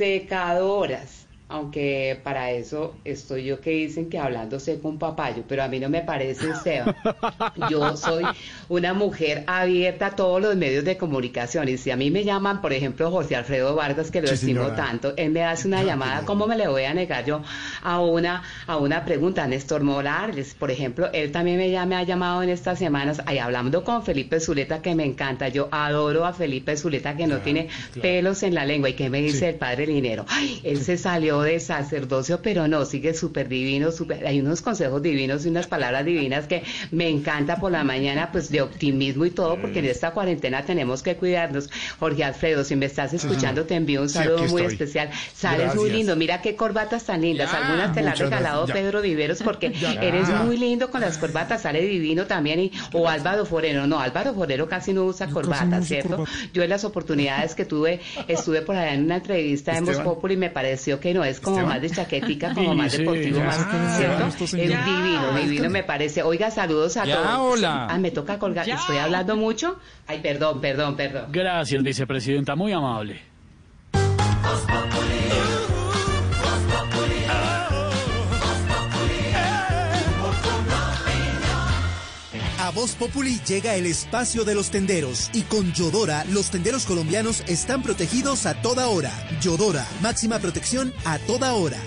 [SPEAKER 9] secadoras. Aunque para eso estoy yo que dicen que hablando seco un papayo, pero a mí no me parece Esteban. Yo soy una mujer abierta a todos los medios de comunicación y si a mí me llaman, por ejemplo, José Alfredo Vargas, que lo
[SPEAKER 42] Sí,
[SPEAKER 9] estimo
[SPEAKER 42] señora.
[SPEAKER 9] tanto, él me hace una llamada, ¿cómo me le voy a negar yo a una, a una pregunta? Néstor Morales, por ejemplo, él también me, ya me ha llamado en estas semanas, ahí hablando con Felipe Zuleta, que me encanta, yo adoro a Felipe Zuleta, que no tiene pelos en la lengua, y que me dice el padre Linero, Ay, él se salió de sacerdocio, pero no, sigue súper divino, súper, hay unos consejos divinos y unas palabras divinas que me encanta por la mañana, pues de optimismo y todo, porque en esta cuarentena tenemos que cuidarnos. Jorge Alfredo, si me estás escuchando, te envío un saludo muy especial. Sales muy lindo, mira qué corbatas tan lindas,
[SPEAKER 42] Ya,
[SPEAKER 9] algunas te las ha regalado
[SPEAKER 42] gracias.
[SPEAKER 9] Pedro Viveros porque
[SPEAKER 42] Ya.
[SPEAKER 9] eres
[SPEAKER 42] Ya.
[SPEAKER 9] muy lindo con las corbatas, sale divino también, y, o Álvaro Forero, no, Álvaro Forero casi no usa corbata,
[SPEAKER 42] no uso
[SPEAKER 9] ¿cierto?
[SPEAKER 42] corbata.
[SPEAKER 9] Yo en las oportunidades que tuve, estuve por allá en una entrevista en Voz
[SPEAKER 42] Esteban.
[SPEAKER 9] Populi y me pareció que no es como
[SPEAKER 42] Esteban.
[SPEAKER 9] más de chaquetica, como más
[SPEAKER 42] Sí,
[SPEAKER 9] deportivo,
[SPEAKER 42] ya,
[SPEAKER 9] más, ¿cierto? Es divino,
[SPEAKER 42] Ya,
[SPEAKER 9] divino me parece. Oiga, saludos a
[SPEAKER 4] Ya,
[SPEAKER 9] todos.
[SPEAKER 4] hola.
[SPEAKER 9] Ah, me toca colgar,
[SPEAKER 4] Ya.
[SPEAKER 9] estoy hablando mucho. Ay, perdón, perdón, perdón.
[SPEAKER 4] Gracias, vicepresidenta, muy amable.
[SPEAKER 43] A Voz Populi llega el espacio de los tenderos y con Yodora los tenderos colombianos están protegidos a toda hora. Yodora, máxima protección a toda hora.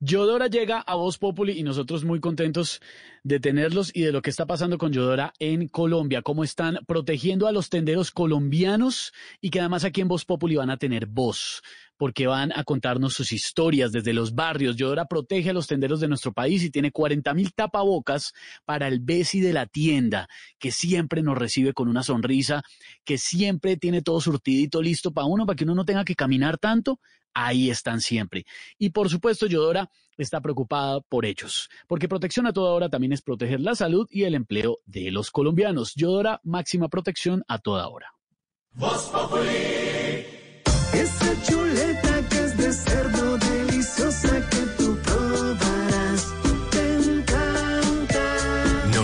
[SPEAKER 4] Yodora llega a Voz Populi y nosotros muy contentos de tenerlos y de lo que está pasando con Yodora en Colombia, cómo están protegiendo a los tenderos colombianos y que además aquí en Voz Populi van a tener voz, porque van a contarnos sus historias desde los barrios. Yodora protege a los tenderos de nuestro país y tiene 40 mil tapabocas para el Besi de la tienda, que siempre nos recibe con una sonrisa, que siempre tiene todo surtidito listo para uno, para que uno no tenga que caminar tanto ahí están siempre. Y por supuesto, Yodora está preocupada por ellos, porque protección a toda hora también es proteger la salud y el empleo de los colombianos. Yodora, máxima protección a toda hora.
[SPEAKER 44] Esa chuleta que es de cerdo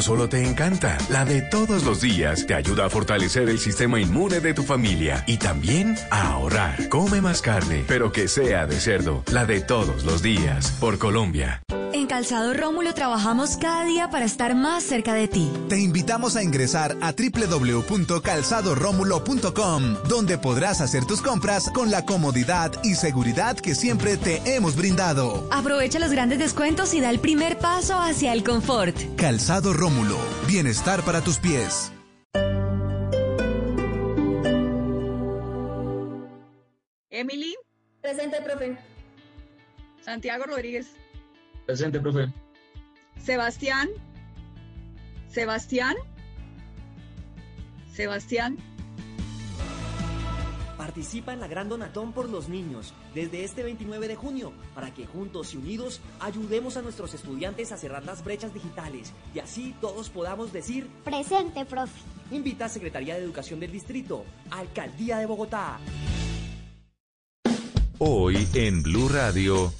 [SPEAKER 45] solo te encanta, la de todos los días te ayuda a fortalecer el sistema inmune de tu familia y también a ahorrar. Come más carne, pero que sea de cerdo, la de todos los días, por Colombia.
[SPEAKER 20] En Calzado Rómulo trabajamos cada día para estar más cerca de ti.
[SPEAKER 21] Te invitamos a ingresar a www.calzadoromulo.com, donde podrás hacer tus compras con la comodidad y seguridad que siempre te hemos brindado.
[SPEAKER 20] Aprovecha los grandes descuentos y da el primer paso hacia el confort.
[SPEAKER 21] Calzado Rómulo, bienestar para tus pies.
[SPEAKER 46] Emily.
[SPEAKER 47] Presente, profe.
[SPEAKER 46] Santiago Rodríguez.
[SPEAKER 48] Presente, profe.
[SPEAKER 46] Sebastián. Sebastián. Sebastián.
[SPEAKER 49] Participa en la Gran Donatón por los niños desde este 29 de junio para que juntos y unidos ayudemos a nuestros estudiantes a cerrar las brechas digitales y así todos podamos decir
[SPEAKER 47] Presente, profe.
[SPEAKER 49] Invita a Secretaría de Educación del Distrito, Alcaldía de Bogotá.
[SPEAKER 29] Hoy en Blue Radio.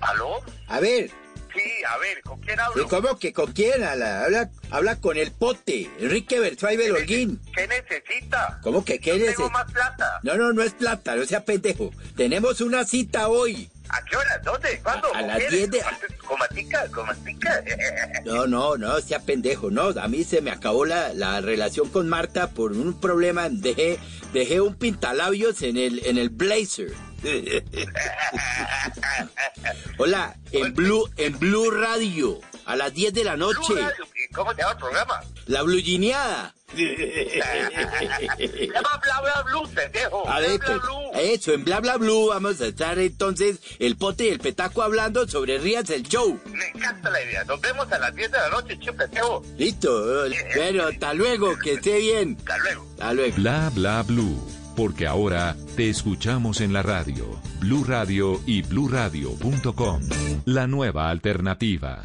[SPEAKER 50] ¿Aló?
[SPEAKER 51] A ver,
[SPEAKER 50] Sí, a ver, ¿con quién hablo?
[SPEAKER 51] ¿cómo que con quién? Habla, habla, con el pote, Enrique Bertruay Holguín.
[SPEAKER 50] ¿Qué necesita?
[SPEAKER 51] ¿Cómo que qué
[SPEAKER 50] Yo
[SPEAKER 51] neces-
[SPEAKER 50] tengo más plata.
[SPEAKER 51] No, no, no es plata, no sea pendejo. Tenemos una cita hoy.
[SPEAKER 50] ¿A qué hora? ¿Dónde? ¿Cuándo?
[SPEAKER 51] A
[SPEAKER 50] ¿Con
[SPEAKER 51] las
[SPEAKER 50] quién?
[SPEAKER 51] 10 de-
[SPEAKER 50] ¿Con Matica? ¿Con Matica?
[SPEAKER 51] No, no, no, sea pendejo, no. A mí se me acabó la, la relación con Marta por un problema. Dejé, dejé un pintalabios en el, en el blazer. Hola, en Blue, en Blue Radio, a las 10 de la noche.
[SPEAKER 50] Blue Radio, ¿y ¿Cómo se llama el programa?
[SPEAKER 51] La Blugineada.
[SPEAKER 50] Llama Bla Bla Blue, pendejo.
[SPEAKER 51] A ver,
[SPEAKER 50] Bla Bla
[SPEAKER 51] pues,
[SPEAKER 50] Blue.
[SPEAKER 51] eso, en Bla Bla Blue vamos a estar entonces el pote y el petaco hablando sobre Rías el Show.
[SPEAKER 50] Me encanta la idea. Nos vemos a las 10 de la noche, chico, pendejo.
[SPEAKER 51] Listo, bueno, hasta luego, que esté bien.
[SPEAKER 50] Hasta luego.
[SPEAKER 51] Hasta luego.
[SPEAKER 29] Bla bla blue. Porque ahora te escuchamos en la radio. Blue Radio y bluradio.com. La nueva alternativa.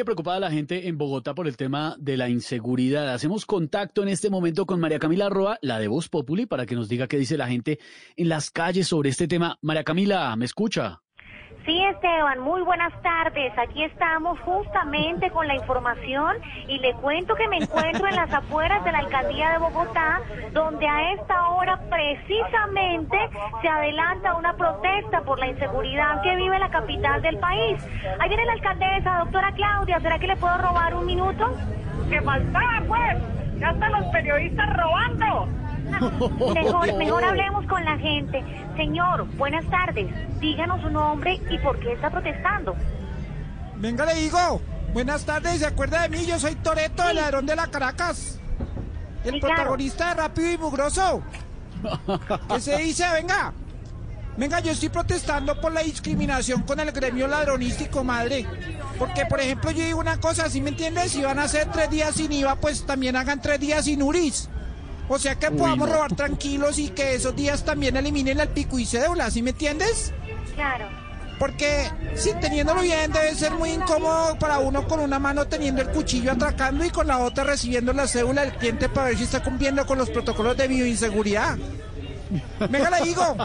[SPEAKER 4] Sigue preocupada la gente en Bogotá por el tema de la inseguridad. Hacemos contacto en este momento con María Camila Roa, la de Voz Populi, para que nos diga qué dice la gente en las calles sobre este tema. María Camila, ¿me escucha?
[SPEAKER 52] Sí, Esteban, muy buenas tardes. Aquí estamos justamente con la información y le cuento que me encuentro en las afueras de la alcaldía de Bogotá, donde a esta hora precisamente se adelanta una protesta por la inseguridad que vive la capital del país. Ahí viene la alcaldesa, doctora Claudia. ¿Será que le puedo robar un minuto?
[SPEAKER 53] ¡Que faltaba, pues! ¡Ya están los periodistas robando!
[SPEAKER 52] Mejor, mejor hablemos con la gente. Señor, buenas tardes. Díganos su nombre y por qué está protestando.
[SPEAKER 54] Venga, le digo. Buenas tardes, ¿se acuerda de mí? Yo soy Toreto, el ladrón de la Caracas. El
[SPEAKER 52] Sí, claro.
[SPEAKER 54] protagonista de Rápido y Mugroso. ¿Qué se dice? Venga. Venga, yo estoy protestando por la discriminación con el gremio ladronístico, madre. Porque, por ejemplo, yo digo una cosa, ¿sí me entiendes? Si van a hacer tres días sin IVA, pues también hagan tres días sin URIs. O sea que
[SPEAKER 4] Uy,
[SPEAKER 54] podamos
[SPEAKER 4] no.
[SPEAKER 54] robar tranquilos y que esos días también eliminen el pico y cédula, ¿sí me entiendes?
[SPEAKER 52] Claro.
[SPEAKER 54] Porque, sí, teniéndolo bien, debe ser muy incómodo para uno con una mano teniendo el cuchillo atracando y con la otra recibiendo la cédula del cliente para ver si está cumpliendo con los protocolos de bioinseguridad. Venga, le digo.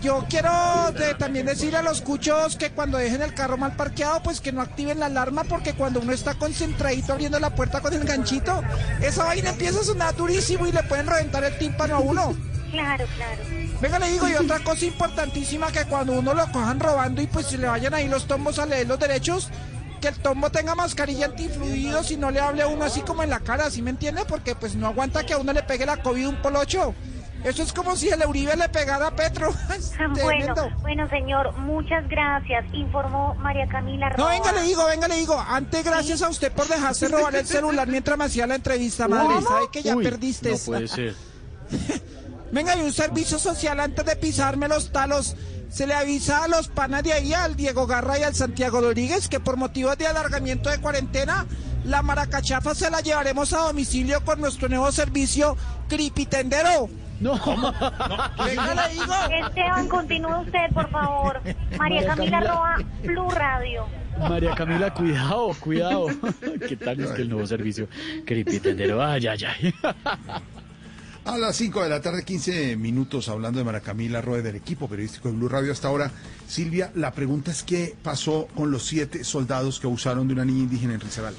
[SPEAKER 54] Yo quiero de- también decir a los cuchos que cuando dejen el carro mal parqueado, pues que no activen la alarma porque cuando uno está concentradito abriendo la puerta con el ganchito, esa vaina empieza a sonar durísimo y le pueden reventar el tímpano a uno.
[SPEAKER 55] Claro, claro.
[SPEAKER 54] Venga, le digo, y otra cosa importantísima, que cuando uno lo cojan robando y pues se le vayan ahí los tombos a leer los derechos, que el tombo tenga mascarilla antifluidos y no le hable a uno así como en la cara, ¿sí me entiende? Porque pues no aguanta que a uno le pegue la COVID un polocho. Eso es como si el Uribe le pegara a Petro.
[SPEAKER 55] Bueno, bueno, señor, muchas gracias. Informó María Camila
[SPEAKER 54] No,
[SPEAKER 55] Roa.
[SPEAKER 54] venga, le digo, venga, le digo. Antes, gracias a usted por dejarse robar el celular mientras me hacía la entrevista, madre.
[SPEAKER 4] ¿Cómo?
[SPEAKER 54] Sabe que ya
[SPEAKER 4] Uy,
[SPEAKER 54] perdiste.
[SPEAKER 4] No puede ser.
[SPEAKER 54] Venga, y un servicio social antes de pisarme los talos. Se le avisa a los panas de ahí, al Diego Garra y al Santiago Rodríguez, que por motivos de alargamiento de cuarentena, la maracachafa se la llevaremos a domicilio con nuestro nuevo servicio Cripitendero.
[SPEAKER 4] No,
[SPEAKER 54] Venga, le digo.
[SPEAKER 55] Esteban, continúe usted, por favor. María
[SPEAKER 4] María
[SPEAKER 55] Camila
[SPEAKER 4] Camila.
[SPEAKER 55] Roa, Blue Radio.
[SPEAKER 4] María Camila, cuidado, cuidado. ¿Qué tal es que el nuevo servicio Cripitendero? Ay, ay, ay.
[SPEAKER 3] A las 5 de la tarde, 15 minutos, hablando de Maracamila Roe del equipo periodístico de Blue Radio hasta ahora. Silvia, la pregunta es qué pasó con los siete soldados que abusaron de una niña indígena en Risaralda.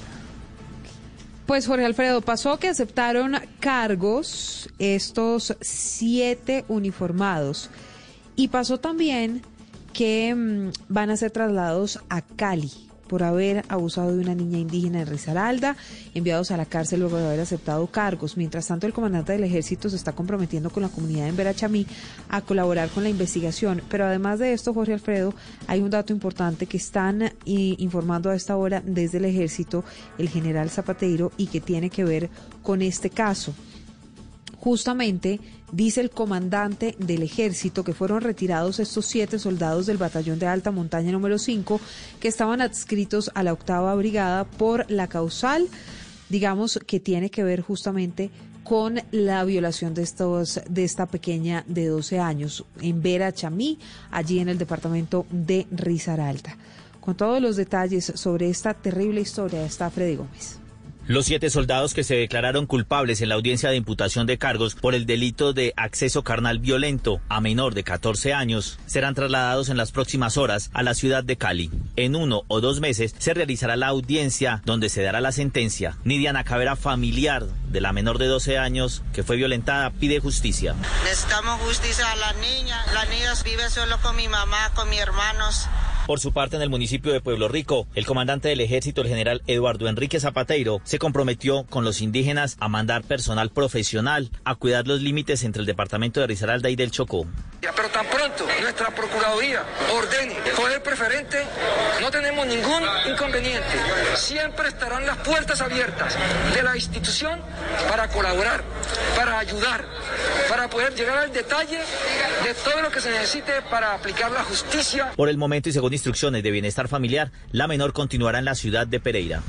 [SPEAKER 10] Pues Jorge Alfredo, pasó que aceptaron cargos estos siete uniformados. Y pasó también que mm, van a ser trasladados a Cali por haber abusado de una niña indígena en Risaralda, enviados a la cárcel luego de haber aceptado cargos. Mientras tanto, el comandante del ejército se está comprometiendo con la comunidad en Verachamí a colaborar con la investigación. Pero además de esto, Jorge Alfredo, hay un dato importante que están eh, informando a esta hora desde el ejército el general Zapateiro y que tiene que ver con este caso justamente dice el comandante del ejército que fueron retirados estos siete soldados del batallón de alta montaña número 5 que estaban adscritos a la octava brigada por la causal, digamos que tiene que ver justamente con la violación de estos de esta pequeña de 12 años en Vera Chamí, allí en el departamento de Risaralda. Con todos los detalles sobre esta terrible historia está Freddy Gómez.
[SPEAKER 56] Los siete soldados que se declararon culpables en la audiencia de imputación de cargos por el delito de acceso carnal violento a menor de 14 años serán trasladados en las próximas horas a la ciudad de Cali. En uno o dos meses se realizará la audiencia donde se dará la sentencia. Nidiana Cavera, familiar de la menor de 12 años que fue violentada, pide justicia.
[SPEAKER 57] Necesitamos justicia a la niña. La niña vive solo con mi mamá, con mis hermanos.
[SPEAKER 56] Por su parte, en el municipio de Pueblo Rico, el comandante del ejército, el general Eduardo Enrique Zapateiro, se comprometió con los indígenas a mandar personal profesional a cuidar los límites entre el departamento de Risaralda y del Chocó.
[SPEAKER 58] Ya, Pero tan pronto nuestra Procuraduría ordene poder preferente, no tenemos ningún inconveniente. Siempre estarán las puertas abiertas de la institución para colaborar, para ayudar, para poder llegar al detalle de todo lo que se necesite para aplicar la justicia.
[SPEAKER 56] Por el momento y según instrucciones de bienestar familiar, la menor continuará en la ciudad de Pereira.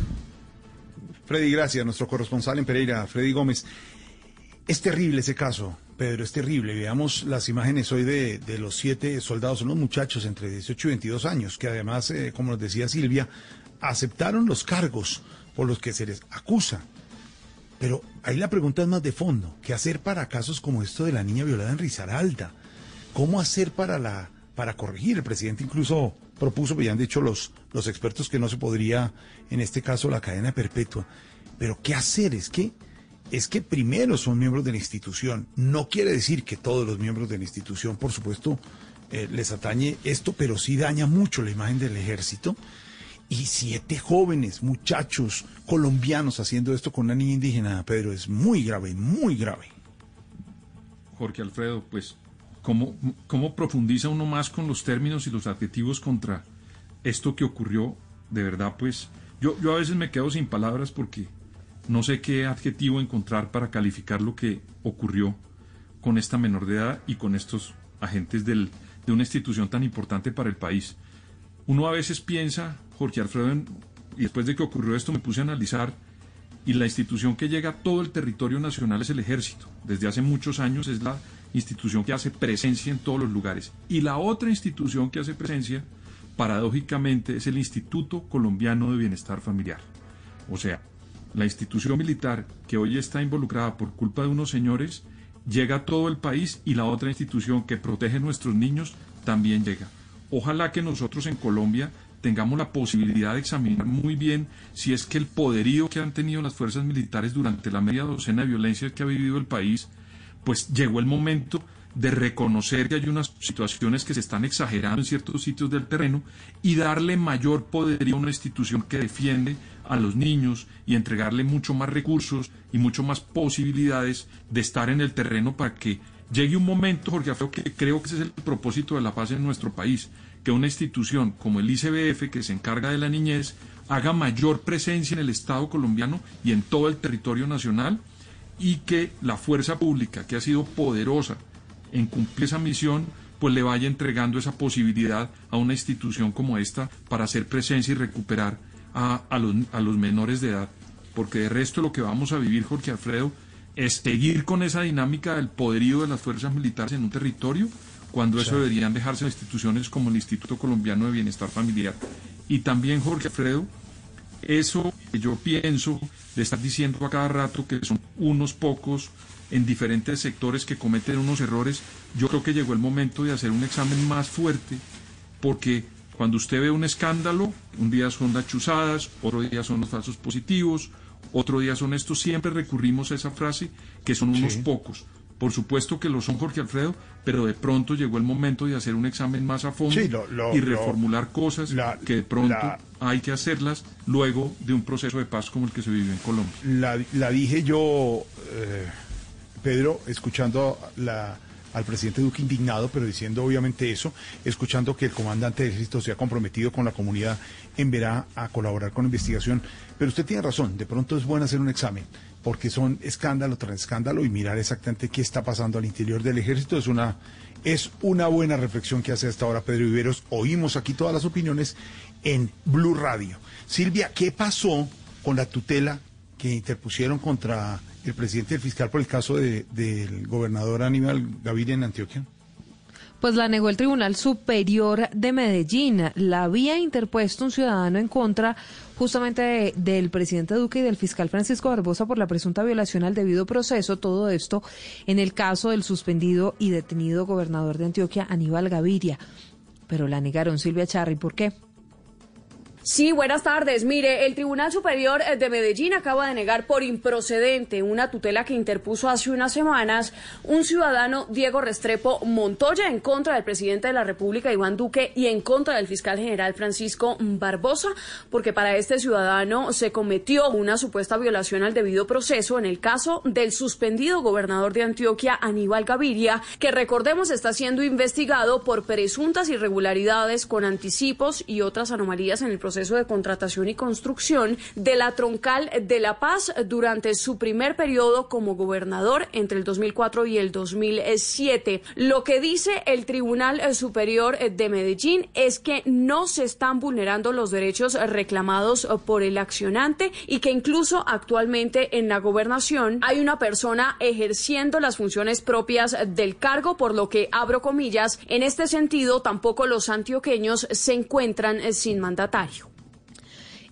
[SPEAKER 3] Freddy, gracias, nuestro corresponsal en Pereira, Freddy Gómez. Es terrible ese caso, Pedro, es terrible. Veamos las imágenes hoy de, los siete soldados, son unos muchachos entre 18 y 22 años, que además, eh, como nos decía Silvia, aceptaron los cargos por los que se les acusa. Pero ahí la pregunta es más de fondo. ¿Qué hacer para casos como esto de la niña violada en Risaralda? ¿Cómo hacer para la para corregir? El presidente incluso propuso, pues ya han dicho los, los expertos que no se podría, en este caso, la cadena perpetua. Pero ¿qué hacer? Es que, es que primero son miembros de la institución. No quiere decir que todos los miembros de la institución, por supuesto, eh, les atañe esto, pero sí daña mucho la imagen del ejército y siete jóvenes, muchachos colombianos haciendo esto con una niña indígena, Pedro, es muy grave, muy grave.
[SPEAKER 59] Jorge Alfredo, pues, ¿cómo, ¿cómo profundiza uno más con los términos y los adjetivos contra esto que ocurrió? De verdad, pues, yo, yo a veces me quedo sin palabras porque no sé qué adjetivo encontrar para calificar lo que ocurrió con esta menor de edad y con estos agentes del, de una institución tan importante para el país. Uno a veces piensa, Jorge Alfredo, y después de que ocurrió esto me puse a analizar, y la institución que llega a todo el territorio nacional es el ejército. Desde hace muchos años es la institución que hace presencia en todos los lugares. Y la otra institución que hace presencia, paradójicamente, es el Instituto Colombiano de Bienestar Familiar. O sea, la institución militar que hoy está involucrada por culpa de unos señores llega a todo el país y la otra institución que protege a nuestros niños también llega. Ojalá que nosotros en Colombia tengamos la posibilidad de examinar muy bien si es que el poderío que han tenido las fuerzas militares durante la media docena de violencias que ha vivido el país, pues llegó el momento de reconocer que hay unas situaciones que se están exagerando en ciertos sitios del terreno y darle mayor poderío a una institución que defiende a los niños y entregarle mucho más recursos y mucho más posibilidades de estar en el terreno para que llegue un momento, Jorge Alfredo, que creo que ese es el propósito de la paz en nuestro país, que una institución como el ICBF, que se encarga de la niñez, haga mayor presencia en el Estado colombiano y en todo el territorio nacional y que la fuerza pública, que ha sido poderosa en cumplir esa misión, pues le vaya entregando esa posibilidad a una institución como esta para hacer presencia y recuperar a, a, los, a los menores de edad. Porque de resto lo que vamos a vivir, Jorge Alfredo, es seguir con esa dinámica del poderío de las fuerzas militares en un territorio, cuando eso deberían dejarse en instituciones como el Instituto Colombiano de Bienestar Familiar. Y también, Jorge Alfredo, eso que yo pienso de estar diciendo a cada rato que son unos pocos en diferentes sectores que cometen unos errores, yo creo que llegó el momento de hacer un examen más fuerte, porque cuando usted ve un escándalo, un día son las chuzadas, otro día son los falsos positivos, otro día son estos, siempre recurrimos a esa frase que son unos pocos. Por supuesto que lo son Jorge Alfredo, pero de pronto llegó el momento de hacer un examen más a fondo
[SPEAKER 3] Sí, lo- lo-
[SPEAKER 59] y
[SPEAKER 3] lo-
[SPEAKER 59] reformular cosas que de pronto
[SPEAKER 3] la-
[SPEAKER 59] hay que hacerlas luego de un proceso de paz como el que se vive en Colombia.
[SPEAKER 3] La, dije yo, eh, Pedro, escuchando la- al presidente Duque indignado, pero diciendo obviamente eso, escuchando que el comandante del ejército se ha comprometido con la comunidad en Verá a colaborar con la investigación. Pero usted tiene razón, de pronto es bueno hacer un examen, porque son escándalo tras escándalo y mirar exactamente qué está pasando al interior del ejército es una, es una buena reflexión que hace hasta ahora Pedro Viveros. Oímos aquí todas las opiniones en Blue Radio. Silvia, ¿qué pasó con la tutela que interpusieron contra el presidente y el fiscal por el caso de- del gobernador Aníbal Gaviria en Antioquia?
[SPEAKER 10] Pues la negó el Tribunal Superior de Medellín. La había interpuesto un ciudadano en contra justamente de- del presidente Duque y del fiscal Francisco Barbosa por la presunta violación al debido proceso. Todo esto en el caso del suspendido y detenido gobernador de Antioquia, Aníbal Gaviria. Pero la negaron Silvia Charri. ¿Por qué?
[SPEAKER 52] Sí, buenas tardes. Mire, el Tribunal Superior eh, de Medellín acaba de negar por improcedente una tutela que interpuso hace unas semanas un ciudadano, Diego Restrepo Montoya, en contra del presidente de la República, Iván Duque, y en contra del fiscal general Francisco Barbosa, porque para este ciudadano se cometió una supuesta violación al debido proceso en el caso del suspendido gobernador de Antioquia, Aníbal Gaviria, que recordemos está siendo investigado por presuntas irregularidades con anticipos y otras anomalías en el proceso de contratación y construcción de la Troncal de La Paz durante su primer periodo como gobernador entre el 2004 y el 2007. Lo que dice el Tribunal Superior de Medellín es que no se están vulnerando los derechos reclamados por el accionante y que incluso actualmente en la gobernación hay una persona ejerciendo las funciones propias del cargo, por lo que, abro comillas, en este sentido tampoco los antioqueños se encuentran sin mandatario.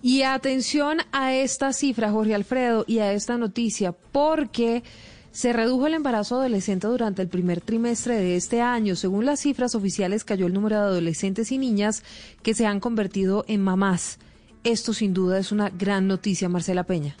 [SPEAKER 10] Y atención a esta cifra, Jorge Alfredo, y a esta noticia, porque se redujo el embarazo adolescente durante el primer trimestre de este año. Según las cifras oficiales, cayó el número de adolescentes y niñas que se han convertido en mamás. Esto sin duda es una gran noticia, Marcela Peña.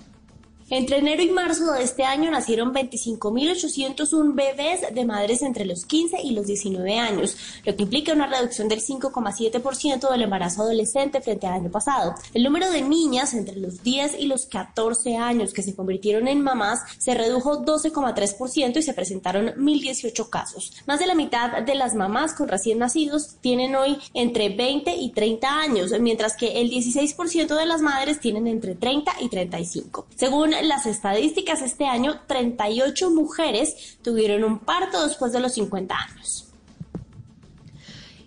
[SPEAKER 60] Entre enero y marzo de este año nacieron 25.801 bebés de madres entre los 15 y los 19 años, lo que implica una reducción del 5,7% del embarazo adolescente frente al año pasado. El número de niñas entre los 10 y los 14 años que se convirtieron en mamás se redujo 12,3% y se presentaron 1.018 casos. Más de la mitad de las mamás con recién nacidos tienen hoy entre 20 y 30 años, mientras que el 16% de las madres tienen entre 30 y 35. Según las estadísticas, este año 38 mujeres tuvieron un parto después de los 50 años.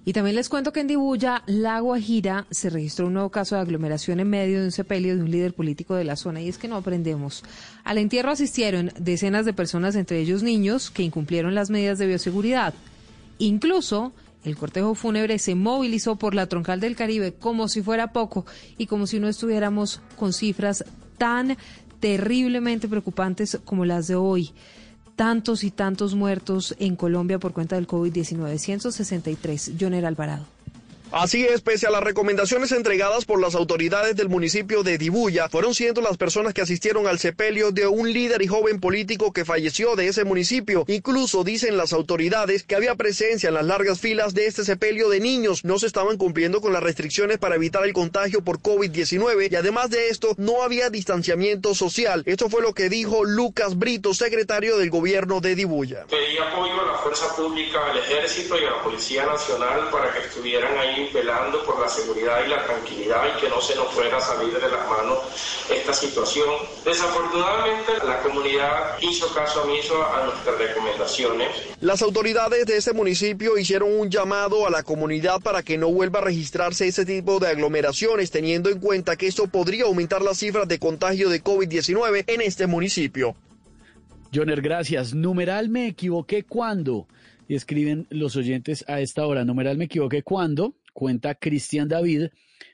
[SPEAKER 10] Y también les cuento que en Dibuya, La Guajira, se registró un nuevo caso de aglomeración en medio de un sepelio de un líder político de la zona. Y es que no aprendemos. Al entierro asistieron decenas de personas, entre ellos niños, que incumplieron las medidas de bioseguridad. Incluso el cortejo fúnebre se movilizó por la troncal del Caribe como si fuera poco y como si no estuviéramos con cifras tan terriblemente preocupantes como las de hoy. tantos y tantos muertos en Colombia por cuenta del COVID-19. 163. Joner Alvarado.
[SPEAKER 45] Así es, pese a las recomendaciones entregadas por las autoridades del municipio de Dibuya, fueron cientos las personas que asistieron al sepelio de un líder y joven político que falleció de ese municipio. Incluso dicen las autoridades que había presencia en las largas filas de este sepelio de niños. No se estaban cumpliendo con las restricciones para evitar el contagio por COVID-19 y además de esto no había distanciamiento social. Esto fue lo que dijo Lucas Brito, secretario del gobierno de Dibuya.
[SPEAKER 61] Pedí apoyo a la fuerza pública, al ejército y a la Policía Nacional para que estuvieran ahí velando por la seguridad y la tranquilidad y que no se nos fuera a salir de las manos esta situación. Desafortunadamente, la comunidad hizo caso omiso a nuestras recomendaciones.
[SPEAKER 45] Las autoridades de este municipio hicieron un llamado a la comunidad para que no vuelva a registrarse ese tipo de aglomeraciones, teniendo en cuenta que esto podría aumentar las cifras de contagio de COVID-19 en este municipio.
[SPEAKER 4] Joner, gracias. Numeral me equivoqué cuando. Y escriben los oyentes a esta hora. Numeral me equivoqué cuando cuenta Cristian David,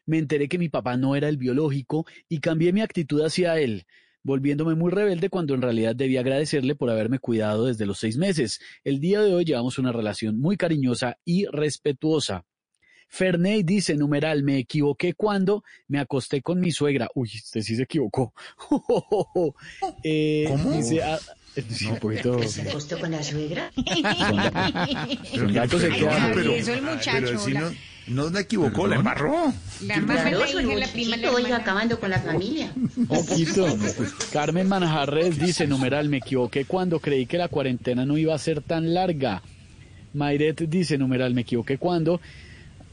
[SPEAKER 4] me enteré que mi papá no era el biológico y cambié mi actitud hacia él, volviéndome muy rebelde cuando en realidad debía agradecerle por haberme cuidado desde los seis meses. El día de hoy llevamos una relación muy cariñosa y respetuosa. Ferney dice, numeral, me equivoqué cuando me acosté con mi suegra. Uy, usted sí se equivocó. eh,
[SPEAKER 3] ¿Cómo?
[SPEAKER 4] Dice, ah, no, un poquito.
[SPEAKER 62] ¿Se acostó con la suegra?
[SPEAKER 4] Son datos se quedan.
[SPEAKER 3] pero,
[SPEAKER 62] Eso el muchacho,
[SPEAKER 3] pero si
[SPEAKER 62] la-
[SPEAKER 3] no, no me equivocó, la embarró.
[SPEAKER 62] La mamá, la hija, la prima, la hermana. acabando con la familia.
[SPEAKER 4] Poquito. Carmen Manjarres dice, numeral, me equivoqué cuando creí que la cuarentena no iba a ser tan larga. Mayret dice, numeral, me equivoqué cuando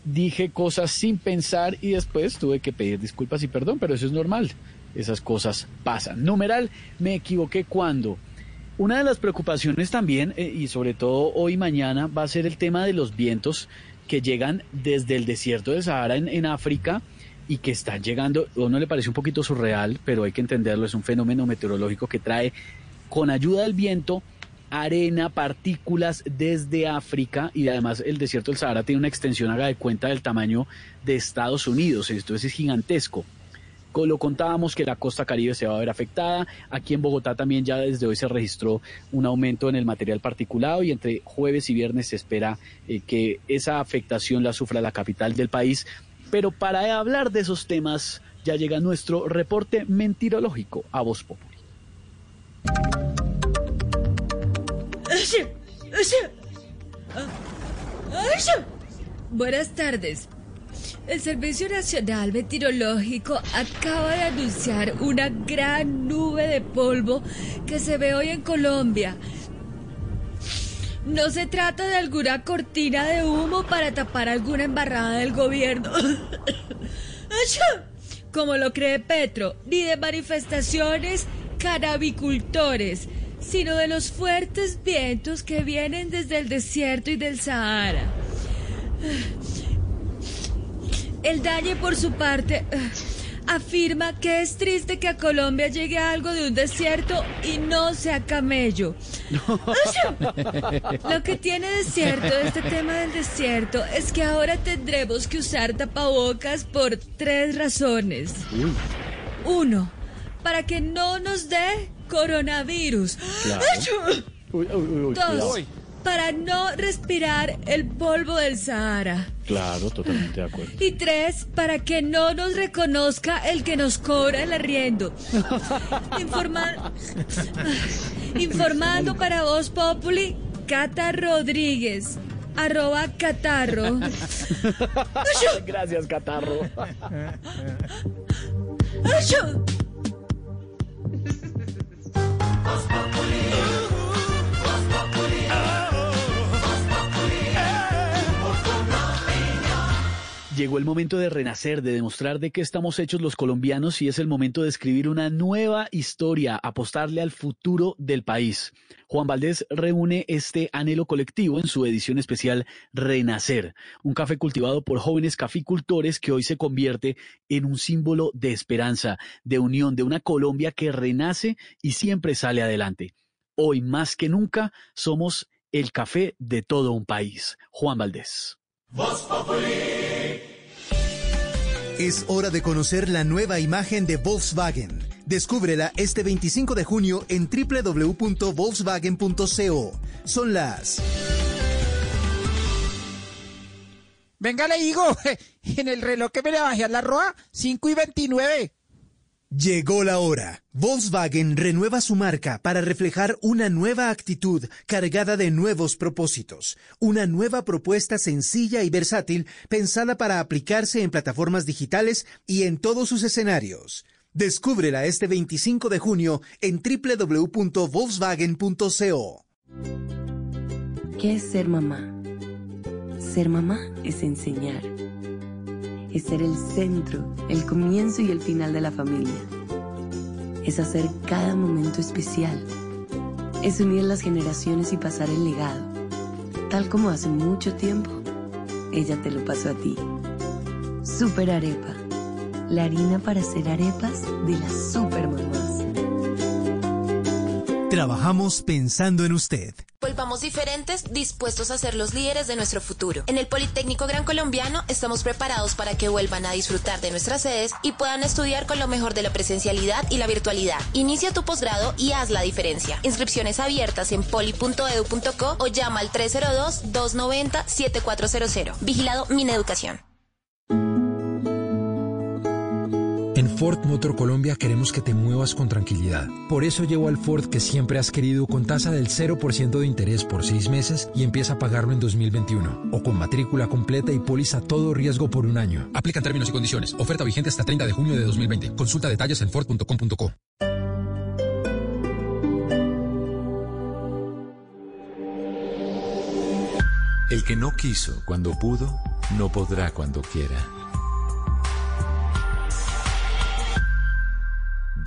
[SPEAKER 4] dije cosas sin pensar y después tuve que pedir disculpas y perdón, pero eso es normal. Esas cosas pasan. Numeral, me equivoqué cuando. Una de las preocupaciones también, eh, y sobre todo hoy y mañana, va a ser el tema de los vientos que llegan desde el desierto del Sahara en, África y que están llegando, a uno le parece un poquito surreal, pero hay que entenderlo, es un fenómeno meteorológico que trae con ayuda del viento arena, partículas desde África y además el desierto del Sahara tiene una extensión, haga de cuenta, del tamaño de Estados Unidos, esto es gigantesco. Lo contábamos que la costa caribe se va a ver afectada. Aquí en Bogotá también ya desde hoy se registró un aumento en el material particulado y entre jueves y viernes se espera eh, que esa afectación la sufra la capital del país. Pero para hablar de esos temas ya llega nuestro reporte mentirológico a Voz Populi.
[SPEAKER 63] Buenas tardes. El Servicio Nacional Meteorológico acaba de anunciar una gran nube de polvo que se ve hoy en Colombia. No se trata de alguna cortina de humo para tapar alguna embarrada del gobierno. Como lo cree Petro, ni de manifestaciones canabicultores, sino de los fuertes vientos que vienen desde el desierto y del Sahara. El Dañe, por su parte, afirma que es triste que a Colombia llegue algo de un desierto y no sea camello. Lo que tiene de cierto este tema del desierto es que ahora tendremos que usar tapabocas por tres razones. Uno, para que no nos dé coronavirus.
[SPEAKER 4] Claro. Uy, uy, uy, uy,
[SPEAKER 63] Dos. Para no respirar el polvo del Sahara.
[SPEAKER 4] Claro, totalmente de acuerdo.
[SPEAKER 63] Y tres, para que no nos reconozca el que nos cobra el arriendo. Informa- Informando para Voz Populi, Cata Rodríguez. Arroba Catarro.
[SPEAKER 4] Gracias, Catarro. Llegó el momento de renacer, de demostrar de qué estamos hechos los colombianos y es el momento de escribir una nueva historia, apostarle al futuro del país. Juan Valdés reúne este anhelo colectivo en su edición especial Renacer, un café cultivado por jóvenes caficultores que hoy se convierte en un símbolo de esperanza, de unión, de una Colombia que renace y siempre sale adelante. Hoy más que nunca somos el café de todo un país. Juan Valdés.
[SPEAKER 15] Es hora de conocer la nueva imagen de Volkswagen. Descúbrela este 25 de junio en www.volkswagen.co. Son las...
[SPEAKER 54] Venga, le digo, en el reloj que me le bajé a la roa, 5 y 29.
[SPEAKER 15] Llegó la hora. Volkswagen renueva su marca para reflejar una nueva actitud cargada de nuevos propósitos. Una nueva propuesta sencilla y versátil pensada para aplicarse en plataformas digitales y en todos sus escenarios. Descúbrela este 25 de junio en www.volkswagen.co.
[SPEAKER 64] ¿Qué es ser mamá? Ser mamá es enseñar es ser el centro, el comienzo y el final de la familia. Es hacer cada momento especial. Es unir las generaciones y pasar el legado. Tal como hace mucho tiempo, ella te lo pasó a ti. Super Arepa. La harina para hacer arepas de las super mamás.
[SPEAKER 15] Trabajamos pensando en usted.
[SPEAKER 32] Volvamos diferentes, dispuestos a ser los líderes de nuestro futuro. En el Politécnico Gran Colombiano estamos preparados para que vuelvan a disfrutar de nuestras sedes y puedan estudiar con lo mejor de la presencialidad y la virtualidad. Inicia tu posgrado y haz la diferencia. Inscripciones abiertas en poli.edu.co o llama al 302-290-7400. Vigilado Mineducación.
[SPEAKER 22] Ford Motor Colombia queremos que te muevas con tranquilidad. Por eso llevo al Ford que siempre has querido con tasa del 0% de interés por seis meses y empieza a pagarlo en 2021. O con matrícula completa y póliza todo riesgo por un año. Aplican términos y condiciones. Oferta vigente hasta 30 de junio de 2020. Consulta detalles en Ford.com.co.
[SPEAKER 29] El que no quiso cuando pudo, no podrá cuando quiera.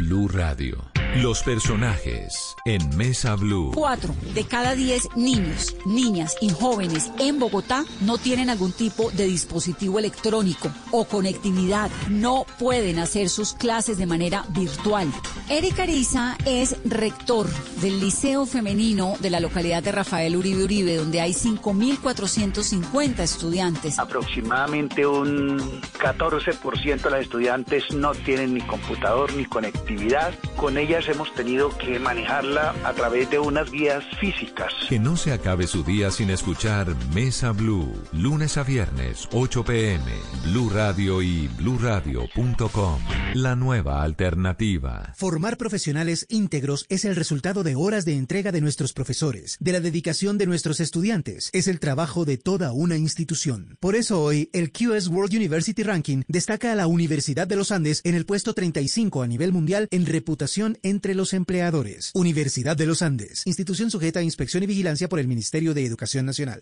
[SPEAKER 29] Blue Radio. Los personajes en Mesa Blue.
[SPEAKER 65] Cuatro de cada diez niños, niñas y jóvenes en Bogotá no tienen algún tipo de dispositivo electrónico o conectividad. No pueden hacer sus clases de manera virtual. Eric Ariza es rector del Liceo Femenino de la localidad de Rafael Uribe Uribe, donde hay 5.450 estudiantes.
[SPEAKER 66] Aproximadamente un 14% de las estudiantes no tienen ni computador ni conectividad. Con ellas hemos tenido que manejarla a través de unas guías físicas.
[SPEAKER 29] Que no se acabe su día sin escuchar Mesa Blue, lunes a viernes, 8 pm, Blue Radio y bluradio.com. La nueva alternativa.
[SPEAKER 15] Formar profesionales íntegros es el resultado de horas de entrega de nuestros profesores, de la dedicación de nuestros estudiantes, es el trabajo de toda una institución. Por eso hoy, el QS World University Ranking destaca a la Universidad de los Andes en el puesto 35 a nivel mundial en reputación entre los empleadores. Universidad de los Andes, institución sujeta a inspección y vigilancia por el Ministerio de Educación Nacional.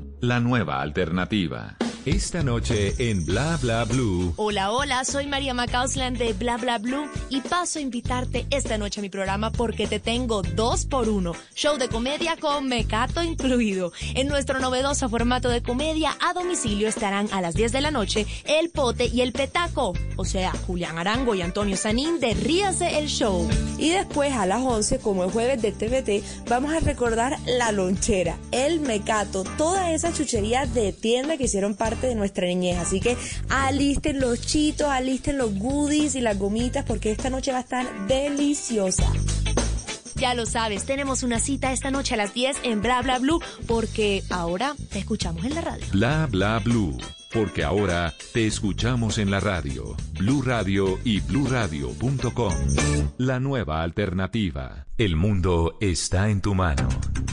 [SPEAKER 29] La nueva alternativa. Esta noche en Bla Bla Blue.
[SPEAKER 32] Hola, hola, soy María Macausland de Bla Bla Blue y paso a invitarte esta noche a mi programa porque te tengo dos por uno. Show de comedia con mecato incluido. En nuestro novedoso formato de comedia a domicilio estarán a las 10 de la noche El Pote y El Petaco. O sea, Julián Arango y Antonio Sanín de Ríase el Show.
[SPEAKER 67] Y después a las 11, como el jueves de TVT, vamos a recordar La Lonchera, El Mecato, toda esa chuchería de tienda que hicieron parte de nuestra niñez. Así que alisten los chitos, alisten los goodies y las gomitas porque esta noche va a estar deliciosa.
[SPEAKER 32] Ya lo sabes, tenemos una cita esta noche a las 10 en Bla Bla Blue porque ahora te escuchamos en la radio.
[SPEAKER 29] Bla Bla Blue. Porque ahora te escuchamos en la radio, Blue Radio y bluradio.com. La nueva alternativa. El mundo está en tu mano.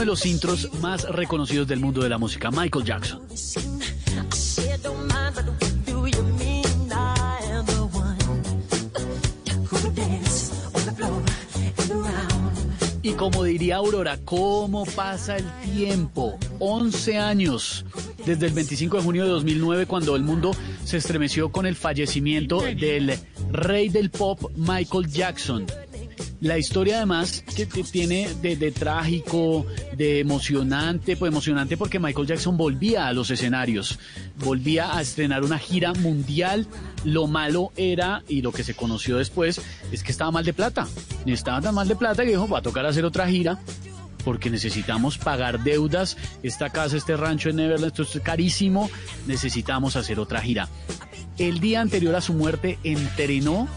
[SPEAKER 4] Uno de los intros más reconocidos del mundo de la música, Michael Jackson. Y como diría Aurora, ¿cómo pasa el tiempo? 11 años desde el 25 de junio de 2009 cuando el mundo se estremeció con el fallecimiento del rey del pop Michael Jackson. La historia además que, tiene de, de, trágico, de emocionante, pues emocionante porque Michael Jackson volvía a los escenarios, volvía a estrenar una gira mundial. Lo malo era, y lo que se conoció después, es que estaba mal de plata. Estaba tan mal de plata que dijo, va a tocar hacer otra gira porque necesitamos pagar deudas. Esta casa, este rancho en Neverland, esto es carísimo. Necesitamos hacer otra gira. El día anterior a su muerte entrenó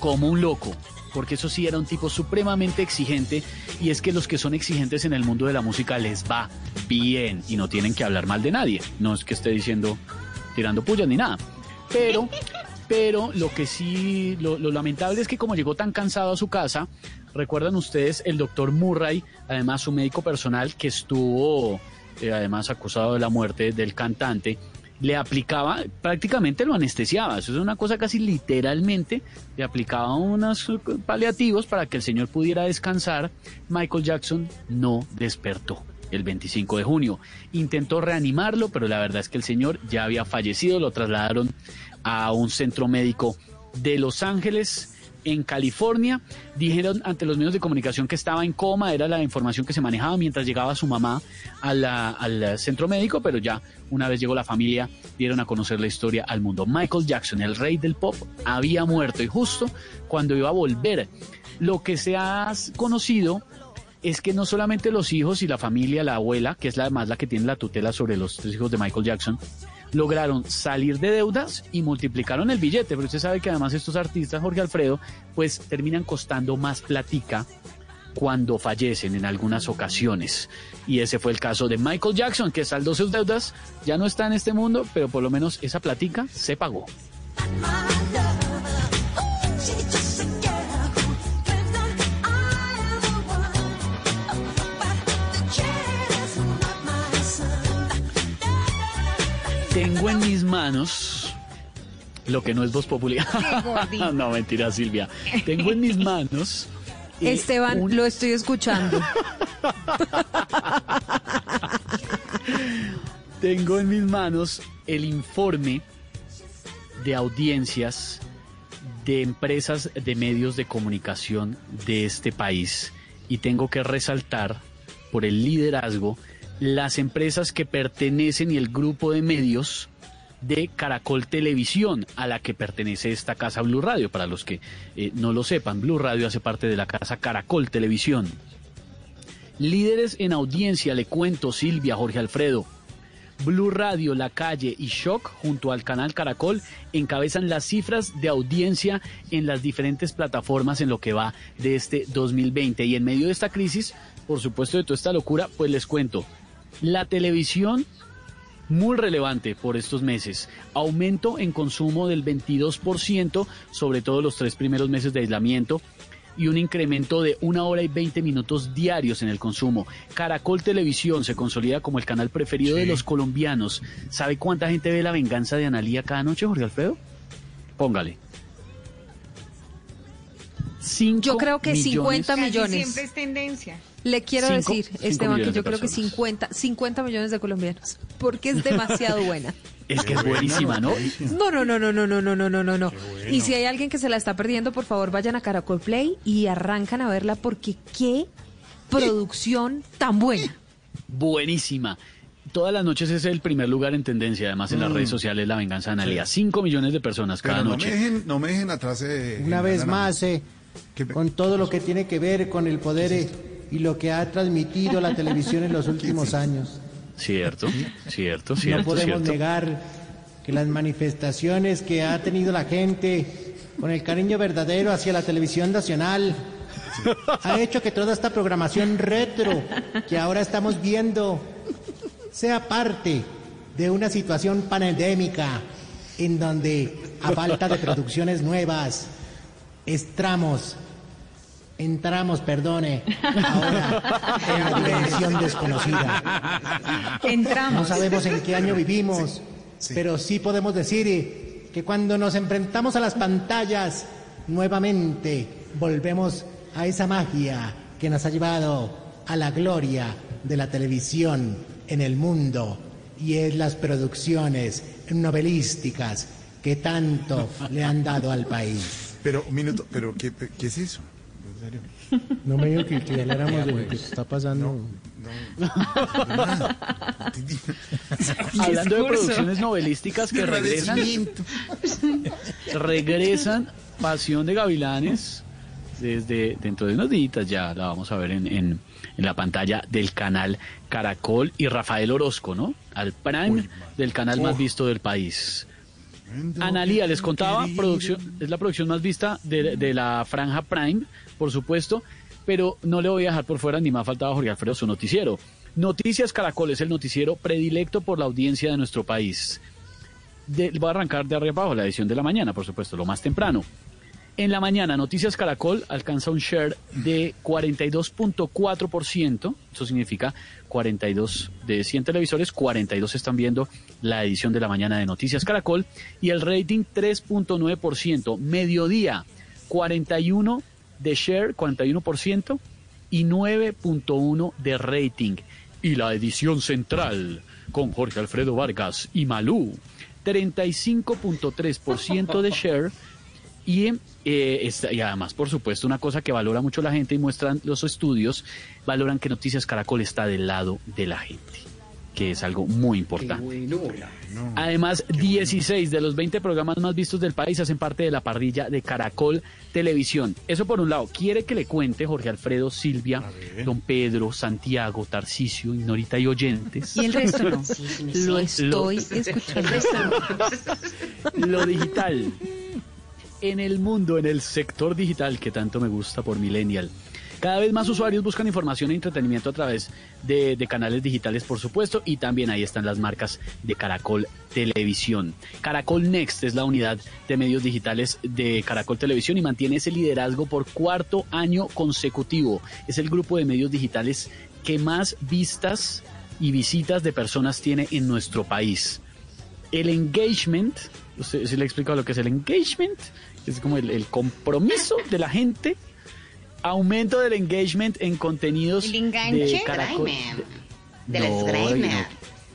[SPEAKER 4] como un loco porque eso sí era un tipo supremamente exigente y es que los que son exigentes en el mundo de la música les va bien y no tienen que hablar mal de nadie. No es que esté diciendo tirando pullas ni nada. Pero, pero lo que sí, lo, lo lamentable es que como llegó tan cansado a su casa, recuerdan ustedes el doctor Murray, además su médico personal que estuvo eh, además acusado de la muerte del cantante, le aplicaba, prácticamente lo anestesiaba, eso es una cosa casi literalmente, le aplicaba unos paliativos para que el señor pudiera descansar. Michael Jackson no despertó el 25 de junio. Intentó reanimarlo, pero la verdad es que el señor ya había fallecido, lo trasladaron a un centro médico de Los Ángeles en California. Dijeron ante los medios de comunicación que estaba en coma, era la información que se manejaba mientras llegaba su mamá al centro médico, pero ya una vez llegó la familia, dieron a conocer la historia al mundo. Michael Jackson, el rey del pop, había muerto y justo cuando iba a volver, lo que se ha conocido es que no solamente los hijos y la familia, la abuela, que es la además la que tiene la tutela sobre los tres hijos de Michael Jackson, lograron salir de deudas y multiplicaron el billete. Pero usted sabe que además estos artistas, Jorge Alfredo, pues terminan costando más platica cuando fallecen en algunas ocasiones. Y ese fue el caso de Michael Jackson, que saldó sus deudas, ya no está en este mundo, pero por lo menos esa platica se pagó. Tengo en mis manos lo que no es voz popular. no, mentira, Silvia. Tengo en mis manos.
[SPEAKER 10] eh, Esteban,
[SPEAKER 4] un-
[SPEAKER 10] lo estoy escuchando.
[SPEAKER 4] Tengo en mis manos el informe de audiencias de empresas de medios de comunicación de este país y tengo que resaltar por el liderazgo las empresas que pertenecen y el grupo de medios de Caracol Televisión, a la que pertenece esta casa Blue Radio. Para los que eh, no lo sepan, Blue Radio hace parte de la casa Caracol Televisión. Líderes en audiencia, le cuento Silvia, Jorge Alfredo. Blue Radio, La Calle y Shock, junto al canal Caracol, encabezan las cifras de audiencia en las diferentes plataformas en lo que va de este 2020. Y en medio de esta crisis, por supuesto, de toda esta locura, pues les cuento. La televisión, muy relevante por estos meses. Aumento en consumo del 22%, sobre todo los tres primeros meses de aislamiento y un incremento de una hora y 20 minutos diarios en el consumo. Caracol Televisión se consolida como el canal preferido de los colombianos. ¿Sabe cuánta gente ve La Venganza de Analía cada noche, Jorge Alfredo? Póngale.
[SPEAKER 10] Yo creo que 50
[SPEAKER 68] Casi
[SPEAKER 10] millones.
[SPEAKER 68] Siempre es tendencia.
[SPEAKER 10] Le quiero
[SPEAKER 4] Cinco-
[SPEAKER 10] decir,
[SPEAKER 4] cinco
[SPEAKER 10] Esteban, que yo creo que
[SPEAKER 4] personas.
[SPEAKER 10] 50, 50 millones de colombianos, porque es demasiado buena.
[SPEAKER 4] Es que es buenísima, ¿no?
[SPEAKER 10] No, no, no, no, no, no, no, no, no, no, no. Y si hay alguien que se la está perdiendo, por favor vayan a Caracol Play y arrancan a verla porque qué producción tan buena.
[SPEAKER 4] Buenísima. todas las noches es el primer lugar en tendencia, además en las
[SPEAKER 3] Mm.
[SPEAKER 4] redes sociales La Venganza de Analia.
[SPEAKER 3] Sí.
[SPEAKER 4] 5 millones de personas cada
[SPEAKER 3] Pero no
[SPEAKER 4] noche.
[SPEAKER 3] me dejen, no me dejen atrás. eh,
[SPEAKER 68] Una vez más, eh, con todo lo que tiene que ver con el poder eh, y lo que ha transmitido la televisión en los últimos años.
[SPEAKER 4] Cierto, cierto, cierto.
[SPEAKER 68] no podemos
[SPEAKER 4] cierto.
[SPEAKER 68] negar que las manifestaciones que ha tenido la gente con el cariño verdadero hacia la televisión nacional ha hecho que toda esta programación retro que ahora estamos viendo sea parte de una situación pandémica en donde a falta de producciones nuevas entramos entramos perdone ahora en la dimensión desconocida
[SPEAKER 65] Entramos.
[SPEAKER 68] no sabemos en qué año vivimos, pero sí podemos decir que cuando nos enfrentamos a las pantallas, nuevamente volvemos a esa magia que nos ha llevado a la gloria de la televisión en el mundo y es las producciones novelísticas que tanto le han dado al país.
[SPEAKER 3] Pero, un minuto, pero ¿qué, qué es eso?
[SPEAKER 68] No me digo que, que habláramos de lo
[SPEAKER 3] pues.
[SPEAKER 68] que está pasando.
[SPEAKER 4] Hablando de producciones novelísticas que regresan, regresan Pasión de Gavilanes desde dentro de unos días ya la vamos a ver en, en- en la pantalla del canal Caracol y Rafael Orozco, ¿no? Al prime del canal más
[SPEAKER 3] Oh.
[SPEAKER 4] visto del país. Analía, les contaba, producción, es la producción más vista de, de la franja Prime, por supuesto, pero no le voy a dejar por fuera ni más faltaba Jorge Alfredo su noticiero. Noticias Caracol es el noticiero predilecto por la audiencia de nuestro país. De- voy a arrancar de arriba abajo, la edición de la mañana, por supuesto, lo más temprano. En la mañana, Noticias Caracol alcanza un share de 42.4%, eso significa 42 de 100 televisores, 42 están viendo la edición de la mañana de Noticias Caracol y el rating 3.9%, mediodía 41 de share, 41% y 9.1 de rating. Y la edición central con Jorge Alfredo Vargas y Malú, 35.3% de share y, eh, esta- y además, por supuesto, una cosa que valora mucho la gente y muestran los estudios, valoran que Noticias Caracol está del lado de la gente, que es algo muy importante. Además, 16 de los 20 programas más vistos del país hacen parte de la parrilla de Caracol Televisión. Eso por un lado. Quiere que le cuente Jorge Alfredo, Silvia, don Pedro, Santiago, Tarcisio, Ignorita y oyentes.
[SPEAKER 65] Y el resto no.
[SPEAKER 62] Sí, sí, sí.
[SPEAKER 65] Lo estoy escuchando.
[SPEAKER 62] resto no.
[SPEAKER 4] Lo digital. En el mundo, en el sector digital que tanto me gusta por Millennial. Cada vez más usuarios buscan información e entretenimiento a través de, canales digitales, por supuesto, y también ahí están las marcas de Caracol Televisión. Caracol Next es la unidad de medios digitales de Caracol Televisión y mantiene ese liderazgo por cuarto año consecutivo. Es el grupo de medios digitales que más vistas y visitas de personas tiene en nuestro país. El engagement, ¿usted se le ha explicado lo que es el engagement? Es como el compromiso de la gente. Aumento del engagement en contenidos
[SPEAKER 62] El enganche.
[SPEAKER 4] de Caracol. De- No,
[SPEAKER 62] Screamer.
[SPEAKER 4] no.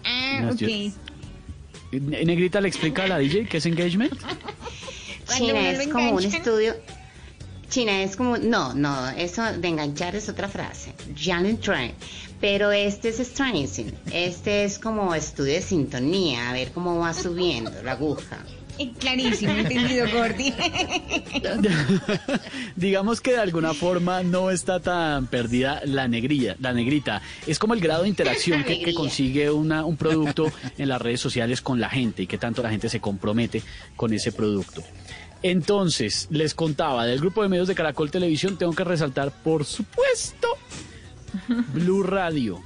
[SPEAKER 62] Ah,
[SPEAKER 4] No,
[SPEAKER 62] ok.
[SPEAKER 4] yo- Ne- Negrita le explica a la DJ qué es engagement.
[SPEAKER 62] China es como un estudio. China es como. No, no, eso de enganchar es otra frase. Janet Train. Pero este es stranging. Este es como estudio de sintonía, a ver cómo va subiendo la aguja.
[SPEAKER 65] Clarísimo, entendido, Gordy.
[SPEAKER 4] Digamos que de alguna forma no está tan perdida la negrilla, la negrita. Es como el grado de interacción que, consigue una, un producto en las redes sociales con la gente y que tanto la gente se compromete con ese producto. Entonces, les contaba del grupo de medios de Caracol Televisión, tengo que resaltar, por supuesto, Blue Radio.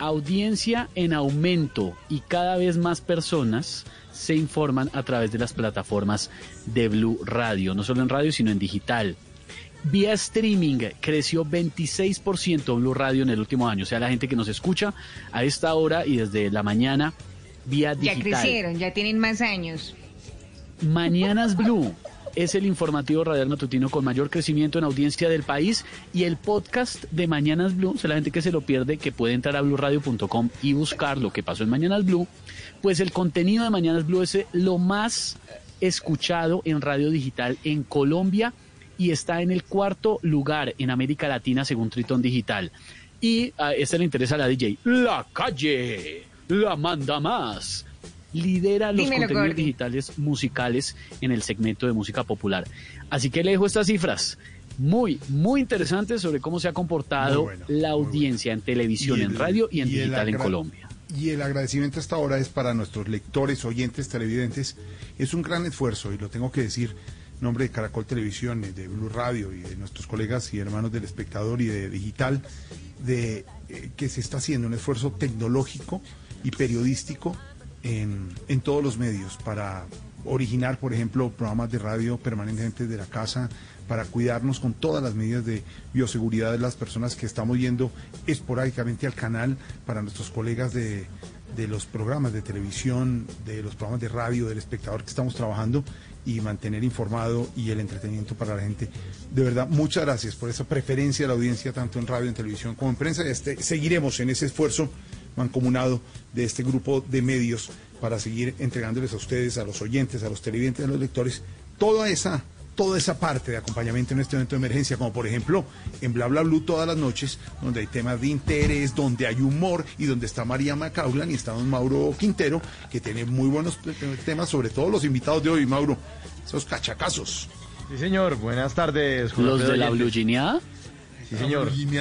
[SPEAKER 4] Audiencia en aumento y cada vez más personas se informan a través de las plataformas de Blue Radio, no solo en radio, sino en digital. Vía streaming creció 26% Blue Radio en el último año, o sea, la gente que nos escucha a esta hora y desde la mañana vía
[SPEAKER 65] Ya
[SPEAKER 4] digital.
[SPEAKER 65] crecieron, ya tienen más años.
[SPEAKER 4] Mañanas Blue es el informativo radial matutino con mayor crecimiento en audiencia del país y el podcast de Mañanas Blue, o la gente que se lo pierde, que puede entrar a bluradio.com y buscar lo que pasó en Mañanas Blue, pues el contenido de Mañanas Blue es lo más escuchado en radio digital en Colombia y está en el cuarto lugar en América Latina según Tritón Digital. Y a este le interesa a la DJ, La Calle. la manda más. Lidera los
[SPEAKER 69] Dímelo,
[SPEAKER 4] contenidos
[SPEAKER 69] Gordy.
[SPEAKER 4] digitales musicales en el segmento de música popular. Así que le dejo estas cifras muy, muy interesantes sobre cómo se ha comportado
[SPEAKER 3] bueno,
[SPEAKER 4] la audiencia en televisión,
[SPEAKER 3] el-
[SPEAKER 4] en radio y en
[SPEAKER 3] y
[SPEAKER 4] digital en Colombia.
[SPEAKER 3] Y el agradecimiento hasta ahora es para nuestros lectores, oyentes, televidentes. Es un gran esfuerzo y lo tengo que decir en nombre de Caracol Televisión, eh, de Blue Radio y de nuestros colegas y hermanos del espectador y de digital, de eh, que se está haciendo un esfuerzo tecnológico y periodístico en, todos los medios para originar, por ejemplo, programas de radio permanentemente de la casa, para cuidarnos con todas las medidas de bioseguridad de las personas que estamos yendo esporádicamente al canal, para nuestros colegas de, de los programas de televisión, de los programas de radio, del espectador que estamos trabajando y mantener informado y el entretenimiento para la gente. De verdad, muchas gracias por esa preferencia de la audiencia, tanto en radio, en televisión como en prensa. Este, seguiremos en ese esfuerzo mancomunado de este grupo de medios para seguir entregándoles a ustedes, a los oyentes, a los televidentes, a los lectores, toda esa toda esa parte de acompañamiento en este evento de emergencia, como por ejemplo en Bla Bla Blue todas las noches, donde hay temas de interés, donde hay humor y donde está María Macaulan y está don Mauro Quintero, que tiene muy buenos te- temas, sobre todo los invitados de hoy, Mauro, esos cachacazos.
[SPEAKER 70] Sí, señor. Buenas tardes. Juan
[SPEAKER 4] ¿Los de la. Blue?
[SPEAKER 70] Sí, señor.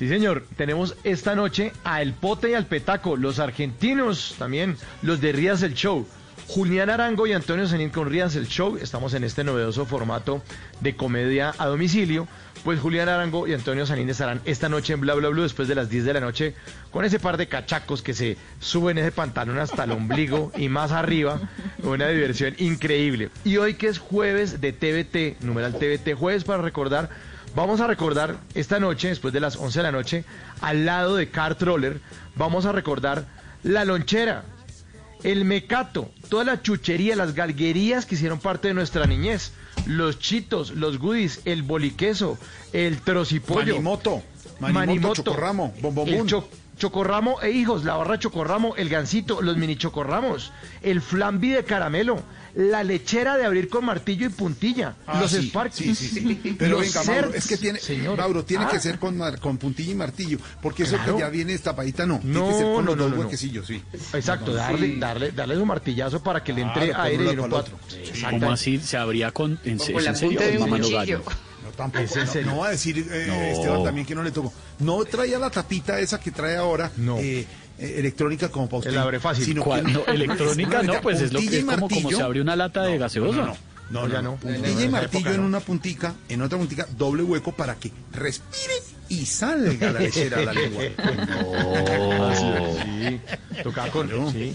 [SPEAKER 70] Sí, señor. Tenemos esta noche a El Pote y al Petaco, los argentinos también, los de Rías el Show. Julián Arango y Antonio Zenin con Rías el Show. Estamos en este novedoso formato de comedia a domicilio. Pues Julián Arango y Antonio Sanín estarán esta noche en Bla Bla Blue después de las 10 de la noche con ese par de cachacos que se suben ese pantalón hasta el ombligo y más arriba. Una diversión increíble. Y hoy que es jueves de TVT, numeral TVT, jueves para recordar Vamos a recordar esta noche, después de las 11 de la noche, al lado de Car Troller, vamos a recordar la lonchera, el mecato, toda la chuchería, las galguerías que hicieron parte de nuestra niñez, los chitos, los goodies, el boliqueso, el trocipollo.
[SPEAKER 3] Manimoto, Manimoto, Chocorramo, Bombombón.
[SPEAKER 70] el cho- chocorramo e hijos, la barra chocorramo, el gansito, los mini chocorramos, el flambi de caramelo, la lechera de abrir con martillo y puntilla,
[SPEAKER 3] Ah,
[SPEAKER 70] los
[SPEAKER 3] sí,
[SPEAKER 70] Sparkies,
[SPEAKER 3] sí, sí, sí. Pero
[SPEAKER 70] los
[SPEAKER 3] venga, Mauro, es que tiene,
[SPEAKER 70] Señor.
[SPEAKER 3] Mauro, tiene
[SPEAKER 70] Ah.
[SPEAKER 3] que ser con, puntilla y martillo, porque eso que ya viene destapadita no, tiene
[SPEAKER 70] No,
[SPEAKER 3] que ser con
[SPEAKER 70] no,
[SPEAKER 3] los
[SPEAKER 70] no,
[SPEAKER 3] dos huequecillos, sí.
[SPEAKER 70] Exacto,
[SPEAKER 3] No, no,
[SPEAKER 70] darle,
[SPEAKER 3] sí.
[SPEAKER 70] darle, darle un martillazo para que le entre
[SPEAKER 3] Claro,
[SPEAKER 70] aire
[SPEAKER 3] un
[SPEAKER 70] y no. Exactamente.
[SPEAKER 4] ¿Cómo así se abría con, en,
[SPEAKER 70] O
[SPEAKER 4] ¿es
[SPEAKER 70] con la
[SPEAKER 4] en serio?
[SPEAKER 3] No, tampoco.
[SPEAKER 70] Es en
[SPEAKER 3] no,
[SPEAKER 70] serio.
[SPEAKER 3] no va a decir eh,
[SPEAKER 4] No.
[SPEAKER 3] Esteban también que no le tocó. No traía la tapita esa que trae ahora, eh, eh, electrónica como para usted.
[SPEAKER 70] El abre fácil.
[SPEAKER 3] sino que-
[SPEAKER 4] No, electrónica no, pues es, lo,
[SPEAKER 3] puntilla
[SPEAKER 4] es como, como se abre una lata de gaseosa.
[SPEAKER 3] No, no, no,
[SPEAKER 70] ya
[SPEAKER 3] no.
[SPEAKER 70] no.
[SPEAKER 3] Puntilla y martillo
[SPEAKER 70] época
[SPEAKER 3] en
[SPEAKER 70] no.
[SPEAKER 3] una puntica, en otra puntica, doble hueco para que respire y salga la lechera a la lengua.
[SPEAKER 70] Ah, sí, sí. Tocaba con. Sí.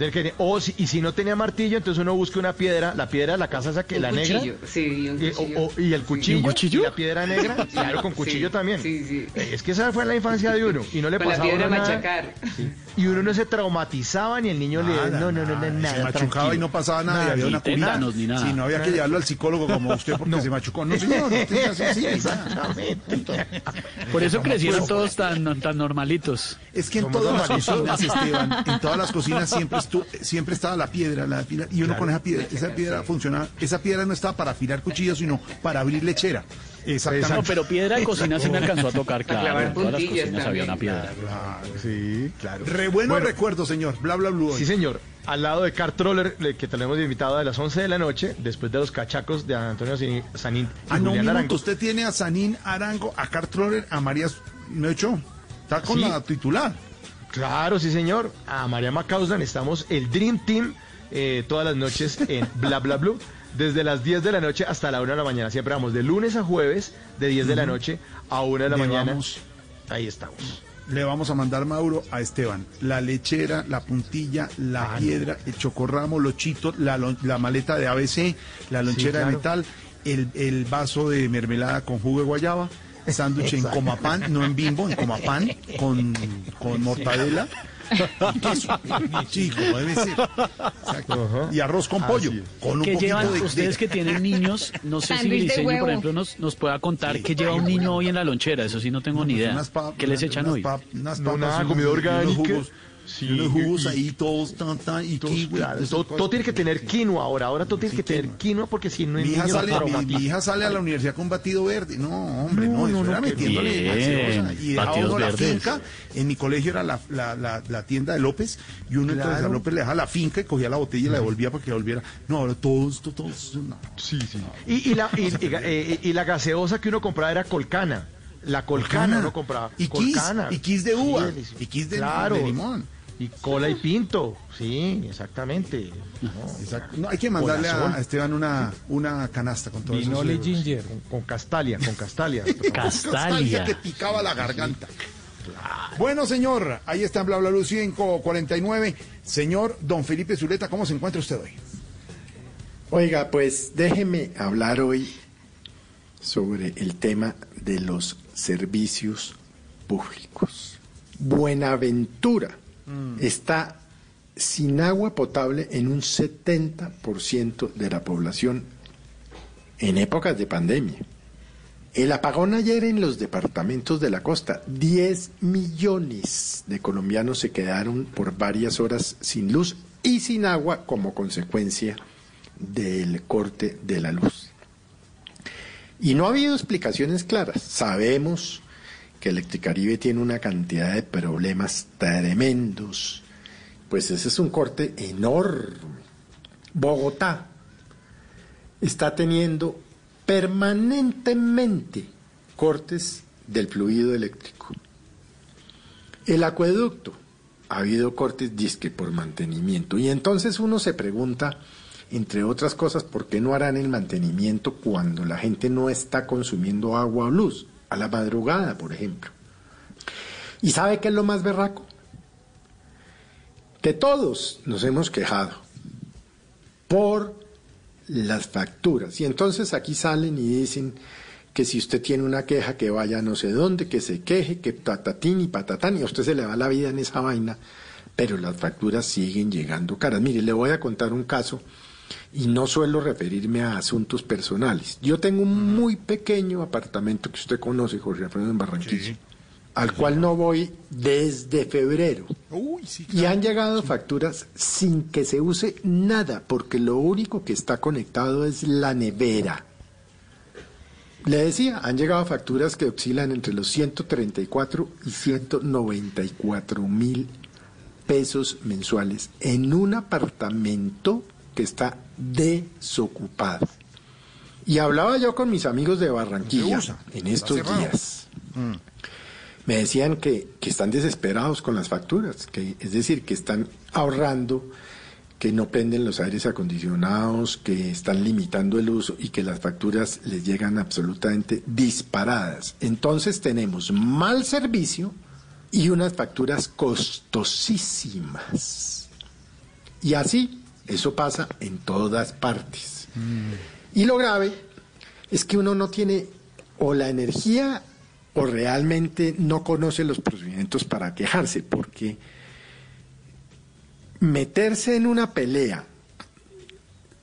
[SPEAKER 70] Del que- o si, y si no tenía martillo, entonces uno busca una piedra, la piedra de la casa esa que
[SPEAKER 69] Un
[SPEAKER 70] la
[SPEAKER 69] cuchillo,
[SPEAKER 70] negra.
[SPEAKER 69] sí, un
[SPEAKER 70] y, o-
[SPEAKER 69] cuchillo.
[SPEAKER 70] o- y el cuchillo,
[SPEAKER 4] ¿Y un cuchillo?
[SPEAKER 70] y la piedra negra, claro, con cuchillo
[SPEAKER 69] Sí,
[SPEAKER 70] también.
[SPEAKER 69] sí, sí.
[SPEAKER 70] Eh, Es que esa fue la infancia de uno y no le
[SPEAKER 69] Con la
[SPEAKER 70] pasaba
[SPEAKER 69] piedra
[SPEAKER 70] nada.
[SPEAKER 69] machacar.
[SPEAKER 70] Y uno no se traumatizaba ni el niño le
[SPEAKER 3] Nada,
[SPEAKER 70] no no no no
[SPEAKER 3] nada, se machucaba
[SPEAKER 70] tranquilo.
[SPEAKER 3] y no pasaba nada, y
[SPEAKER 70] Nada,
[SPEAKER 3] había
[SPEAKER 70] ni
[SPEAKER 3] una curita.
[SPEAKER 4] ni nada.
[SPEAKER 3] Si no había que llevarlo al psicólogo como usted porque se machucó. No, señor, no así, sí,
[SPEAKER 70] Exactamente.
[SPEAKER 4] Por eso
[SPEAKER 3] ¿Cómo
[SPEAKER 4] crecieron todos tan, tan normalitos.
[SPEAKER 3] Es que en
[SPEAKER 70] Somos
[SPEAKER 3] todas las cocinas, Esteban, en todas las cocinas siempre estu- siempre estaba la piedra, la y uno con esa piedra, esa piedra funcionaba, esa piedra no estaba para afilar cuchillos, sino para abrir lechera. Exactamente.
[SPEAKER 4] No, pero piedra de cocina sí me alcanzó a tocar, claro.
[SPEAKER 69] clavar
[SPEAKER 4] En todas las cocinas había una piedra.
[SPEAKER 3] Claro.
[SPEAKER 70] Sí, claro.
[SPEAKER 3] Re bueno,
[SPEAKER 70] Bueno.
[SPEAKER 3] recuerdo, señor. Bla, bla, bla.
[SPEAKER 70] Sí, señor. Al lado de Car Troller, le- que tenemos invitado a las 11 de la noche, después de los cachacos de Antonio Sanín y
[SPEAKER 3] Ah, no,
[SPEAKER 70] Julián. Arango.
[SPEAKER 3] Usted tiene a Sanín Arango, a Cartroller, a María Mecho. Está con
[SPEAKER 70] Sí.
[SPEAKER 3] la titular.
[SPEAKER 70] Claro, sí, señor. A María Macauslan estamos el Dream Team eh, todas las noches en Bla Bla Blue. Desde las 10 de la noche hasta la 1 de la mañana. Siempre vamos de lunes a jueves, de 10 de la noche a 1 de la
[SPEAKER 3] Le
[SPEAKER 70] mañana.
[SPEAKER 3] vamos-
[SPEAKER 70] Ahí estamos.
[SPEAKER 3] Le vamos a mandar, Mauro, a Esteban. La lechera, la puntilla, la
[SPEAKER 70] Ah,
[SPEAKER 3] piedra, el chocorramo, los chitos, la, lon- la maleta de ABC, la lonchera
[SPEAKER 70] claro.
[SPEAKER 3] de metal, el, el vaso de mermelada con jugo de guayaba, sándwich en
[SPEAKER 70] Exacto.
[SPEAKER 3] comapán, no en bimbo, en comapán, con, con mortadela. queso. Como debe ser. Exacto. Y arroz con pollo, con un
[SPEAKER 4] ¿Qué
[SPEAKER 3] poquito
[SPEAKER 4] llevan
[SPEAKER 3] de,
[SPEAKER 4] ustedes que tienen niños? No sé si Briseño, por ejemplo, nos, nos pueda contar qué lleva un niño hoy en la lonchera. Eso sí no tengo ni idea.
[SPEAKER 3] unas pap-
[SPEAKER 4] ¿Qué les echan
[SPEAKER 3] unas
[SPEAKER 4] hoy?
[SPEAKER 3] pap- unas
[SPEAKER 70] No,
[SPEAKER 3] papas,
[SPEAKER 70] nada,
[SPEAKER 3] unos-
[SPEAKER 70] comida
[SPEAKER 3] unos
[SPEAKER 70] orgánica.
[SPEAKER 3] Jugos, Y unos jugos ahí todos, tan, tan, y
[SPEAKER 70] Todos,
[SPEAKER 3] kiwi,
[SPEAKER 70] claro, todo,
[SPEAKER 3] cosas.
[SPEAKER 70] todo tiene que tener quinoa ahora. Ahora todo tiene que tener quinoa porque si no
[SPEAKER 3] Mi hija,
[SPEAKER 70] niño,
[SPEAKER 3] sale, mi, hija sale a la universidad con batido verde. No, hombre, no,
[SPEAKER 70] No,
[SPEAKER 3] eso
[SPEAKER 70] no, no,
[SPEAKER 3] era
[SPEAKER 70] qué
[SPEAKER 3] metiéndole gaseosa. Y dejaba la finca. En mi colegio era la, la, la, la tienda de López y uno entonces
[SPEAKER 70] Claro.
[SPEAKER 3] a López le dejaba la finca y cogía la botella y la devolvía para que la volviera. No, ahora todos, todos, todos, no.
[SPEAKER 70] Sí, sí. Y, y la, y, y- eh, y la gaseosa que uno compraba era colcana. La colcana, uno compraba.
[SPEAKER 3] Y kiss,
[SPEAKER 70] colcana.
[SPEAKER 3] y kiss de uva,
[SPEAKER 70] Sí,
[SPEAKER 3] y kiss de,
[SPEAKER 70] Claro.
[SPEAKER 3] de limón.
[SPEAKER 70] Y cola y pinto. Sí, exactamente. No,
[SPEAKER 3] Exacto. No, hay que mandarle a Esteban una, una canasta con todo eso.
[SPEAKER 70] Vinole ginger. Con, con castalia, con castalia.
[SPEAKER 3] Castalia que picaba la garganta. Bueno, señor, ahí está en Bla Bla Blue 549. Señor Don Felipe Zuleta, ¿cómo se encuentra usted hoy?
[SPEAKER 69] Oiga, pues déjeme hablar hoy sobre el tema de los servicios públicos. Buenaventura está sin agua potable en un 70% de la población en épocas de pandemia. El apagón ayer en los departamentos de la costa, 10 millones de colombianos se quedaron por varias horas sin luz y sin agua como consecuencia del corte de la luz. Y no ha habido explicaciones claras. Sabemos que Electricaribe tiene una cantidad de problemas tremendos. Pues ese es un corte enorme. Bogotá está teniendo permanentemente cortes del fluido eléctrico. El acueducto ha habido cortes disque por mantenimiento. Y entonces uno se pregunta, entre otras cosas, ¿por qué no harán el mantenimiento cuando la gente no está consumiendo agua o luz? A la madrugada, por ejemplo. ¿Y sabe qué es lo más berraco? Que todos nos hemos quejado por las facturas. Y entonces aquí salen y dicen que si usted tiene una queja que vaya no sé dónde, que se queje, que tatatín y patatán, y a usted se le va la vida en esa vaina, pero las facturas siguen llegando caras. Mire, le voy a contar un caso y no suelo referirme a asuntos personales. Yo tengo un muy pequeño apartamento que usted conoce, Jorge Alfredo, en Barranquilla, al cual no voy desde febrero. Y han llegado facturas sin que se use nada, porque lo único que está conectado es la nevera. Le decía, han llegado facturas que oscilan entre los 134 y 194 mil pesos mensuales en un apartamento que está desocupado. Y hablaba yo con mis amigos de Barranquilla
[SPEAKER 3] usa,
[SPEAKER 69] en estos días. Me decían que, que están desesperados con las facturas, que es decir, que están ahorrando, que no prenden los aires acondicionados, que están limitando el uso y que las facturas les llegan absolutamente disparadas. Entonces tenemos mal servicio y unas facturas costosísimas. Y así, eso pasa en todas partes. Y lo grave es que uno no tiene o la energía o realmente no conoce los procedimientos para quejarse, porque meterse en una pelea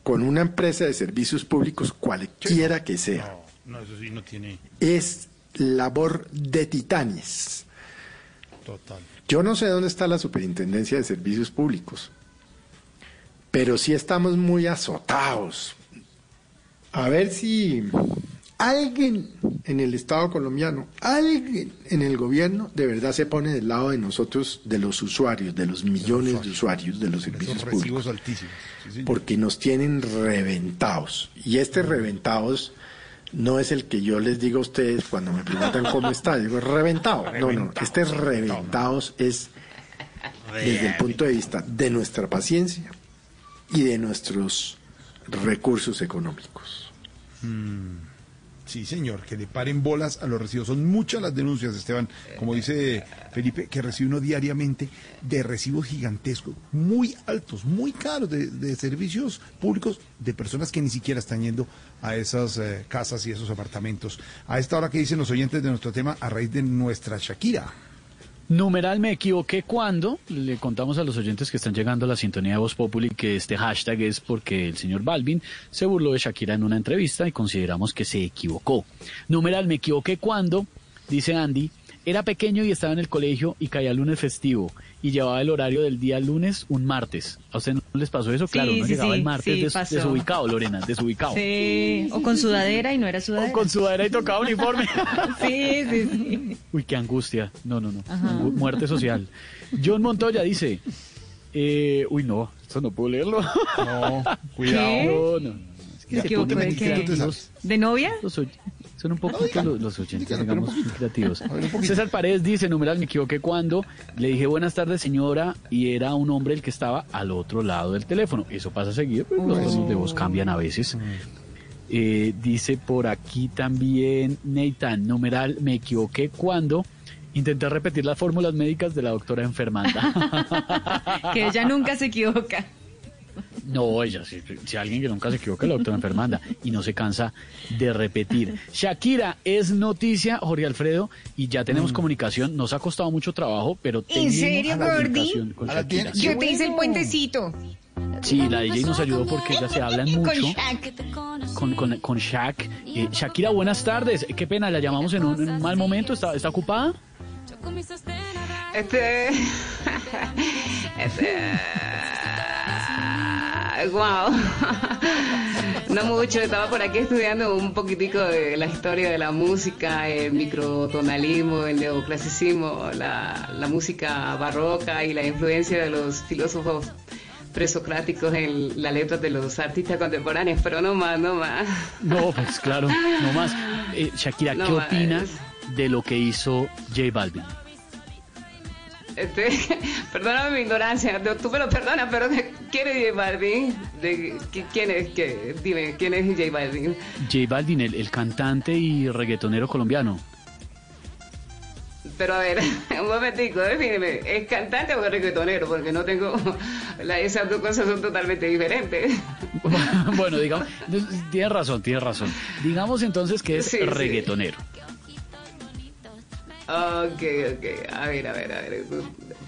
[SPEAKER 69] con una empresa de servicios públicos, cualquiera que sea,
[SPEAKER 3] No, eso sí no tiene.
[SPEAKER 69] es labor de titanes.
[SPEAKER 3] Total.
[SPEAKER 69] Yo no sé dónde está la superintendencia de servicios públicos, pero sí estamos muy azotados. A ver si alguien en el Estado colombiano, alguien en el gobierno, de verdad se pone del lado de nosotros, de los usuarios, de los millones de usuarios de los servicios públicos
[SPEAKER 3] altísimos. Sí,
[SPEAKER 69] porque nos tienen reventados. Y este reventados no es el que yo les digo a ustedes cuando me preguntan cómo está. Digo, reventado. No, no, este reventados es desde el punto de vista de nuestra paciencia y de nuestros recursos económicos.
[SPEAKER 3] Mm, Sí, señor, que le paren bolas a los recibos. Son muchas las denuncias, Esteban, como dice Felipe, que recibe uno diariamente de recibos gigantescos, muy altos, muy caros, de, de servicios públicos de personas que ni siquiera están yendo a esas eh, casas y esos apartamentos. A esta hora que dicen los oyentes de nuestro tema a raíz de nuestra Shakira.
[SPEAKER 4] Numeral me equivoqué cuando le contamos a los oyentes que están llegando a la sintonía de Voz Populi que este hashtag es porque el señor Balvin se burló de Shakira en una entrevista y consideramos que se equivocó. Numeral me equivoqué cuando, dice Andy, Era pequeño y estaba en el colegio y caía lunes festivo y llevaba el horario del día lunes un martes. ¿A usted no les pasó eso? claro,
[SPEAKER 8] Sí,
[SPEAKER 4] no
[SPEAKER 8] sí,
[SPEAKER 4] llegaba
[SPEAKER 8] sí,
[SPEAKER 4] el martes
[SPEAKER 8] sí,
[SPEAKER 4] des-
[SPEAKER 8] pasó.
[SPEAKER 4] desubicado, Lorena, desubicado.
[SPEAKER 8] Sí, o con sudadera y no era sudadera.
[SPEAKER 4] O con sudadera y tocaba uniforme.
[SPEAKER 8] Sí, sí, sí.
[SPEAKER 4] Uy, qué angustia. No, no, no.
[SPEAKER 8] Ajá.
[SPEAKER 4] Muerte social. John Montoya dice, eh, uy, no, esto no puedo leerlo.
[SPEAKER 3] No,
[SPEAKER 4] cuidado. No, no. Es que
[SPEAKER 8] ¿Se
[SPEAKER 4] se
[SPEAKER 8] equivocó
[SPEAKER 4] ponen
[SPEAKER 8] de qué? ¿De novia?
[SPEAKER 4] Son un poquito los, los oyentes, digamos, muy creativos. César Paredes dice, numeral, me equivoqué cuando le dije buenas tardes, señora, y era un hombre el que estaba al otro lado del teléfono. Eso pasa seguido, pero los tonos de voz cambian a veces. Eh, dice por aquí también Nathan, numeral, me equivoqué cuando intenté repetir las fórmulas médicas de la doctora enfermanda.
[SPEAKER 8] Que ella nunca se equivoca.
[SPEAKER 4] No, ella, si, si alguien que nunca se equivoca, la doctora enfermanda y no se cansa de repetir. Shakira es noticia, Jorge Alfredo, y ya tenemos comunicación. Nos ha costado mucho trabajo, pero
[SPEAKER 71] ¿En
[SPEAKER 4] tenemos
[SPEAKER 71] serio,
[SPEAKER 4] comunicación
[SPEAKER 71] Gordy?
[SPEAKER 4] con
[SPEAKER 71] Yo te hice el puentecito.
[SPEAKER 4] Sí, la DJ nos ayudó porque ya se hablan
[SPEAKER 71] Con
[SPEAKER 4] mucho
[SPEAKER 71] Shaq.
[SPEAKER 4] con, con, con Shak. Eh, Shakira, buenas tardes. Qué pena, la llamamos en un, en un mal momento. ¿Está, está ocupada?
[SPEAKER 9] Este. Este. Wow. No mucho, estaba por aquí estudiando un poquitico de la historia de la música, el microtonalismo, el neoclasicismo, la, la música barroca y la influencia de los filósofos presocráticos en la letra de los artistas contemporáneos, pero no más, no más.
[SPEAKER 4] No, pues claro, no más. Eh, Shakira,
[SPEAKER 9] No
[SPEAKER 4] ¿qué
[SPEAKER 9] más.
[SPEAKER 4] opina de lo que hizo J Balvin?
[SPEAKER 9] Este, perdóname mi ignorancia, no, tú me lo perdonas, pero ¿quién es J Balvin? De, ¿Quién es? que Dime, ¿quién es J Balvin?
[SPEAKER 4] J Balvin, el, el cantante y reggaetonero colombiano.
[SPEAKER 9] Pero a ver, un momentico, defíneme, ¿es cantante o reggaetonero? Porque no tengo, la- esas dos cosas son totalmente diferentes.
[SPEAKER 4] bueno, digamos, tienes razón, tienes razón. Digamos entonces que es
[SPEAKER 9] Sí, sí. Ok, ok, a ver, a ver, a ver.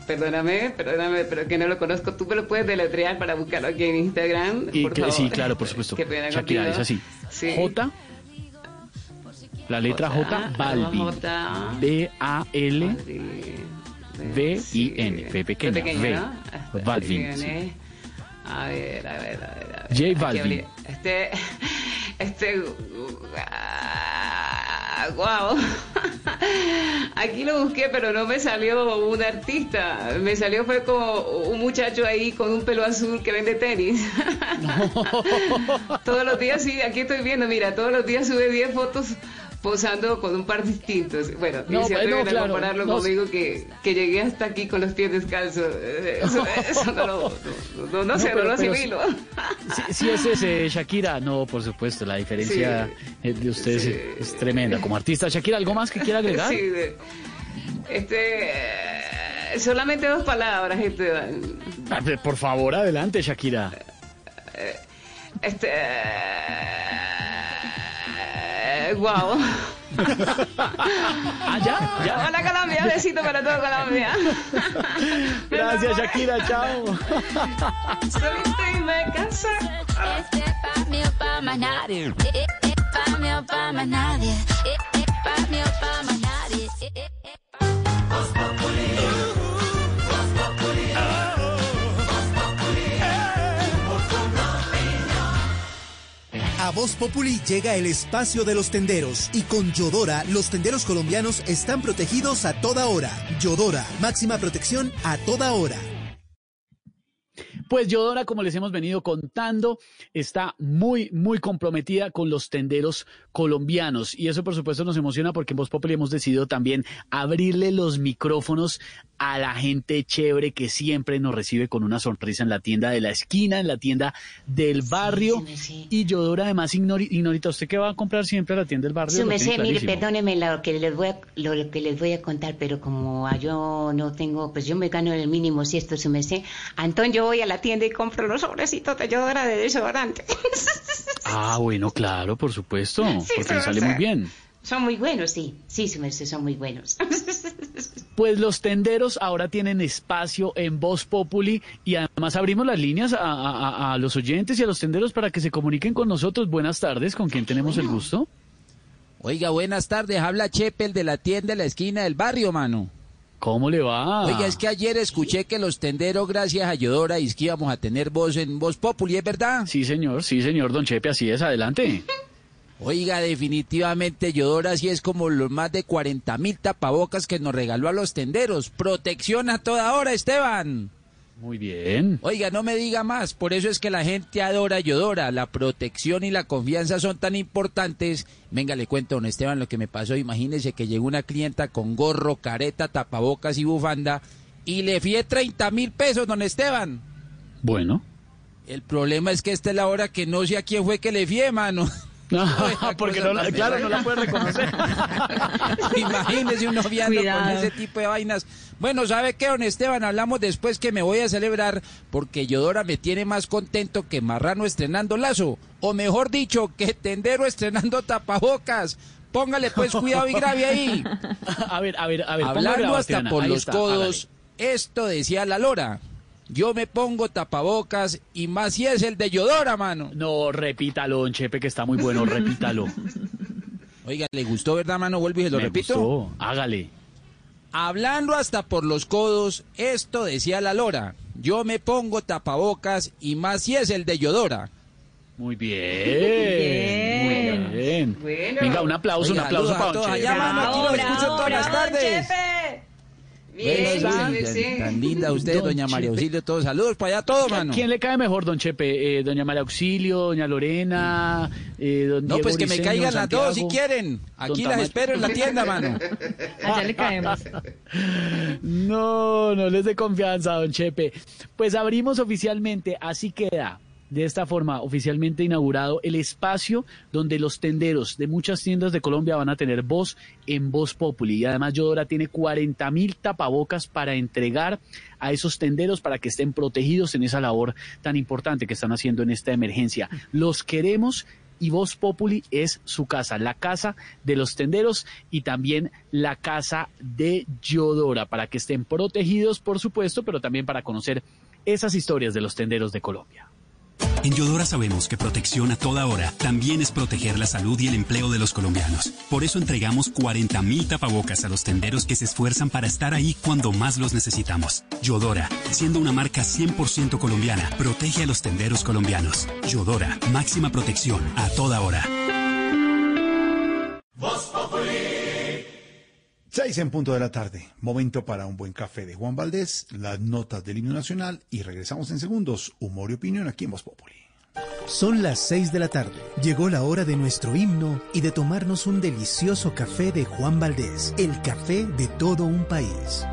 [SPEAKER 9] Perdóname, perdóname, pero que no lo conozco. ¿Tú me lo puedes deletrear para buscarlo aquí en Instagram?
[SPEAKER 4] Y
[SPEAKER 9] por
[SPEAKER 4] que-
[SPEAKER 9] favor?
[SPEAKER 4] sí, claro, por supuesto. Shakira, es así.
[SPEAKER 9] Sí.
[SPEAKER 4] J, la letra J, Balvin.
[SPEAKER 9] J,
[SPEAKER 4] B-A-L. V-I-N, V pequeña.
[SPEAKER 9] ¿no?
[SPEAKER 4] Balvin.
[SPEAKER 9] Eh. A ver, a ver, a ver. A ver.
[SPEAKER 4] J Balvin.
[SPEAKER 9] abrí- Este, este, wow. Aquí lo busqué, pero no me salió un artista. Me salió fue como un muchacho ahí con un pelo azul que vende tenis. todos los días, sí, aquí estoy viendo, mira, todos los días sube 10 fotos posando con un par distintos. Bueno,
[SPEAKER 4] No,
[SPEAKER 9] si
[SPEAKER 4] no,
[SPEAKER 9] a
[SPEAKER 4] claro,
[SPEAKER 9] compararlo
[SPEAKER 4] no.
[SPEAKER 9] conmigo que, que llegué hasta aquí con los pies descalzos. Eh, Eso, eso no, lo- no, no, no sé, no, lo asimilo.
[SPEAKER 4] Si, si es ese, Shakira, no, por supuesto, la diferencia eh, de ustedes
[SPEAKER 9] Sí.
[SPEAKER 4] es, tremenda. Como artista, Shakira, ¿algo más que quiera agregar?
[SPEAKER 9] Sí, este, eh, solamente dos palabras, este,
[SPEAKER 4] Ah, Por favor, adelante, Shakira.
[SPEAKER 9] este, eh, wow.
[SPEAKER 4] Ah, ya.
[SPEAKER 9] Hola Colombia, besito para todo Colombia.
[SPEAKER 4] Gracias, Shakira, chao.
[SPEAKER 9] Solita y me cansé.
[SPEAKER 72] Este pa' mí o pa' más nadie. Eh, pa' mí o pa' más nadie. Eh, pa' mí o pa' más nadie.
[SPEAKER 15] A Voz Populi llega el espacio de los tenderos y con Yodora los tenderos colombianos están protegidos a toda hora. Yodora, máxima protección a toda hora.
[SPEAKER 4] Pues Yodora, como les hemos venido contando, está muy, muy comprometida con los tenderos colombianos. Y eso, por supuesto, nos emociona porque en Voz Populi hemos decidido también abrirle los micrófonos a la gente chévere que siempre nos recibe con una sonrisa en la tienda de la esquina, en la tienda del barrio. Y Yodora, además, ignori- ignorita, ¿usted qué va a comprar siempre a la tienda del barrio? Lo
[SPEAKER 26] mire, perdóneme lo que les voy a, lo, que les voy a contar, pero como a yo no tengo, pues yo me gano el mínimo si esto su merced. Entonces yo voy a la tienda y compro los sobrecitos de Yodora de desodorante.
[SPEAKER 4] Ah, bueno, claro, por supuesto,
[SPEAKER 26] Sí,
[SPEAKER 4] porque le sale
[SPEAKER 26] sí.
[SPEAKER 4] muy bien.
[SPEAKER 26] son muy buenos, sí. Sí, su merced, son muy buenos.
[SPEAKER 4] Pues los tenderos ahora tienen espacio en Voz Populi y además abrimos las líneas a, a- a- a los oyentes y a los tenderos para que se comuniquen con nosotros. Buenas tardes, ¿con quién tenemos el gusto?
[SPEAKER 73] Oiga, buenas tardes. Habla Chepe, el de la tienda de la esquina del barrio, mano.
[SPEAKER 4] ¿Cómo le va?
[SPEAKER 73] Oiga, es que ayer escuché que los tenderos, gracias a Yodora, y es que íbamos a tener voz en Voz Populi, ¿es verdad?
[SPEAKER 4] Sí, señor, sí, señor, don Chepe, así es, adelante.
[SPEAKER 73] Oiga, definitivamente Yodora sí es como los más de 40 mil tapabocas que nos regaló a los tenderos. Protección a toda hora, Esteban.
[SPEAKER 4] Muy bien.
[SPEAKER 73] Oiga, no me diga más, por eso es que la gente adora a Yodora, la protección y la confianza son tan importantes. Venga, le cuento, don Esteban, lo que me pasó. Imagínese que llegó una clienta con gorro, careta, tapabocas y bufanda y le fié 30 mil pesos, don Esteban.
[SPEAKER 4] Bueno.
[SPEAKER 73] El problema es que esta es la hora que no sé a quién fue que le fié, mano.
[SPEAKER 4] porque no la, claro, no la puede reconocer.
[SPEAKER 73] Imagínese uno viendo con ese tipo de vainas. Bueno, ¿sabe qué, don Esteban? Hablamos después que me voy a celebrar porque Yodora me tiene más contento que Marrano estrenando lazo. O mejor dicho, que Tendero estrenando tapabocas. Póngale pues cuidado y grave ahí.
[SPEAKER 4] A ver, a ver, a ver.
[SPEAKER 73] Hablando hasta por
[SPEAKER 4] ahí
[SPEAKER 73] los
[SPEAKER 4] está,
[SPEAKER 73] codos, esto decía la lora. Yo me pongo tapabocas y más si es el de Yodora, mano.
[SPEAKER 4] No, repítalo, don Chepe, que está muy bueno, repítalo.
[SPEAKER 73] Oiga, ¿le gustó, verdad, mano? Vuelvo y se lo
[SPEAKER 4] Me
[SPEAKER 73] repito.
[SPEAKER 4] gustó, hágale.
[SPEAKER 73] Hablando hasta por los codos, esto decía la lora. Yo me pongo tapabocas y más si es el de Yodora.
[SPEAKER 4] Muy bien. Muy bien. Venga, un aplauso,
[SPEAKER 73] Oiga,
[SPEAKER 4] un aplauso para don Chepe.
[SPEAKER 73] allá, mano, aquí los escucho todas las tardes.
[SPEAKER 9] Bien,
[SPEAKER 73] Bueno,
[SPEAKER 9] bien,
[SPEAKER 73] tan-
[SPEAKER 9] bien.
[SPEAKER 73] Tan linda usted,
[SPEAKER 4] Don
[SPEAKER 73] doña María
[SPEAKER 4] Chepe.
[SPEAKER 73] Auxilio, todos saludos para allá, todos, mano.
[SPEAKER 4] ¿Quién le cae mejor, don Chepe? Eh, ¿Doña María Auxilio, doña Lorena, eh, don
[SPEAKER 73] No,
[SPEAKER 4] Diego
[SPEAKER 73] pues que me caigan las dos si quieren. Aquí las espero en la tienda, mano.
[SPEAKER 8] Allá le caemos.
[SPEAKER 4] No, no les dé confianza, don Chepe. Pues abrimos oficialmente, así queda. De esta forma, oficialmente inaugurado el espacio donde los tenderos de muchas tiendas de Colombia van a tener voz en Voz Populi. Y además, Yodora tiene 40 mil tapabocas para entregar a esos tenderos para que estén protegidos en esa labor tan importante que están haciendo en esta emergencia. Los queremos y Voz Populi es su casa, la casa de los tenderos y también la casa de Yodora, para que estén protegidos, por supuesto, pero también para conocer esas historias de los tenderos de Colombia.
[SPEAKER 6] En Yodora sabemos que protección a toda hora también es proteger la salud y el empleo de los colombianos. Por eso entregamos 40.000 tapabocas a los tenderos que se esfuerzan para estar ahí cuando más los necesitamos. Yodora, siendo una marca 100% colombiana, protege a los tenderos colombianos. Yodora, máxima protección a toda hora.
[SPEAKER 3] Seis en punto de la tarde. Momento para un buen café de Juan Valdés, las notas del himno nacional y regresamos en segundos. Humor y opinión aquí en Voz Populi.
[SPEAKER 15] Son las 6 de la tarde. Llegó la hora de nuestro himno y de tomarnos un delicioso café de Juan Valdés, el café de todo un país.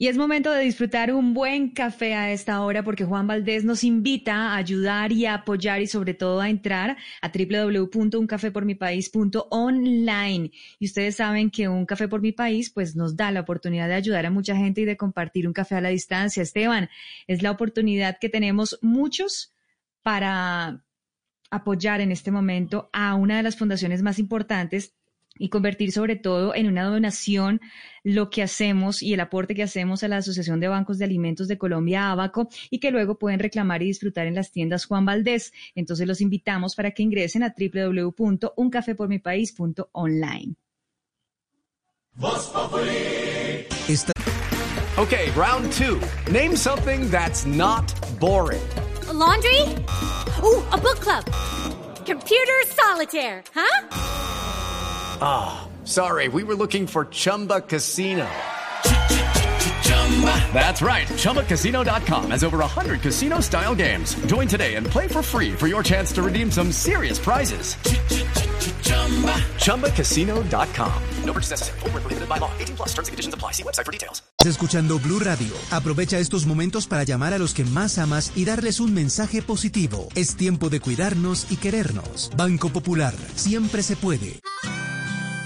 [SPEAKER 8] Y es momento de disfrutar un buen café a esta hora porque Juan Valdés nos invita a ayudar y a apoyar y sobre todo a entrar a www.uncafepormipaís.online. Y ustedes saben que un café por mi país pues nos da la oportunidad de ayudar a mucha gente y de compartir un café a la distancia. Esteban, es la oportunidad que tenemos muchos
[SPEAKER 74] para apoyar en este momento a una de las fundaciones más importantes y convertir sobre todo en una donación lo que hacemos y el aporte que hacemos a la Asociación de Bancos de Alimentos de Colombia, Abaco, y que luego pueden reclamar y disfrutar en las tiendas Juan Valdés. Entonces los invitamos para que ingresen a www.uncafepormipaís.online.
[SPEAKER 75] Okay, round two. Name something that's not boring.
[SPEAKER 8] A laundry? Ooh, a book club. Computer solitaire, huh?
[SPEAKER 75] Ah, sorry, we were looking for Chumba Casino. That's right. ChumbaCasino.com has over 100 casino style games. Join today and play for free for your chance to redeem some serious prizes. ChumbaCasino.com. No purchase necessary. Where prohibited by law. 18 plus terms and conditions apply. See website for details.
[SPEAKER 15] Escuchando Blue Radio. Aprovecha estos momentos para llamar a los que más amas y darles un mensaje positivo. Es tiempo de cuidarnos y querernos. Banco Popular. Siempre se puede.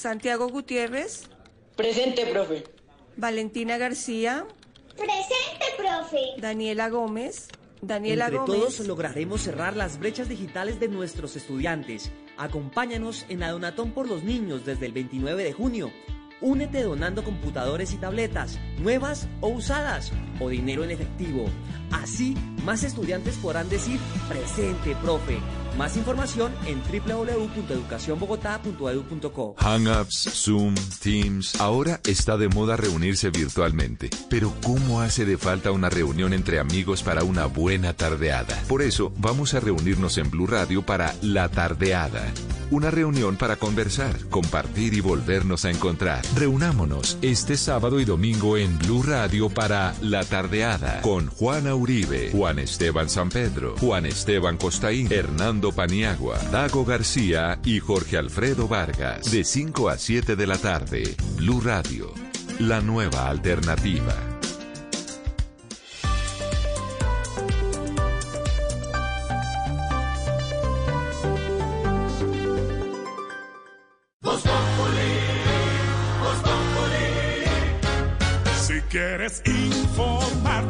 [SPEAKER 76] Santiago Gutiérrez.
[SPEAKER 77] Presente, profe.
[SPEAKER 76] Valentina García.
[SPEAKER 77] Presente, profe.
[SPEAKER 76] Daniela Gómez. Daniela
[SPEAKER 49] Entre
[SPEAKER 76] Gómez.
[SPEAKER 49] todos lograremos cerrar las brechas digitales de nuestros estudiantes. Acompáñanos en la Donatón por los Niños desde el 29 de junio. Únete donando computadores y tabletas, nuevas o usadas, o dinero en efectivo. Así, más estudiantes podrán decir presente, profe. Más información en www.educacionbogotá.edu.co.
[SPEAKER 29] Hangouts, Zoom, Teams. Ahora está de moda reunirse virtualmente. Pero ¿cómo hace de falta una reunión entre amigos para una buena tardeada? Por eso vamos a reunirnos en Blue Radio para La Tardeada. Una reunión para conversar, compartir y volvernos a encontrar. Reunámonos este sábado y domingo en Blue Radio para La Tardeada con Juana Uribe, Juan Esteban San Pedro, Juan Esteban Costaín, Hernando Paniagua, Dago García y Jorge Alfredo Vargas. De 5 a 7 de la tarde, Blue Radio, la nueva alternativa.
[SPEAKER 13] Si quieres informarte, si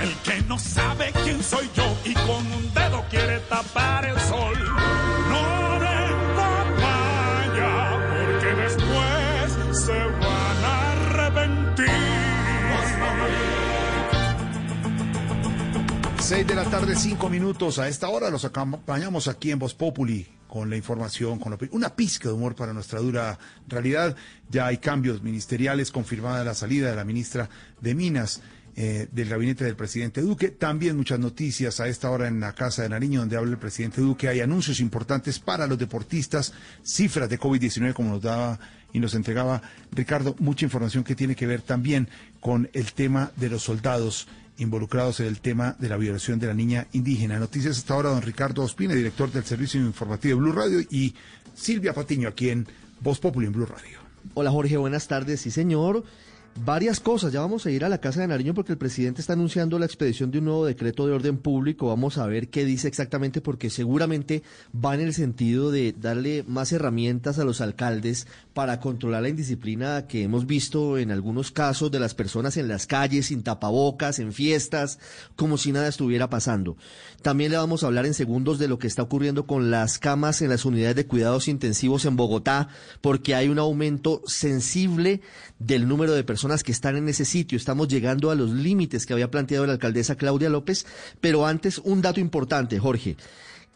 [SPEAKER 13] El que no sabe quién soy yo y con un dedo quiere tapar el sol.
[SPEAKER 3] 6 de la tarde, 5 minutos. A esta hora los acompañamos aquí en Voz Populi con la información, con una pizca de humor para nuestra dura realidad. Ya hay cambios ministeriales, confirmada la salida de la ministra de Minas. eh, del gabinete del presidente Duque. También muchas noticias a esta hora en la Casa de Nariño, donde habla el presidente Duque. Hay anuncios importantes para los deportistas, cifras de COVID-19, como nos daba y nos entregaba Ricardo. Mucha información que tiene que ver también con el tema de los soldados involucrados en el tema de la violación de la niña indígena. Noticias hasta ahora, don Ricardo Ospina, director del Servicio Informativo de Blue Radio, y Silvia Patiño, aquí en Voz Populi en Blue Radio.
[SPEAKER 37] Hola Jorge, buenas tardes. Sí, señor. Varias cosas. Ya vamos a ir a la Casa de Nariño porque el presidente está anunciando la expedición de un nuevo decreto de orden público. Vamos a ver qué dice exactamente porque seguramente va en el sentido de darle más herramientas a los alcaldes para controlar la indisciplina que hemos visto en algunos casos de las personas en las calles, sin tapabocas, en fiestas, como si nada estuviera pasando. También le vamos a hablar en segundos de lo que está ocurriendo con las camas en las unidades de cuidados intensivos en Bogotá, porque hay un aumento sensible del número de personas que están en ese sitio. Estamos llegando a los límites que había planteado la alcaldesa Claudia López, pero antes un dato importante, Jorge,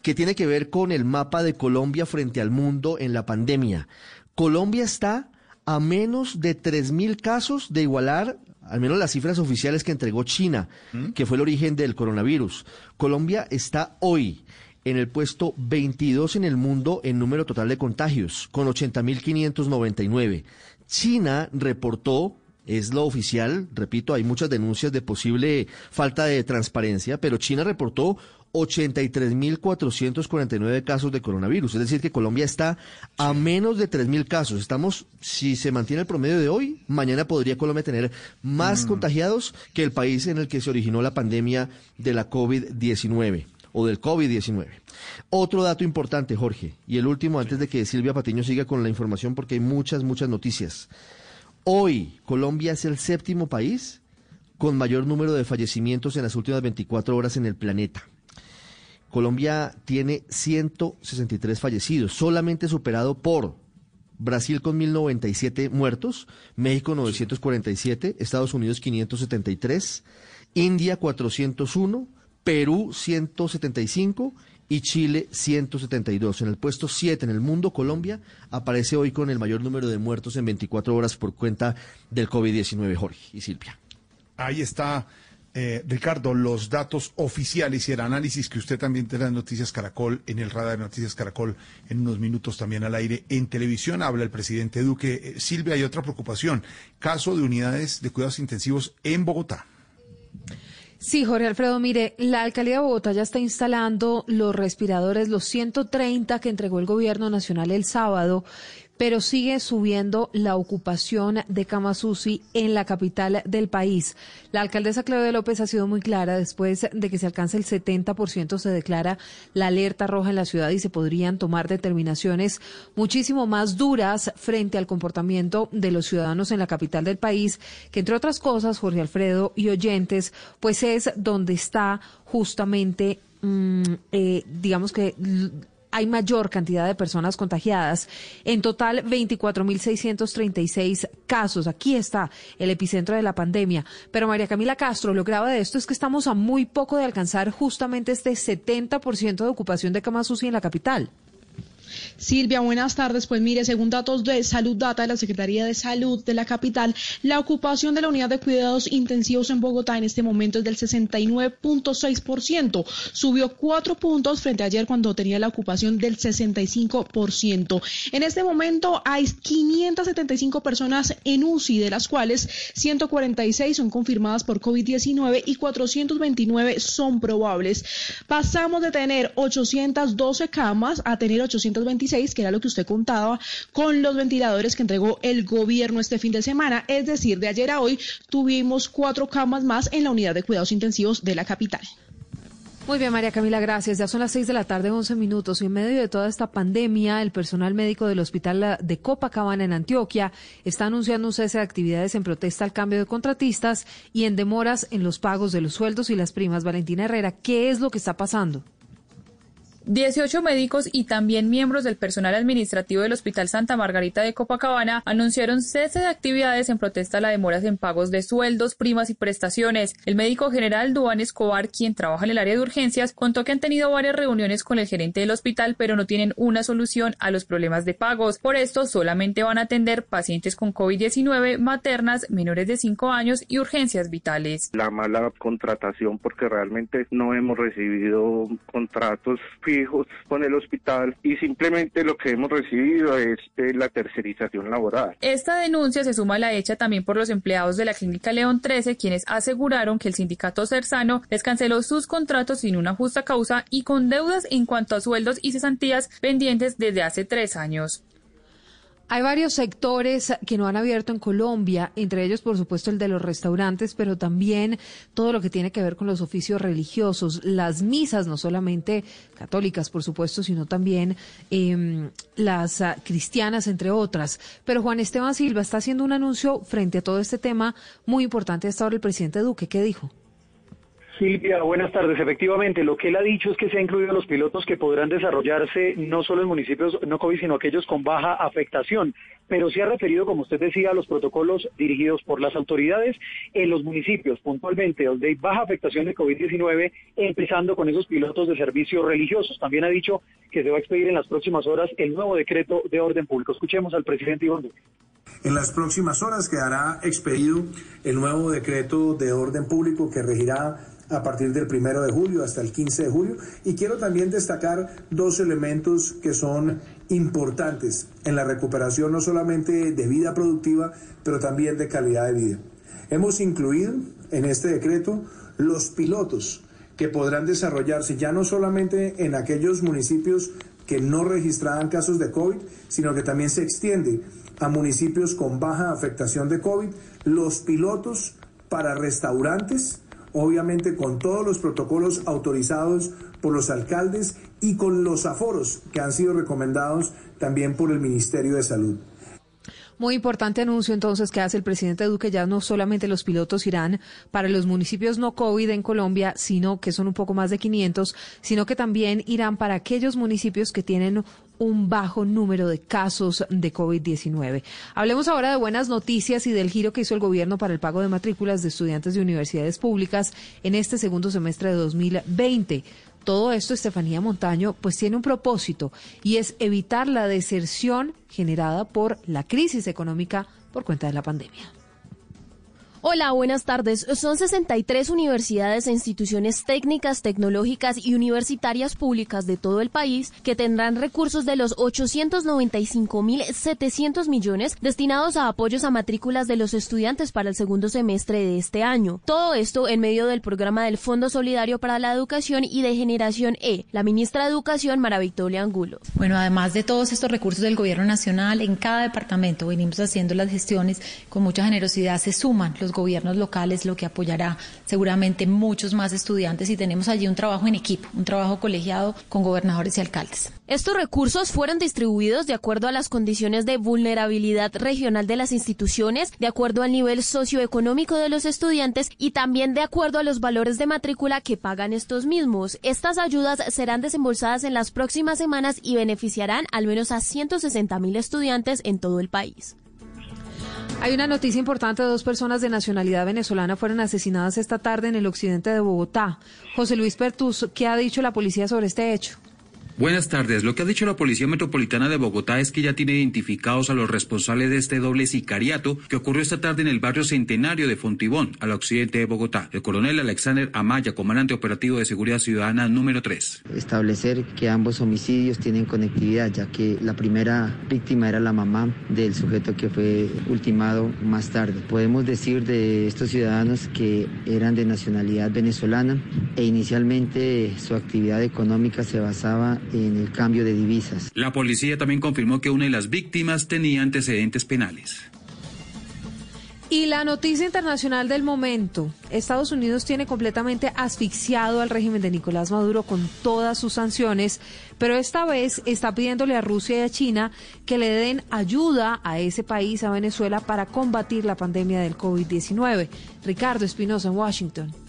[SPEAKER 37] que tiene que ver con el mapa de Colombia frente al mundo en la pandemia. Colombia está a menos de 3.000 casos de igualar al menos las cifras oficiales que entregó China, que fue el origen del coronavirus. Colombia está hoy en el puesto 22 en el mundo en número total de contagios, con 80.599. China reportó, es lo oficial, repito, hay muchas denuncias de posible falta de transparencia, pero China reportó 83.449 casos de coronavirus. Es decir, que Colombia está a menos de 3.000 casos. Estamos, si se mantiene el promedio de hoy, mañana podría Colombia tener más contagiados que el país en el que se originó la pandemia de la COVID-19 o del COVID-19. Otro dato importante, Jorge, y el último antes de que Silvia Patiño siga con la información porque hay muchas, muchas noticias. Hoy Colombia es el séptimo país con mayor número de fallecimientos en las últimas 24 horas en el planeta. Colombia tiene 163 fallecidos, solamente superado por Brasil con 1097 muertos, México 947, Estados Unidos 573, India 401, Perú 175 y Chile 172. En el puesto 7 en el mundo, Colombia aparece hoy con el mayor número de muertos en 24 horas por cuenta del COVID-19, Jorge y Silvia.
[SPEAKER 3] Ahí está, eh, Ricardo, los datos oficiales y el análisis que usted también tendrá en Noticias Caracol, en el radar de Noticias Caracol, en unos minutos también al aire. En televisión habla el presidente Duque. Eh, Silvia, hay otra preocupación. Caso de unidades de cuidados intensivos en Bogotá.
[SPEAKER 10] Sí, Jorge Alfredo, mire, la alcaldía de Bogotá ya está instalando los respiradores, los 130 que entregó el gobierno nacional el sábado, pero sigue subiendo la ocupación de camas en la capital del país. La alcaldesa Claudia López ha sido muy clara, después de que se alcance el 70% se declara la alerta roja en la ciudad y se podrían tomar determinaciones muchísimo más duras frente al comportamiento de los ciudadanos en la capital del país, que entre otras cosas, Jorge Alfredo y oyentes, pues es donde está justamente, mm, eh, digamos que hay mayor cantidad de personas contagiadas. En total, 24.636 casos. Aquí está el epicentro de la pandemia. Pero María Camila Castro, lo grave de esto es que estamos a muy poco de alcanzar justamente este 70% de ocupación de camas UCI en la capital.
[SPEAKER 78] Silvia, buenas tardes. Pues mire, según datos de Salud Data de la Secretaría de Salud de la capital, la ocupación de la unidad de cuidados intensivos en Bogotá en este momento es del 69.6%. Subió cuatro puntos frente a ayer cuando tenía la ocupación del 65%. En este momento hay 575 personas en UCI, de las cuales 146 son confirmadas por COVID-19 y 429 son probables. Pasamos de tener 812 camas a tener 826, que era lo que usted contaba, con los ventiladores que entregó el gobierno este fin de semana. Es decir, de ayer a hoy tuvimos cuatro camas más en la unidad de cuidados intensivos de la capital.
[SPEAKER 10] Muy bien, María Camila, gracias. Ya son las seis de la tarde, 11 minutos. Y en medio de toda esta pandemia, el personal médico del Hospital de Copacabana en Antioquia está anunciando un cese de actividades en protesta al cambio de contratistas y en demoras en los pagos de los sueldos y las primas. Valentina Herrera, ¿qué es lo que está pasando?
[SPEAKER 79] 18 médicos y también miembros del personal administrativo del Hospital Santa Margarita de Copacabana anunciaron cese de actividades en protesta a la demoras en pagos de sueldos, primas y prestaciones. El médico general Duan Escobar, quien trabaja en el área de urgencias, contó que han tenido varias reuniones con el gerente del hospital, pero no tienen una solución a los problemas de pagos. Por esto, solamente van a atender pacientes con COVID-19, maternas, menores de 5 años y urgencias vitales.
[SPEAKER 80] La mala contratación porque realmente no hemos recibido contratos fijos con el hospital y simplemente lo que hemos recibido es eh, la tercerización laboral.
[SPEAKER 79] Esta denuncia se suma a la hecha también por los empleados de la Clínica León 13, quienes aseguraron que el sindicato Cersano les canceló sus contratos sin una justa causa y con deudas en cuanto a sueldos y cesantías pendientes desde hace tres años.
[SPEAKER 10] Hay varios sectores que no han abierto en Colombia, entre ellos, por supuesto, el de los restaurantes, pero también todo lo que tiene que ver con los oficios religiosos, las misas, no solamente católicas, por supuesto, sino también eh, las uh, cristianas, entre otras. Pero Juan Esteban Silva está haciendo un anuncio frente a todo este tema muy importante hasta ahora el presidente Duque. ¿Qué dijo?
[SPEAKER 80] Silvia, buenas tardes. Efectivamente, lo que él ha dicho es que se ha incluido los pilotos que podrán desarrollarse no solo en municipios no COVID, sino aquellos con baja afectación. Pero se ha referido, como usted decía, a los protocolos dirigidos por las autoridades en los municipios, puntualmente donde hay baja afectación de COVID-19, empezando con esos pilotos de servicios religiosos. También ha dicho que se va a expedir en las próximas horas el nuevo decreto de orden público. Escuchemos al presidente Iván Duque.
[SPEAKER 49] En las próximas horas quedará expedido el nuevo decreto de orden público que regirá a partir del primero de julio hasta el 15 de julio. Y quiero también destacar dos elementos que son importantes en la recuperación no solamente de vida productiva, pero también de calidad de vida. Hemos incluido en este decreto los pilotos que podrán desarrollarse ya no solamente en aquellos municipios que no registraban casos de COVID, sino que también se extiende a municipios con baja afectación de COVID, los pilotos para restaurantes, obviamente con todos los protocolos autorizados por los alcaldes y con los aforos que han sido recomendados también por el Ministerio de Salud.
[SPEAKER 10] Muy importante anuncio entonces que hace el presidente Duque. Ya no solamente los pilotos irán para los municipios no COVID en Colombia, sino que son un poco más de 500, sino que también irán para aquellos municipios que tienen un bajo número de casos de COVID-19. Hablemos ahora de buenas noticias y del giro que hizo el gobierno para el pago de matrículas de estudiantes de universidades públicas en este segundo semestre de 2020 todo esto, Estefanía Montaño, pues tiene un propósito y es evitar la deserción generada por la crisis económica por cuenta de la pandemia.
[SPEAKER 81] Hola, buenas tardes. Son 63 universidades e instituciones técnicas, tecnológicas y universitarias públicas de todo el país que tendrán recursos de los 895.700 millones destinados a apoyos a matrículas de los estudiantes para el segundo semestre de este año. Todo esto en medio del programa del Fondo Solidario para la Educación y de Generación E. La ministra de Educación, Mara Victoria Angulo.
[SPEAKER 82] Bueno, además de todos estos recursos del Gobierno Nacional, en cada departamento venimos haciendo las gestiones con mucha generosidad. Se suman los gobiernos locales, lo que apoyará seguramente muchos más estudiantes y tenemos allí un trabajo en equipo, un trabajo colegiado con gobernadores y alcaldes.
[SPEAKER 81] Estos recursos fueron distribuidos de acuerdo a las condiciones de vulnerabilidad regional de las instituciones, de acuerdo al nivel socioeconómico de los estudiantes y también de acuerdo a los valores de matrícula que pagan estos mismos. Estas ayudas serán desembolsadas en las próximas semanas y beneficiarán al menos a 160 mil estudiantes en todo el país.
[SPEAKER 10] Hay una noticia importante. Dos personas de nacionalidad venezolana fueron asesinadas esta tarde en el occidente de Bogotá. José Luis Pertus, ¿qué ha dicho la policía sobre este hecho?
[SPEAKER 83] Buenas tardes. Lo que ha dicho la Policía Metropolitana de Bogotá es que ya tiene identificados a los responsables de este doble sicariato que ocurrió esta tarde en el barrio Centenario de Fontibón, al occidente de Bogotá. El coronel Alexander Amaya, comandante operativo de seguridad ciudadana número 3.
[SPEAKER 84] Establecer que ambos homicidios tienen conectividad, ya que la primera víctima era la mamá del sujeto que fue ultimado más tarde. Podemos decir de estos ciudadanos que eran de nacionalidad venezolana e inicialmente su actividad económica se basaba en el cambio de divisas.
[SPEAKER 83] La policía también confirmó que una de las víctimas tenía antecedentes penales.
[SPEAKER 10] Y la noticia internacional del momento. Estados Unidos tiene completamente asfixiado al régimen de Nicolás Maduro con todas sus sanciones, pero esta vez está pidiéndole a Rusia y a China que le den ayuda a ese país, a Venezuela, para combatir la pandemia del COVID-19. Ricardo Espinosa en Washington.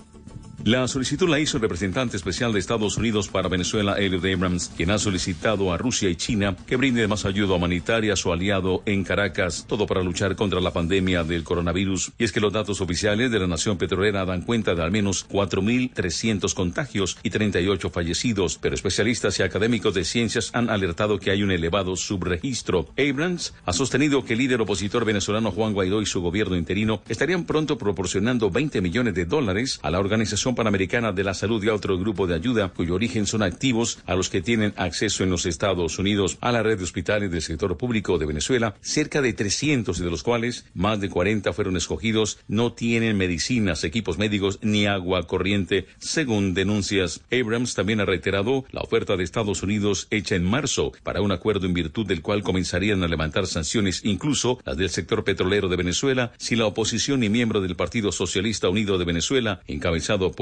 [SPEAKER 85] La solicitud la hizo el representante especial de Estados Unidos para Venezuela, Elliot Abrams, quien ha solicitado a Rusia y China que brinden más ayuda humanitaria a su aliado en Caracas, todo para luchar contra la pandemia del coronavirus. Y es que los datos oficiales de la nación petrolera dan cuenta de al menos 4.300 contagios y 38 fallecidos, pero especialistas y académicos de ciencias han alertado que hay un elevado subregistro. Abrams ha sostenido que el líder opositor venezolano Juan Guaidó y su gobierno interino estarían pronto proporcionando 20 millones de dólares a la organización Panamericana de la Salud y a otro grupo de ayuda cuyo origen son activos a los que tienen acceso en los Estados Unidos a la red de hospitales del sector público de Venezuela, cerca de 300 de los cuales más de 40 fueron escogidos, no tienen medicinas, equipos médicos ni agua corriente, según denuncias. Abrams también ha reiterado la oferta de Estados Unidos hecha en marzo para un acuerdo en virtud del cual comenzarían a levantar sanciones, incluso las del sector petrolero de Venezuela, si la oposición y miembro del Partido Socialista Unido de Venezuela, encabezado por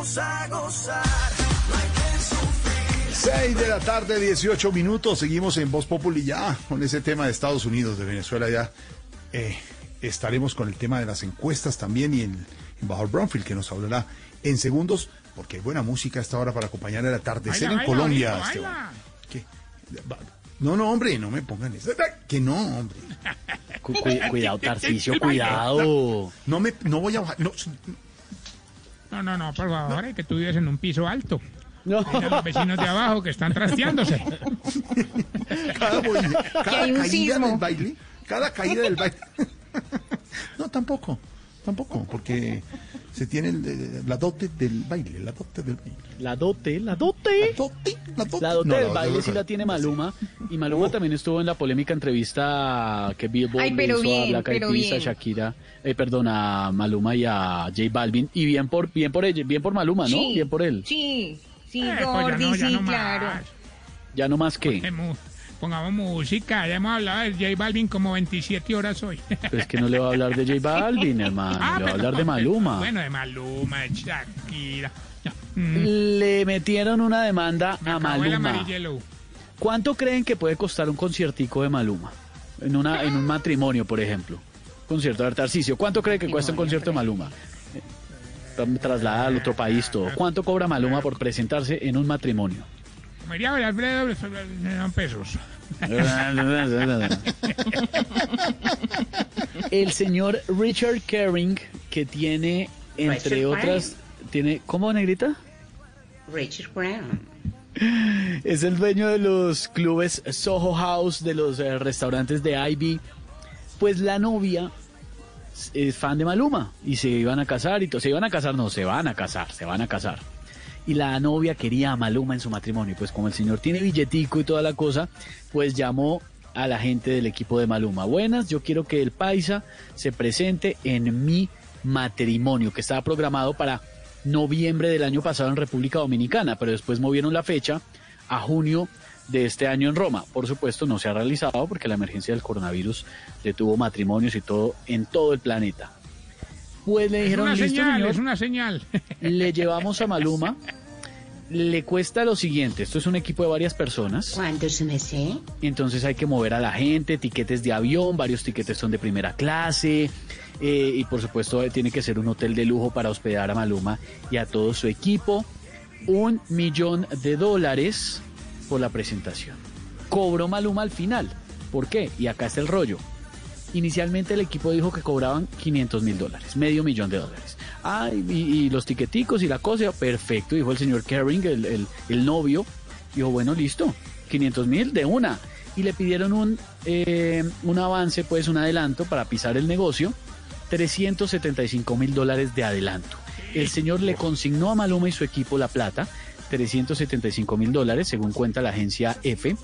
[SPEAKER 86] vinimos a gozar. No hay que sufrir.
[SPEAKER 3] 6 de la tarde, 18 minutos. Seguimos en Voz Populi ya con ese tema de Estados Unidos, de Venezuela ya. Eh, estaremos con el tema de las encuestas también y en embajador Brownfield que nos hablará en segundos porque hay buena música a esta hora para acompañar el atardecer
[SPEAKER 5] Baila,
[SPEAKER 3] en
[SPEAKER 5] baila,
[SPEAKER 3] Colombia.
[SPEAKER 5] baila,
[SPEAKER 3] Esteban.
[SPEAKER 5] baila.
[SPEAKER 3] ¿Qué? Va- No, no, hombre, no me pongan eso. Que no, hombre.
[SPEAKER 4] Cu- cu- cuidado, Tarcicio, cuidado.
[SPEAKER 3] No me, no voy a bajar. No,
[SPEAKER 5] No, no, no, por favor, es que tú vives en un piso alto. Mira los vecinos de abajo que están trasteándose.
[SPEAKER 3] cada, cada caída
[SPEAKER 5] sismo.
[SPEAKER 3] del baile, cada caída del baile. No, tampoco, tampoco, porque se tiene el- eh, la dote del baile, la dote del baile.
[SPEAKER 4] La dote, la dote. La dote,
[SPEAKER 3] No,
[SPEAKER 4] del
[SPEAKER 3] la
[SPEAKER 4] baile
[SPEAKER 3] dote-
[SPEAKER 4] sí la tiene Maluma. Y Maluma también estuvo en la polémica entrevista que Billboard
[SPEAKER 8] Ay,
[SPEAKER 4] le hizo
[SPEAKER 8] bien,
[SPEAKER 4] a Black Eyed
[SPEAKER 8] pero
[SPEAKER 4] Peas, a
[SPEAKER 8] bien.
[SPEAKER 4] Shakira, eh, perdón, a Maluma y a J Balvin. Y bien por, bien por ella, bien por Maluma, ¿no?
[SPEAKER 8] Sí.
[SPEAKER 4] Bien por él.
[SPEAKER 8] Sí, sí,
[SPEAKER 5] Eh, pues ya
[SPEAKER 8] Gordy,
[SPEAKER 5] no, ya
[SPEAKER 8] sí,
[SPEAKER 5] no
[SPEAKER 8] claro.
[SPEAKER 4] Ya no más que.
[SPEAKER 5] Pongamos- música, ya hemos hablado de J Balvin como 27 horas hoy.
[SPEAKER 4] Pero es que no le va a hablar de J Balvin, hermano.
[SPEAKER 5] Ah,
[SPEAKER 4] le va a hablar de Maluma.
[SPEAKER 5] Bueno, de Maluma, de Shakira.
[SPEAKER 4] Le metieron una demanda a Maluma. ¿Cuánto creen que puede costar un conciertico de Maluma? En, una, en un matrimonio, por ejemplo. Concierto de Tarcisio. ¿Cuánto cree que cuesta un concierto de Maluma? Trasladar al otro país todo. ¿Cuánto cobra Maluma por presentarse en un matrimonio?
[SPEAKER 5] Alfredo, me dan pesos.
[SPEAKER 4] El señor Richard Kering, que tiene, entre
[SPEAKER 8] Richard
[SPEAKER 4] otras, tiene, ¿cómo negrita?
[SPEAKER 8] Richard Brown.
[SPEAKER 4] Es el dueño de los clubes Soho House, de los eh, restaurantes de Ivy. Pues la novia es fan de Maluma y se iban a casar y todo. Se iban a casar, no, se van a casar, se van a casar. Y la novia quería a Maluma en su matrimonio. Pues como el señor tiene billetico y toda la cosa, pues llamó a la gente del equipo de Maluma. Buenas, yo quiero que el paisa se presente en mi matrimonio, que estaba programado para noviembre del año pasado en República Dominicana, pero después movieron la fecha a junio de este año en Roma. Por supuesto, no se ha realizado porque la emergencia del coronavirus detuvo matrimonios y todo en todo el planeta. Pues le
[SPEAKER 5] Es
[SPEAKER 4] dijeron,
[SPEAKER 5] una
[SPEAKER 4] listo,
[SPEAKER 5] señal,
[SPEAKER 4] señor,
[SPEAKER 5] es una señal.
[SPEAKER 4] le llevamos a Maluma. Le cuesta lo siguiente, esto es un equipo de varias personas.
[SPEAKER 8] ¿Cuánto se me sé?
[SPEAKER 4] Entonces hay que mover a la gente, tiquetes de avión, varios tiquetes son de primera clase. eh, y por supuesto eh, tiene que ser un hotel de lujo para hospedar a Maluma y a todo su equipo. Un millón de dólares por la presentación. Cobró Maluma al final. ¿Por qué? Y acá está el rollo. Inicialmente el equipo dijo que cobraban 500 mil dólares, medio millón de dólares. Ah, y, y los tiqueticos y la cosa, perfecto, dijo el señor Kering, el, el- el novio. Dijo, bueno, listo, 500 mil de una. Y le pidieron un, eh, un avance, pues un adelanto para pisar el negocio, 375 mil dólares de adelanto. El señor le consignó a Maluma y su equipo la plata, 375 mil dólares, según cuenta la agencia F.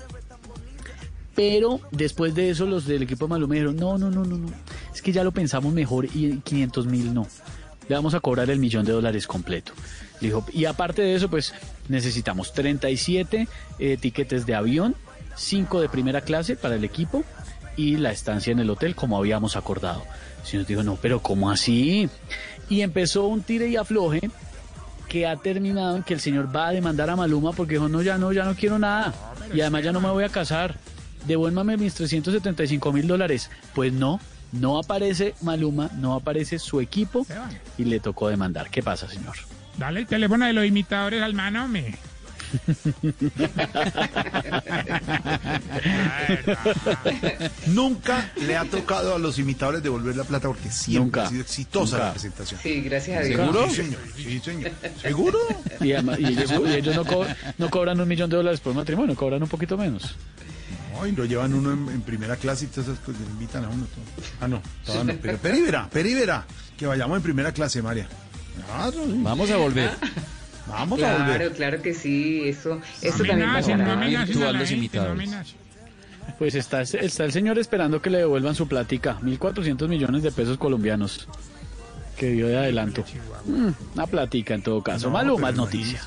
[SPEAKER 4] Pero después de eso los del equipo de Maluma dijeron, no, no, no, no, no, es que ya lo pensamos mejor y 500 mil no. Le vamos a cobrar el millón de dólares completo. Le Dijo, y aparte de eso, pues necesitamos 37 eh, tiquetes de avión, 5 de primera clase para el equipo y la estancia en el hotel como habíamos acordado. El señor dijo, no, pero ¿cómo así? Y empezó un tire y afloje que ha terminado en que el señor va a demandar a Maluma porque dijo, no, ya no, ya no quiero nada. Y además ya no me voy a casar. Devuélvame mis 375 mil dólares. Pues no, no aparece Maluma, no aparece su equipo y le tocó demandar. ¿Qué pasa, señor?
[SPEAKER 5] Dale el teléfono de los imitadores al mano, me.
[SPEAKER 3] Nunca le ha tocado a los imitadores devolver la plata porque siempre
[SPEAKER 4] Nunca.
[SPEAKER 3] ha sido exitosa
[SPEAKER 4] Nunca.
[SPEAKER 3] la presentación.
[SPEAKER 9] Sí, gracias a Dios.
[SPEAKER 4] ¿Seguro?
[SPEAKER 3] Sí, señor. Sí, señor. ¿Seguro?
[SPEAKER 4] Y, además- y ellos, y ellos no, co- no cobran un millón de dólares por matrimonio, cobran un poquito menos.
[SPEAKER 3] Ay, lo llevan uno en, en primera clase y todas esas cosas, le invitan a uno. todo. Ah, no, todavía no. Pero Peribera, Peribera, que vayamos en primera clase, María. Claro, sí.
[SPEAKER 4] Vamos a volver.
[SPEAKER 3] Vamos a
[SPEAKER 9] Claro,
[SPEAKER 3] volver.
[SPEAKER 9] claro que sí, eso, eso también
[SPEAKER 5] no a
[SPEAKER 87] los
[SPEAKER 5] no nacen.
[SPEAKER 4] Pues está, está el señor esperando que le devuelvan su plática, 1.400 millones de pesos colombianos que dio de adelanto. Mm, una plática en todo caso.
[SPEAKER 3] No,
[SPEAKER 4] Maluma es noticia.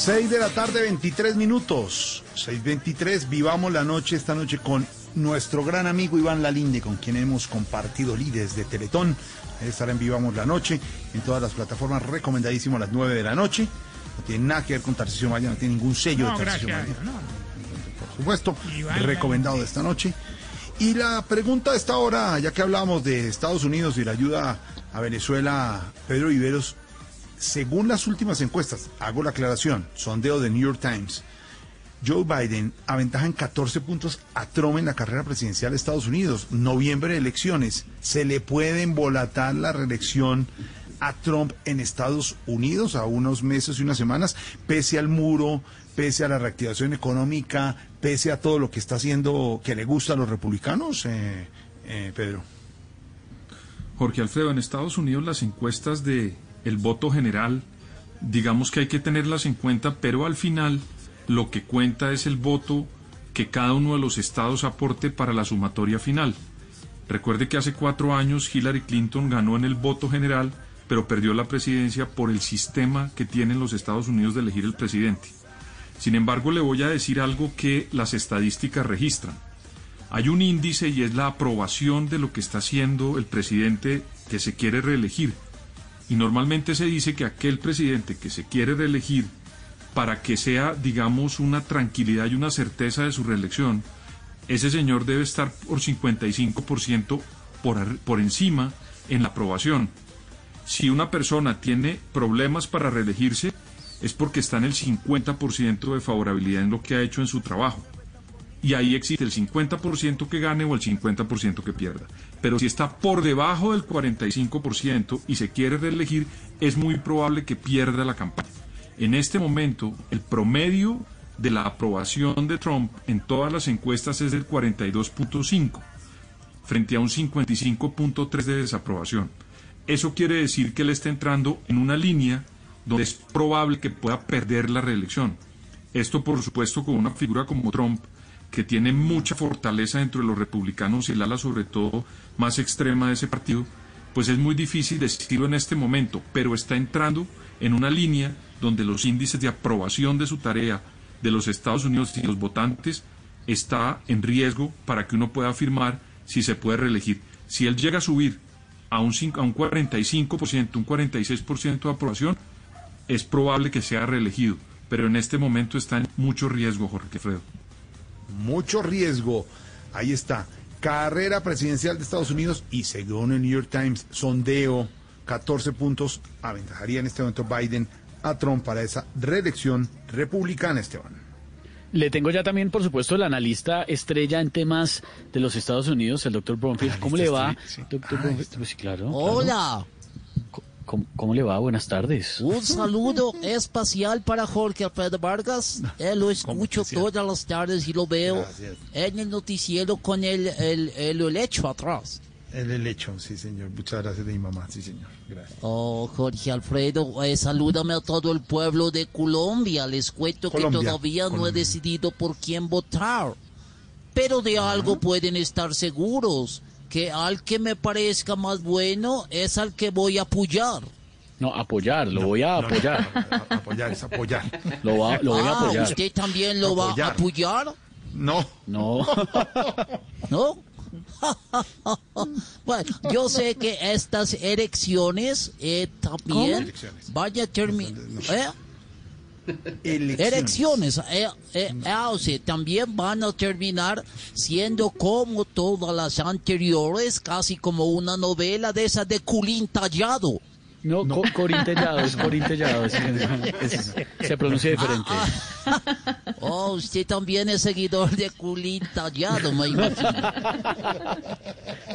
[SPEAKER 3] Seis de la tarde, 23 minutos. 6.23, vivamos la noche esta noche con nuestro gran amigo Iván Lalinde, con quien hemos compartido líderes de Teletón. Él estará en Vivamos la Noche en todas las plataformas, recomendadísimo a las 9 de la noche. No tiene nada que ver con Tarcisio Maya, no tiene ningún sello
[SPEAKER 5] No,
[SPEAKER 3] de Tarcisio
[SPEAKER 5] gracias.
[SPEAKER 3] Maya.
[SPEAKER 5] no.
[SPEAKER 3] Por supuesto,
[SPEAKER 5] Iván
[SPEAKER 3] recomendado de esta noche. Y la pregunta de esta hora, ya que hablamos de Estados Unidos y la ayuda a Venezuela, Pedro Viveros, según las últimas encuestas, hago la aclaración, sondeo de New York Times, Joe Biden aventaja en 14 puntos a Trump en la carrera presidencial de Estados Unidos. Noviembre de elecciones. ¿Se le puede embolatar la reelección a Trump en Estados Unidos a unos meses y unas semanas, pese al muro, pese a la reactivación económica, pese a todo lo que está haciendo que le gusta a los republicanos, eh, eh, Pedro?
[SPEAKER 59] Jorge Alfredo, en Estados Unidos las encuestas de el voto general, digamos que hay que tenerlas en cuenta, pero al final lo que cuenta es el voto que cada uno de los estados aporte para la sumatoria final. Recuerde que hace cuatro años Hillary Clinton ganó en el voto general, pero perdió la presidencia por el sistema que tienen los Estados Unidos de elegir el presidente. Sin embargo, le voy a decir algo que las estadísticas registran. Hay un índice y es la aprobación de lo que está haciendo el presidente que se quiere reelegir. Y normalmente se dice que aquel presidente que se quiere reelegir, para que sea, digamos, una tranquilidad y una certeza de su reelección, ese señor debe estar por 55% por, por encima en la aprobación. Si una persona tiene problemas para reelegirse, es porque está en el 50% de favorabilidad en lo que ha hecho en su trabajo. Y ahí existe el 50% que gane o el 50% que pierda. Pero si está por debajo del 45% y se quiere reelegir, es muy probable que pierda la campaña. En este momento, el promedio de la aprobación de Trump en todas las encuestas es del 42.5 frente a un 55.3 de desaprobación. Eso quiere decir que él está entrando en una línea donde es probable que pueda perder la reelección. Esto, por supuesto, con una figura como Trump, que tiene mucha fortaleza dentro de los republicanos y el ala sobre todo más extrema de ese partido, pues es muy difícil decirlo en este momento, pero está entrando en una línea donde los índices de aprobación de su tarea de los Estados Unidos y los votantes está en riesgo para que uno pueda afirmar si se puede reelegir. Si él llega a subir a un, a un 45%, un 46% de aprobación, es probable que sea reelegido, pero en este momento está en mucho riesgo, Jorge Alfredo.
[SPEAKER 3] Mucho riesgo. Ahí está. Carrera presidencial de Estados Unidos y según el New York Times, sondeo, 14 puntos, aventajaría en este momento Biden a Trump para esa reelección republicana, Esteban.
[SPEAKER 4] Le tengo ya también, por supuesto, el analista estrella en temas de los Estados Unidos, el doctor Bromfield. ¿Cómo le va, doctor Bromfield? Pues sí, claro.
[SPEAKER 73] Hola.
[SPEAKER 4] ¿Cómo, cómo le va? Buenas tardes.
[SPEAKER 73] Un saludo especial para Jorge Alfredo Vargas. Eh, lo escucho todas las tardes y lo veo
[SPEAKER 3] Gracias.
[SPEAKER 73] en el noticiero con el, el, el helecho atrás.
[SPEAKER 3] El helecho, sí, señor. Muchas gracias de mi mamá, sí, señor. Gracias.
[SPEAKER 73] Oh, Jorge Alfredo, eh, salúdame a todo el pueblo de Colombia. Les cuento
[SPEAKER 3] Colombia,
[SPEAKER 73] que todavía no he
[SPEAKER 3] Colombia.
[SPEAKER 73] decidido por quién votar. Pero de algo pueden estar seguros, que al que me parezca más bueno es al que voy a apoyar.
[SPEAKER 4] No, apoyar, lo voy a apoyar.
[SPEAKER 3] Apoyar es apoyar.
[SPEAKER 4] Lo, va- lo voy a
[SPEAKER 73] Ah,
[SPEAKER 4] apoyar.
[SPEAKER 73] ¿Usted también lo va a
[SPEAKER 3] Apoyar.
[SPEAKER 73] apoyar?
[SPEAKER 3] No.
[SPEAKER 4] No.
[SPEAKER 73] ¿No? bueno, yo sé que estas elecciones eh, también vaya a terminar. Elecciones, eh, eh, ah, o sea, también van a terminar siendo como todas las anteriores, casi como una novela de esa de Culín Tallado.
[SPEAKER 4] No, co- corintellado, es corintellado. es- es- se pronuncia diferente.
[SPEAKER 73] Oh, usted también es seguidor de Culín Tallado, me imagino.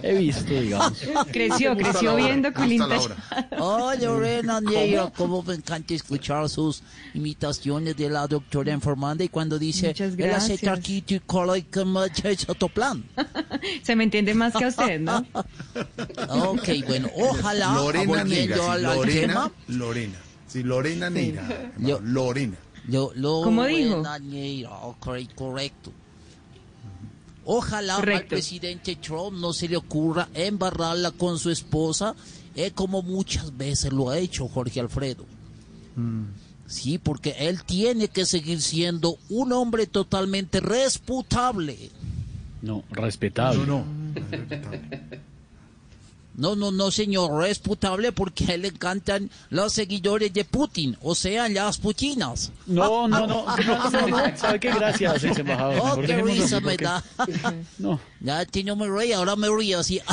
[SPEAKER 4] He visto, digamos.
[SPEAKER 8] Creció, creció viendo Culín Tallado.
[SPEAKER 73] Oh, Lorena Neira, cómo me encanta escuchar sus imitaciones de la doctora enfermanda y cuando dice,
[SPEAKER 8] Muchas
[SPEAKER 73] el
[SPEAKER 8] gracias.
[SPEAKER 73] aceite aquí, tu cola y como plan.
[SPEAKER 8] Se me entiende más que a usted, ¿no?
[SPEAKER 73] Ok, bueno, ojalá,
[SPEAKER 3] Lorena
[SPEAKER 73] volviendo al, al
[SPEAKER 3] Lorena,
[SPEAKER 73] tema,
[SPEAKER 3] Lorena. Sí, Lorena Neira. Lorena.
[SPEAKER 73] Lo-
[SPEAKER 8] ¿Cómo dijo?
[SPEAKER 73] Ok, correcto. Ojalá al
[SPEAKER 8] Correcto.
[SPEAKER 73] presidente Trump no se le ocurra embarrarla con su esposa, eh, como muchas veces lo ha hecho Jorge Alfredo. Sí, porque él tiene que seguir siendo un hombre totalmente respetable.
[SPEAKER 4] No, respetable.
[SPEAKER 3] No,
[SPEAKER 73] No, no, no, señor, respetable porque a él le encantan los seguidores de Putin, o sea, las putinas.
[SPEAKER 4] No, no, no, no, no, no, ¿sabe qué? Gracias, embajador.
[SPEAKER 73] Oh, qué risa me da.
[SPEAKER 4] No.
[SPEAKER 73] Ya a ti no me reí, ahora me río así.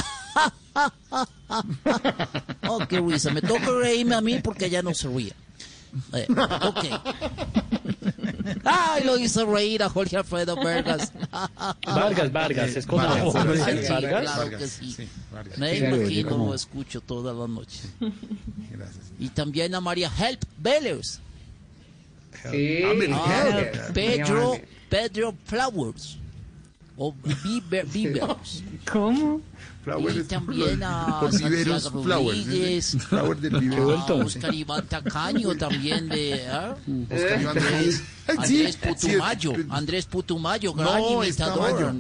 [SPEAKER 73] oh, qué risa. Me toca reírme a mí porque ya no se ríe. Eh, ok. Ay, lo hizo reír a Jorge Alfredo Vargas.
[SPEAKER 4] Vargas, Vargas, es con.
[SPEAKER 73] Vargas,
[SPEAKER 4] ¿Cómo
[SPEAKER 73] sí?
[SPEAKER 4] Vargas?
[SPEAKER 73] Claro que sí.
[SPEAKER 3] Vargas.
[SPEAKER 73] Me imagino,
[SPEAKER 4] ¿cómo?
[SPEAKER 73] lo escucho todas las noches.
[SPEAKER 3] Gracias.
[SPEAKER 73] Y también a María Help Bellers.
[SPEAKER 9] Sí.
[SPEAKER 3] Ah,
[SPEAKER 73] Ah. Pedro, Pedro Flowers. O Bieber, Biebers.
[SPEAKER 8] ¿Cómo?
[SPEAKER 3] Flowers
[SPEAKER 73] Y también a Santiago. Rodríguez,
[SPEAKER 3] Flower del
[SPEAKER 73] a
[SPEAKER 3] vivero.
[SPEAKER 73] Oscar Iván Tacaño también de ¿ah?
[SPEAKER 3] Oscar Iván
[SPEAKER 73] Andrés
[SPEAKER 3] sí,
[SPEAKER 73] Putumayo, Andrés Putumayo, gran
[SPEAKER 3] No,
[SPEAKER 73] imitador.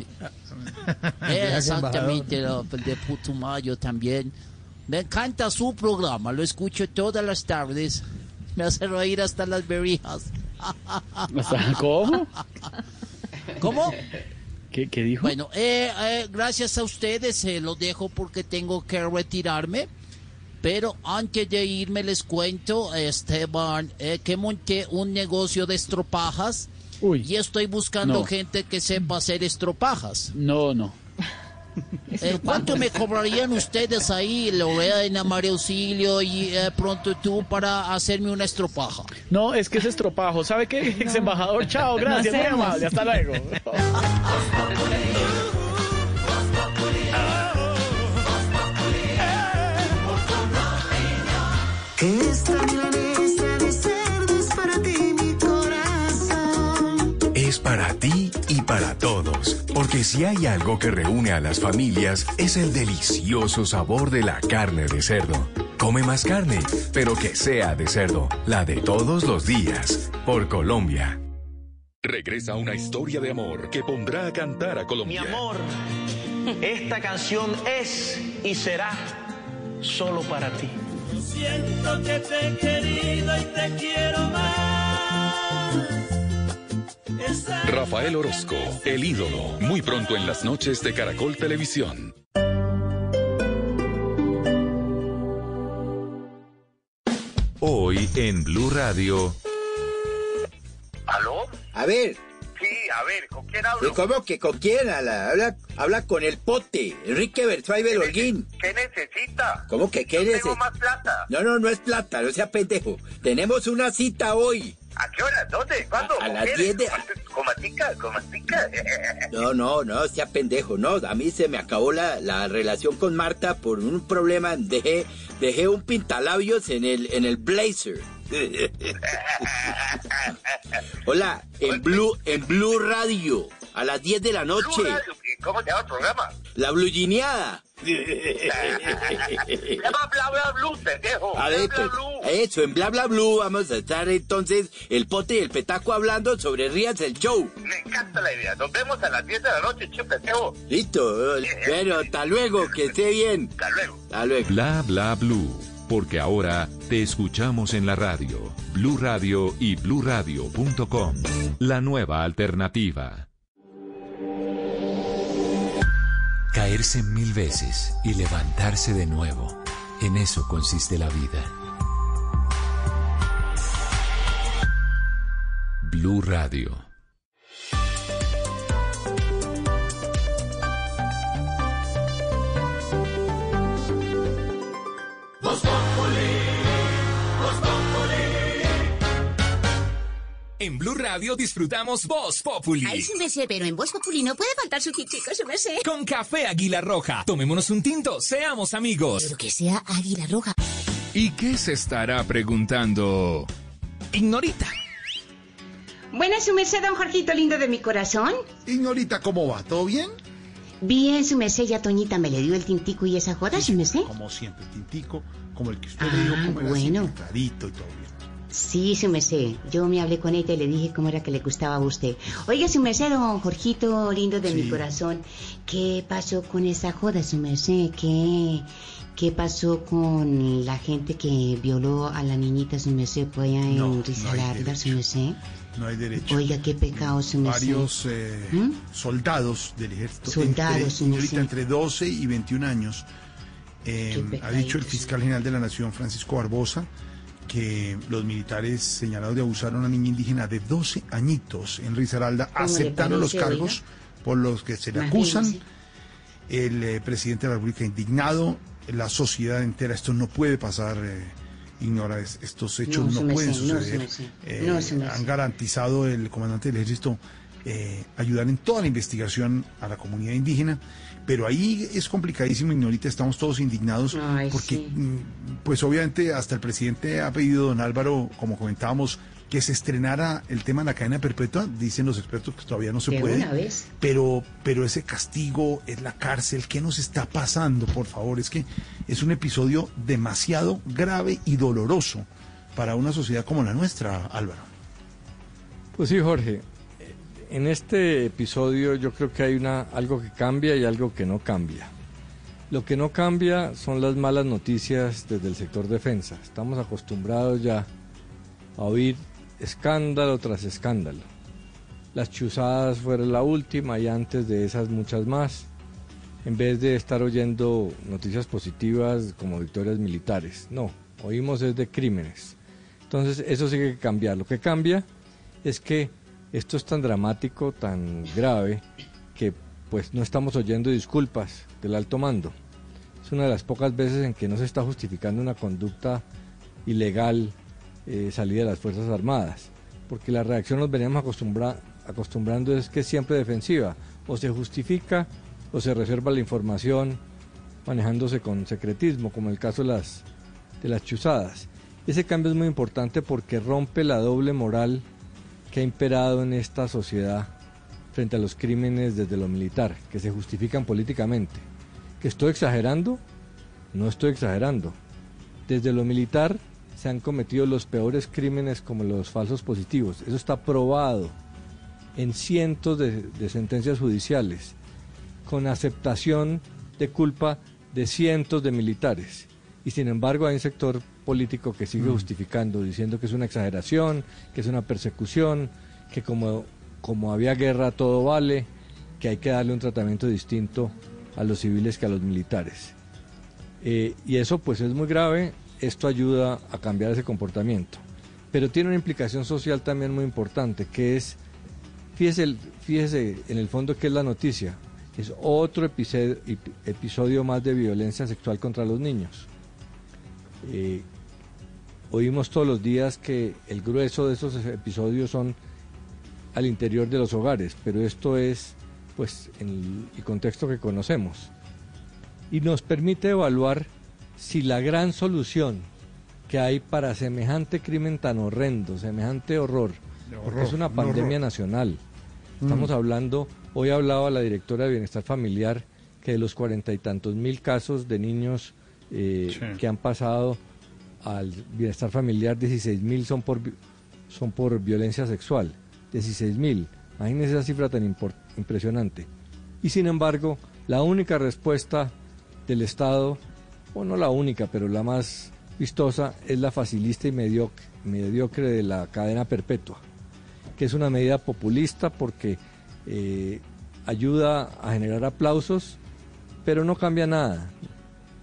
[SPEAKER 73] Eh, Exactamente, de Putumayo también. Me encanta su programa, lo escucho todas las tardes. Me hace reír hasta las berijas.
[SPEAKER 4] ¿Cómo?
[SPEAKER 73] ¿Cómo?
[SPEAKER 4] ¿Qué, qué dijo?
[SPEAKER 73] Bueno, eh, eh, gracias a ustedes, eh, los dejo porque tengo que retirarme. Pero antes de irme les cuento, Esteban, eh, que monté un negocio de estropajas y estoy buscando
[SPEAKER 4] no.
[SPEAKER 73] gente que sepa hacer estropajas.
[SPEAKER 4] No, no.
[SPEAKER 73] Eh, ¿Cuánto me cobrarían ustedes ahí, Lorena, María Auxilio y eh, pronto tú para hacerme una estropaja?
[SPEAKER 4] No, es que es estropajo. ¿Sabe qué, ex embajador? Chao, gracias, muy amable. Hasta luego.
[SPEAKER 88] Esta para ti
[SPEAKER 29] y para todos, porque si hay algo que reúne a las familias es el delicioso sabor de la carne de cerdo. Come más carne, pero que sea de cerdo, la de todos los días, por Colombia.
[SPEAKER 89] Regresa una historia de amor que pondrá a cantar a
[SPEAKER 90] Mi
[SPEAKER 89] Colombia.
[SPEAKER 90] amor, esta canción es y será solo para ti.
[SPEAKER 88] Siento que te he querido y te quiero más.
[SPEAKER 89] Rafael Orozco, el ídolo, muy pronto en las noches de Caracol Televisión.
[SPEAKER 29] Hoy en Blue Radio,
[SPEAKER 91] ¿Aló?
[SPEAKER 51] A ver,
[SPEAKER 91] Sí, a ver, ¿con quién hablo?
[SPEAKER 51] ¿y ¿cómo que con quién? Habla, habla, habla con el pote, Enrique Bertwaiber Holguín.
[SPEAKER 91] ¿Qué necesita?
[SPEAKER 51] ¿Cómo que qué eres?
[SPEAKER 91] tengo más plata.
[SPEAKER 51] No, no, no es plata, no sea pendejo. Tenemos una cita hoy.
[SPEAKER 91] ¿A qué hora? ¿Dónde? ¿Cuándo?
[SPEAKER 51] A
[SPEAKER 91] ¿Con
[SPEAKER 51] las
[SPEAKER 91] quién?
[SPEAKER 51] 10 de-. No, no, no, sea pendejo, no. A mí se me acabó la, la relación con Marta por un problema. Dejé, dejé un pintalabios en el, en el blazer. Hola, en Blue, en Blue Radio, a las 10 de la noche.
[SPEAKER 91] Blue Radio, ¿y ¿Cómo se llama el programa?
[SPEAKER 51] La blugineada.
[SPEAKER 91] Se Bla Bla Blue, pendejo.
[SPEAKER 51] A ver,
[SPEAKER 91] Bla, Bla,
[SPEAKER 51] pues, eso, en Bla Bla Blue vamos a estar entonces el pote y el petaco hablando sobre Rías el Show.
[SPEAKER 91] Me encanta la idea. Nos vemos a las 10 de la noche, che, pendejo.
[SPEAKER 51] Listo, bueno, hasta luego, que esté bien.
[SPEAKER 91] Hasta luego.
[SPEAKER 51] Hasta luego.
[SPEAKER 29] Bla Bla Blue, porque ahora te escuchamos en la radio, Blue Radio y bluradio.com, la nueva alternativa.
[SPEAKER 92] Caerse mil veces y levantarse de nuevo. En eso consiste la vida. Blue Radio.
[SPEAKER 93] En Blue Radio disfrutamos Voz Populi.
[SPEAKER 94] Ay, su merced, pero en Voz Populi no puede faltar su tintico, su merced.
[SPEAKER 93] Con café Águila Roja. Tomémonos un tinto, seamos amigos.
[SPEAKER 94] Pero que sea Águila Roja.
[SPEAKER 95] ¿Y qué se estará preguntando?
[SPEAKER 93] Ignorita.
[SPEAKER 94] Buenas, su merced, don Jorgito lindo de mi corazón.
[SPEAKER 3] Ignorita, ¿cómo va? ¿Todo bien?
[SPEAKER 94] Bien, su merced, ya Toñita me le dio el tintico y esa joda, su merced.
[SPEAKER 3] Como siempre, tintico, como el que usted le dijo,
[SPEAKER 94] Ah,
[SPEAKER 3] como
[SPEAKER 94] bueno.
[SPEAKER 3] así, clarito y todo bien.
[SPEAKER 94] Sí, su merced. Yo me hablé con ella y le dije cómo era que le gustaba a usted. Oiga, su merced, don Jorgito lindo de mi
[SPEAKER 3] Sí.
[SPEAKER 94] corazón. ¿Qué pasó con esa joda, su merced? ¿Qué, ¿Qué pasó con la gente que violó a la niñita, su merced, por allá en
[SPEAKER 3] No, no
[SPEAKER 94] su merced?
[SPEAKER 3] No hay derecho.
[SPEAKER 94] Oiga, qué pecado, su merced.
[SPEAKER 3] Varios eh,
[SPEAKER 94] ¿Mm?
[SPEAKER 3] soldados del ejército,
[SPEAKER 94] Soldados,
[SPEAKER 3] entre,
[SPEAKER 94] sí,
[SPEAKER 3] señorita,
[SPEAKER 94] sí.
[SPEAKER 3] entre 12 y 21 años, eh, ha dicho el fiscal general de la Nación, Francisco Barbosa, que los militares señalados de abusar a una niña indígena de 12 añitos en Risaralda
[SPEAKER 94] ¿Cómo le
[SPEAKER 3] aceptaron los cargos por los que se le acusan. El eh, presidente de la República indignado, la sociedad entera, esto no puede pasar. eh, ignora es- estos hechos,
[SPEAKER 94] No,
[SPEAKER 3] pueden suceder. Eh,
[SPEAKER 94] No,
[SPEAKER 3] han garantizado el comandante del ejército eh, ayudar en toda la investigación a la comunidad indígena, pero ahí es complicadísimo, Ignorita, estamos todos indignados,
[SPEAKER 94] Ay,
[SPEAKER 3] porque
[SPEAKER 94] sí.
[SPEAKER 3] mm, pues obviamente hasta el presidente ha pedido, don Álvaro, como comentábamos, que se estrenara el tema de la cadena perpetua, dicen los expertos que todavía no se
[SPEAKER 94] De
[SPEAKER 3] puede,
[SPEAKER 94] una vez.
[SPEAKER 3] pero pero ese castigo es la cárcel, ¿qué nos está pasando, por favor? Es que es un episodio demasiado grave y doloroso para una sociedad como la nuestra, Álvaro.
[SPEAKER 96] Pues sí, Jorge. En este episodio yo creo que hay una, algo que cambia y algo que no cambia. Lo que no cambia son las malas noticias desde el sector defensa. Estamos acostumbrados ya a oír escándalo tras escándalo. Las chuzadas fueron la última y antes de esas muchas más, en vez de estar oyendo noticias positivas como victorias militares. No, oímos es de crímenes. Entonces eso sí que cambiar. Lo que cambia es que esto es tan dramático, tan grave, que pues no estamos oyendo disculpas del alto mando. Es una de las pocas veces en que no se está justificando una conducta ilegal eh, salida de las Fuerzas Armadas, porque la reacción nos veníamos acostumbra- acostumbrando es que es siempre defensiva, o se justifica o se reserva la información manejándose con secretismo, como el caso de las, de las chuzadas. Ese cambio es muy importante porque rompe la doble moral que ha imperado en esta sociedad frente a los crímenes desde lo militar, que se justifican políticamente. ¿Que estoy exagerando? No estoy exagerando. Desde lo militar se han cometido los peores crímenes como los falsos positivos. Eso está probado en cientos de, de sentencias judiciales, con aceptación de culpa de cientos de militares. Y sin embargo hay un sector político que sigue
[SPEAKER 97] Mm.
[SPEAKER 96] justificando, diciendo que es una exageración, que es una persecución, que como, como había guerra todo vale, que hay que darle un tratamiento distinto a los civiles que a los militares. Eh, y eso pues es muy grave, esto ayuda a cambiar ese comportamiento. Pero tiene una implicación social también muy importante, que es, fíjese, fíjese en el fondo que es la noticia, es otro episodio, episodio más de violencia sexual contra los niños. Eh, oímos todos los días que el grueso de esos episodios son al interior de los hogares, pero esto es pues en el, contexto que conocemos y nos permite evaluar si la gran solución que hay para semejante crimen tan horrendo, semejante horror, porque es una
[SPEAKER 3] un
[SPEAKER 96] pandemia
[SPEAKER 3] horror.
[SPEAKER 96] nacional. Estamos
[SPEAKER 3] Mm.
[SPEAKER 96] hablando, hoy hablaba la directora de Bienestar Familiar que de los cuarenta y tantos mil casos de niños eh,
[SPEAKER 3] Sí.
[SPEAKER 96] que han pasado al bienestar familiar, 16 mil son por, son por violencia sexual. 16 mil. Imagínense esa cifra tan impresionante. Y sin embargo, la única respuesta del Estado, o no la única, pero la más vistosa, es la facilista y mediocre, mediocre de la cadena perpetua, que es una medida populista porque eh, ayuda a generar aplausos pero no cambia nada,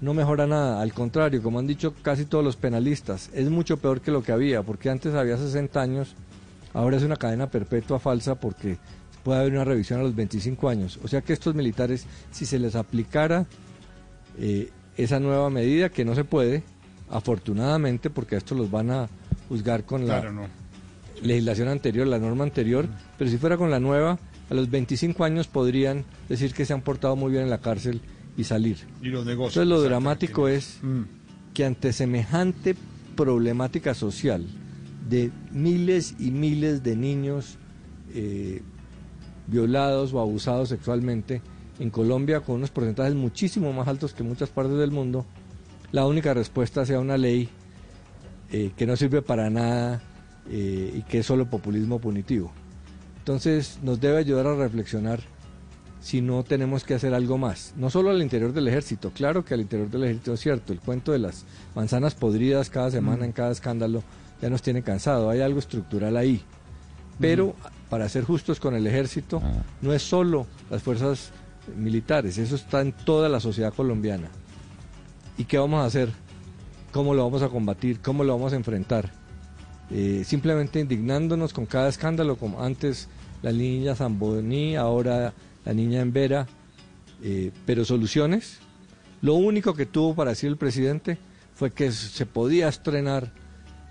[SPEAKER 96] no mejora nada, al contrario, como han dicho casi todos los penalistas, es mucho peor que lo que había, porque antes había 60 años, ahora es una cadena perpetua falsa porque puede haber una revisión a los 25 años. O sea que estos militares, si se les aplicara eh, esa nueva medida, que no se puede, afortunadamente, porque a estos los van a juzgar con la
[SPEAKER 3] Claro, no.
[SPEAKER 96] legislación anterior, la norma anterior, pero si fuera con la nueva, a los 25 años podrían decir que se han portado muy bien en la cárcel y salir.
[SPEAKER 3] Y los negocios.
[SPEAKER 96] Entonces lo dramático es que ante semejante problemática social de miles y miles de niños eh, violados o abusados sexualmente en Colombia con unos porcentajes muchísimo más altos que en muchas partes del mundo, la única respuesta sea una ley eh, que no sirve para nada eh, y que es solo populismo punitivo. Entonces nos debe ayudar a reflexionar si no tenemos que hacer algo más. No solo al interior del ejército, claro que al interior del ejército es cierto, el cuento de las manzanas podridas cada semana
[SPEAKER 3] Mm.
[SPEAKER 96] en cada escándalo ya nos tiene cansado, hay algo estructural ahí. Pero para ser justos con el ejército, no es solo las fuerzas militares, eso está en toda la sociedad colombiana. ¿Y qué vamos a hacer? ¿Cómo lo vamos a combatir? ¿Cómo lo vamos a enfrentar? Eh, simplemente indignándonos con cada escándalo, como antes la niña Zamboní, ahora la niña en Vera, eh, pero soluciones. Lo único que tuvo para decir el presidente fue que se podía estrenar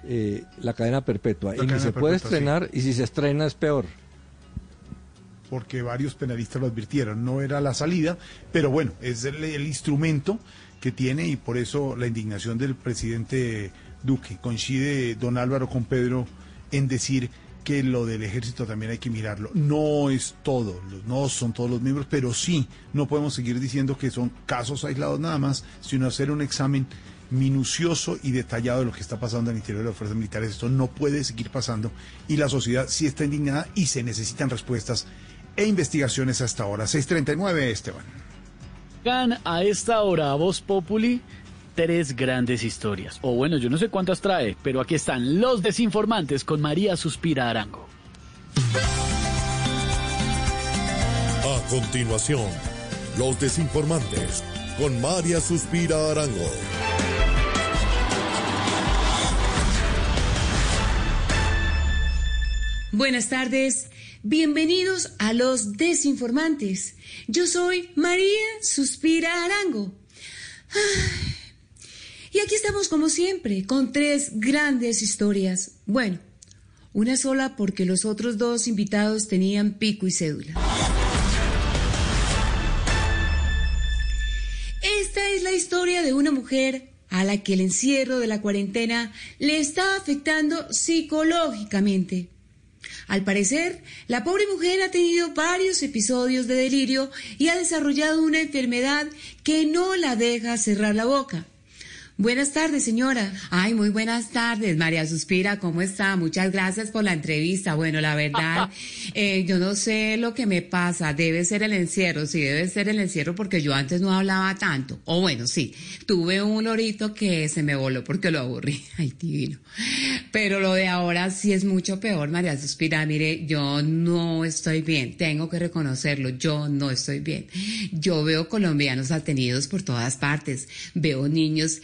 [SPEAKER 96] eh, la cadena perpetua.
[SPEAKER 3] La
[SPEAKER 96] y ni se puede
[SPEAKER 3] sí.
[SPEAKER 96] estrenar, y si se estrena es peor.
[SPEAKER 3] porque varios penalistas lo advirtieron. No era la salida, pero bueno, es el, el instrumento que tiene y por eso la indignación del presidente Duque. Coincide don Álvaro con Pedro en decir que lo del ejército también hay que mirarlo. No es todo, no son todos los miembros, pero sí, no podemos seguir diciendo que son casos aislados nada más, sino hacer un examen minucioso y detallado de lo que está pasando en el interior de las fuerzas militares. Esto no puede seguir pasando y la sociedad sí está indignada y se necesitan respuestas e investigaciones hasta ahora. 639, Esteban.
[SPEAKER 4] A esta hora Voz Populi tres grandes historias. O bueno, yo no sé cuántas trae, pero aquí están los desinformantes con María Suspira Arango.
[SPEAKER 98] A continuación, los desinformantes con María Suspira Arango.
[SPEAKER 9] Buenas tardes, bienvenidos a los desinformantes. Yo soy María Suspira Arango. Ay, Y aquí estamos como siempre, con tres grandes historias. Bueno, una sola porque los otros dos invitados tenían pico y cédula. Esta es la historia de una mujer a la que el encierro de la cuarentena le está afectando psicológicamente. Al parecer, la pobre mujer ha tenido varios episodios de delirio y ha desarrollado una enfermedad que no la deja cerrar la boca. Buenas tardes, señora. Ay, muy buenas tardes, María Suspira, ¿cómo está? Muchas gracias por la entrevista. Bueno, la verdad, eh, yo no sé lo que me pasa. Debe ser el encierro, sí, debe ser el encierro porque yo antes no hablaba tanto. O bueno, sí, tuve un lorito que se me voló porque lo aburrí. Ay, divino. Pero lo de ahora sí es mucho peor, María Suspira. Mire, yo no estoy bien, tengo que reconocerlo, yo no estoy bien. Yo veo colombianos atenidos por todas partes, veo niños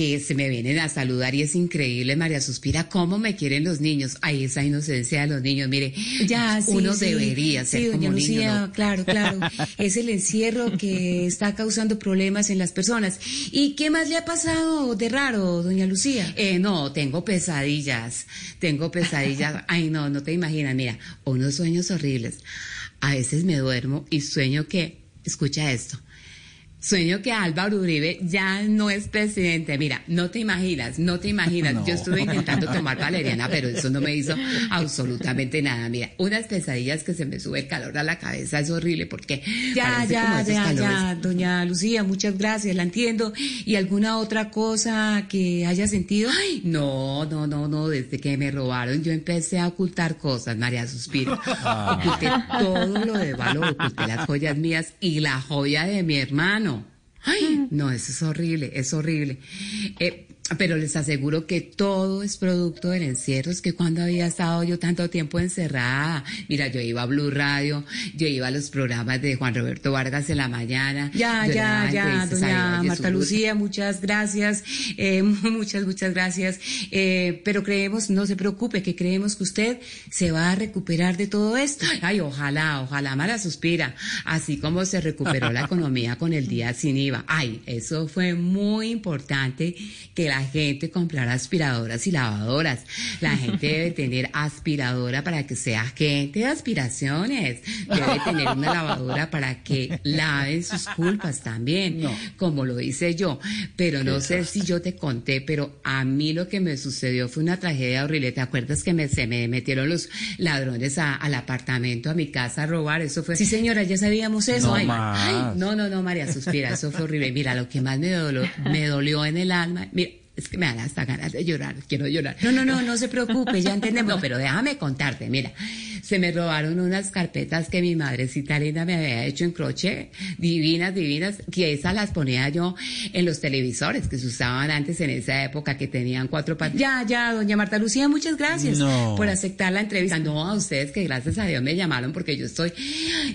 [SPEAKER 9] que se me vienen a saludar y es increíble, María Suspira, cómo me quieren los niños. Ay, esa inocencia de los niños, mire,
[SPEAKER 26] Ya, sí,
[SPEAKER 9] uno
[SPEAKER 26] sí.
[SPEAKER 9] debería ser
[SPEAKER 26] Sí, doña
[SPEAKER 9] como niño,
[SPEAKER 26] Lucía,
[SPEAKER 9] ¿no?
[SPEAKER 26] claro, claro.
[SPEAKER 9] Es el encierro que está causando problemas en las personas. ¿Y qué más le ha pasado de raro, doña Lucía? Eh, no, tengo pesadillas, tengo pesadillas. Ay, no, no te imaginas, mira, unos sueños horribles. A veces me duermo y sueño que, escucha esto, Sueño que Álvaro Uribe ya no es presidente. Mira, no te imaginas, no te imaginas.
[SPEAKER 26] No.
[SPEAKER 9] Yo estuve intentando tomar valeriana, pero eso no me hizo absolutamente nada. Mira, unas pesadillas que se me sube el calor a la cabeza es horrible porque
[SPEAKER 26] Ya, ya, ya, ya, doña Lucía, muchas gracias, la entiendo. ¿Y alguna otra cosa que haya sentido?
[SPEAKER 9] Ay, no, no, no, no. Desde que me robaron, yo empecé a ocultar cosas, María Suspiro.
[SPEAKER 26] Ah.
[SPEAKER 9] Oculté todo lo de valor, oculté las joyas mías y la joya de mi hermano. Ay, no, eso es horrible, es horrible. Eh, Pero les aseguro que todo es producto del encierro. Es que cuando había estado yo tanto tiempo encerrada, mira, yo iba a Blue Radio, yo iba a los programas de Juan Roberto Vargas en la mañana. Ya, ya, ya, doña Marta. Lucía, muchas gracias, eh, muchas, muchas gracias. Eh, pero creemos, no se preocupe, que creemos que usted se va a recuperar de todo esto. Ay, ojalá, ojalá, Mara suspira. Así como se recuperó la economía con el día sin IVA. Ay, eso fue muy importante que la gente comprara aspiradoras y lavadoras. La gente debe tener aspiradora para que sea gente de aspiraciones. Debe tener una lavadora para que laven sus culpas también, como lo hice yo. Pero no sé si yo te conté, pero a mí lo que me sucedió fue una tragedia horrible. ¿Te acuerdas que me, se me metieron los ladrones a- al apartamento, a mi casa a robar? Eso fue. Sí, señora, ya sabíamos eso.
[SPEAKER 99] No
[SPEAKER 9] ay, no, no, no, María Suspira, eso fue horrible. Mira, lo que más me dolió, me dolió en el alma, mira, es que me dan hasta ganas de llorar, quiero llorar. No, no, no, no se preocupe, ya entendemos. No, pero déjame contarte, mira, se me robaron unas carpetas que mi madrecita linda me había hecho en crochet, divinas, divinas, que esas las ponía yo en los televisores que se usaban antes en esa época que tenían cuatro patas. Ya, ya, doña Marta Lucía, muchas gracias
[SPEAKER 99] No.
[SPEAKER 9] por aceptar la entrevista. No, a ustedes que gracias a Dios me llamaron porque yo estoy...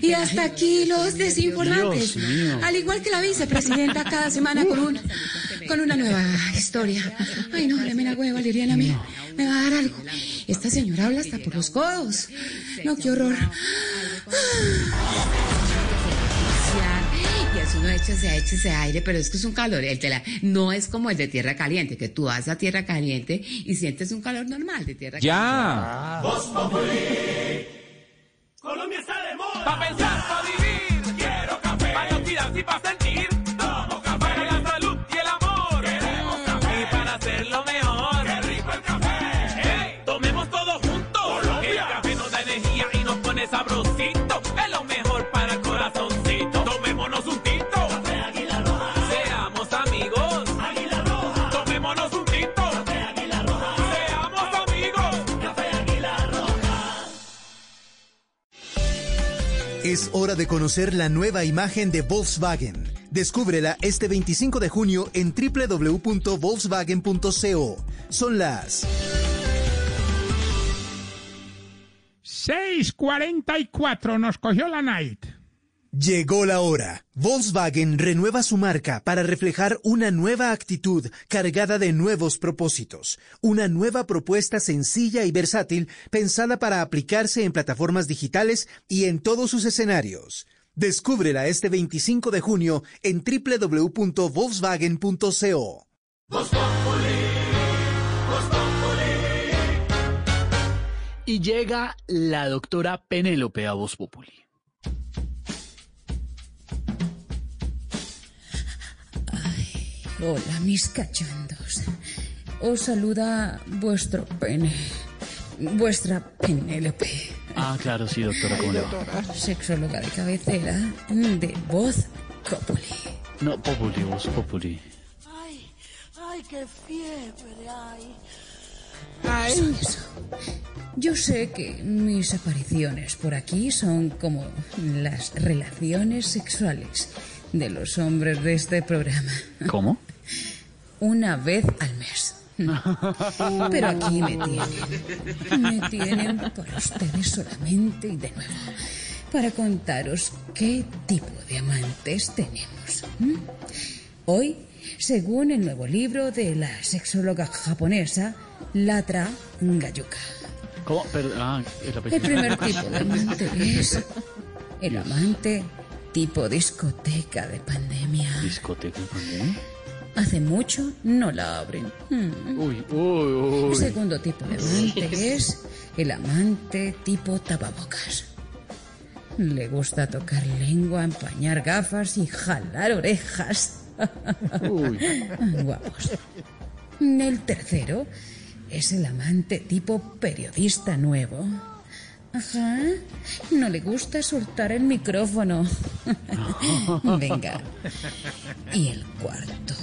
[SPEAKER 9] Y hasta aquí los desinformantes.
[SPEAKER 99] Dios.
[SPEAKER 9] Al igual que la vicepresidenta cada semana con un con una nueva historia. Ay, no, dame la hueva, Valeriana, me, me va a dar algo. Esta señora habla hasta por los codos. No, qué horror. Y eso no échese, échese aire, pero es que es un calor. El de la- no es como el de tierra caliente, que tú vas a tierra caliente y sientes un calor normal de tierra
[SPEAKER 100] Ya.
[SPEAKER 9] caliente.
[SPEAKER 13] Colombia está de moda. Pa' pensar, pa' vivir. Quiero café. Para cuidarse y pa' sentir. Es
[SPEAKER 15] hora de conocer la nueva imagen de Volkswagen. Descúbrela este 25 de junio en www.volkswagen.co. Son las
[SPEAKER 5] 6.44 nos cogió la night.
[SPEAKER 15] Llegó la hora. Volkswagen renueva su marca para reflejar una nueva actitud cargada de nuevos propósitos. Una nueva propuesta sencilla y versátil pensada para aplicarse en plataformas digitales y en todos sus escenarios. Descúbrela este 25 de junio en www.volkswagen.co.
[SPEAKER 4] Y llega la doctora Penélope a Voz Populi.
[SPEAKER 99] Hola, mis cachondos. Os saluda vuestro pene. Vuestra Penélope.
[SPEAKER 4] Ah, claro, sí, doctora, ¿cómo le va?
[SPEAKER 99] Sexóloga de cabecera de voz Copoli.
[SPEAKER 4] No, Populi, Voz Populi.
[SPEAKER 13] Ay, ay, qué fiebre hay.
[SPEAKER 99] Eso, eso. Yo sé que mis apariciones por aquí son como las relaciones sexuales de los hombres de este programa.
[SPEAKER 4] ¿Cómo?
[SPEAKER 99] Una vez al mes. Pero aquí me tienen. Me tienen para ustedes solamente y de nuevo. Para contaros qué tipo de amantes tenemos. Hoy, según el nuevo libro de la sexóloga japonesa Latra Gayuka.
[SPEAKER 4] ¿Cómo? Pero, ah, el
[SPEAKER 99] primer tipo de amante es el amante tipo discoteca de pandemia.
[SPEAKER 4] ¿Discoteca de pandemia?
[SPEAKER 99] Hace mucho no la abren. Hmm.
[SPEAKER 4] Uy, uy,
[SPEAKER 99] El
[SPEAKER 4] uy.
[SPEAKER 99] segundo tipo de amante es el amante tipo tapabocas. Le gusta tocar lengua, empañar gafas y jalar orejas.
[SPEAKER 4] Uy.
[SPEAKER 99] Guapos. El tercero es el amante tipo periodista nuevo. Ajá. No le gusta soltar el micrófono. Venga. Y el cuarto.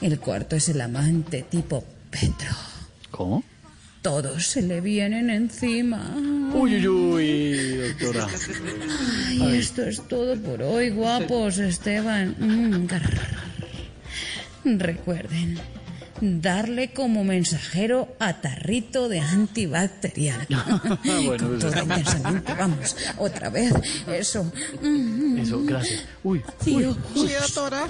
[SPEAKER 99] El cuarto es el amante tipo Petro.
[SPEAKER 4] ¿Cómo?
[SPEAKER 99] Todos se le vienen encima.
[SPEAKER 4] Uy, uy, uy, doctora.
[SPEAKER 99] Ay, esto es todo por hoy, guapos, Esteban. Mm. Recuerden, darle como mensajero a tarrito de antibacterial.
[SPEAKER 4] bueno,
[SPEAKER 99] Con todo
[SPEAKER 4] está-
[SPEAKER 99] intensamente, vamos, otra vez, eso.
[SPEAKER 4] Eso, gracias. Uy,
[SPEAKER 99] Tío,
[SPEAKER 4] uy,
[SPEAKER 99] sí, doctora.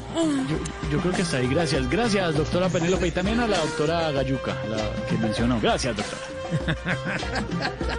[SPEAKER 4] Yo, yo creo que está ahí. Gracias, gracias, doctora Penélope. Y también a la doctora Gayuca, la que mencionó. Gracias, doctora.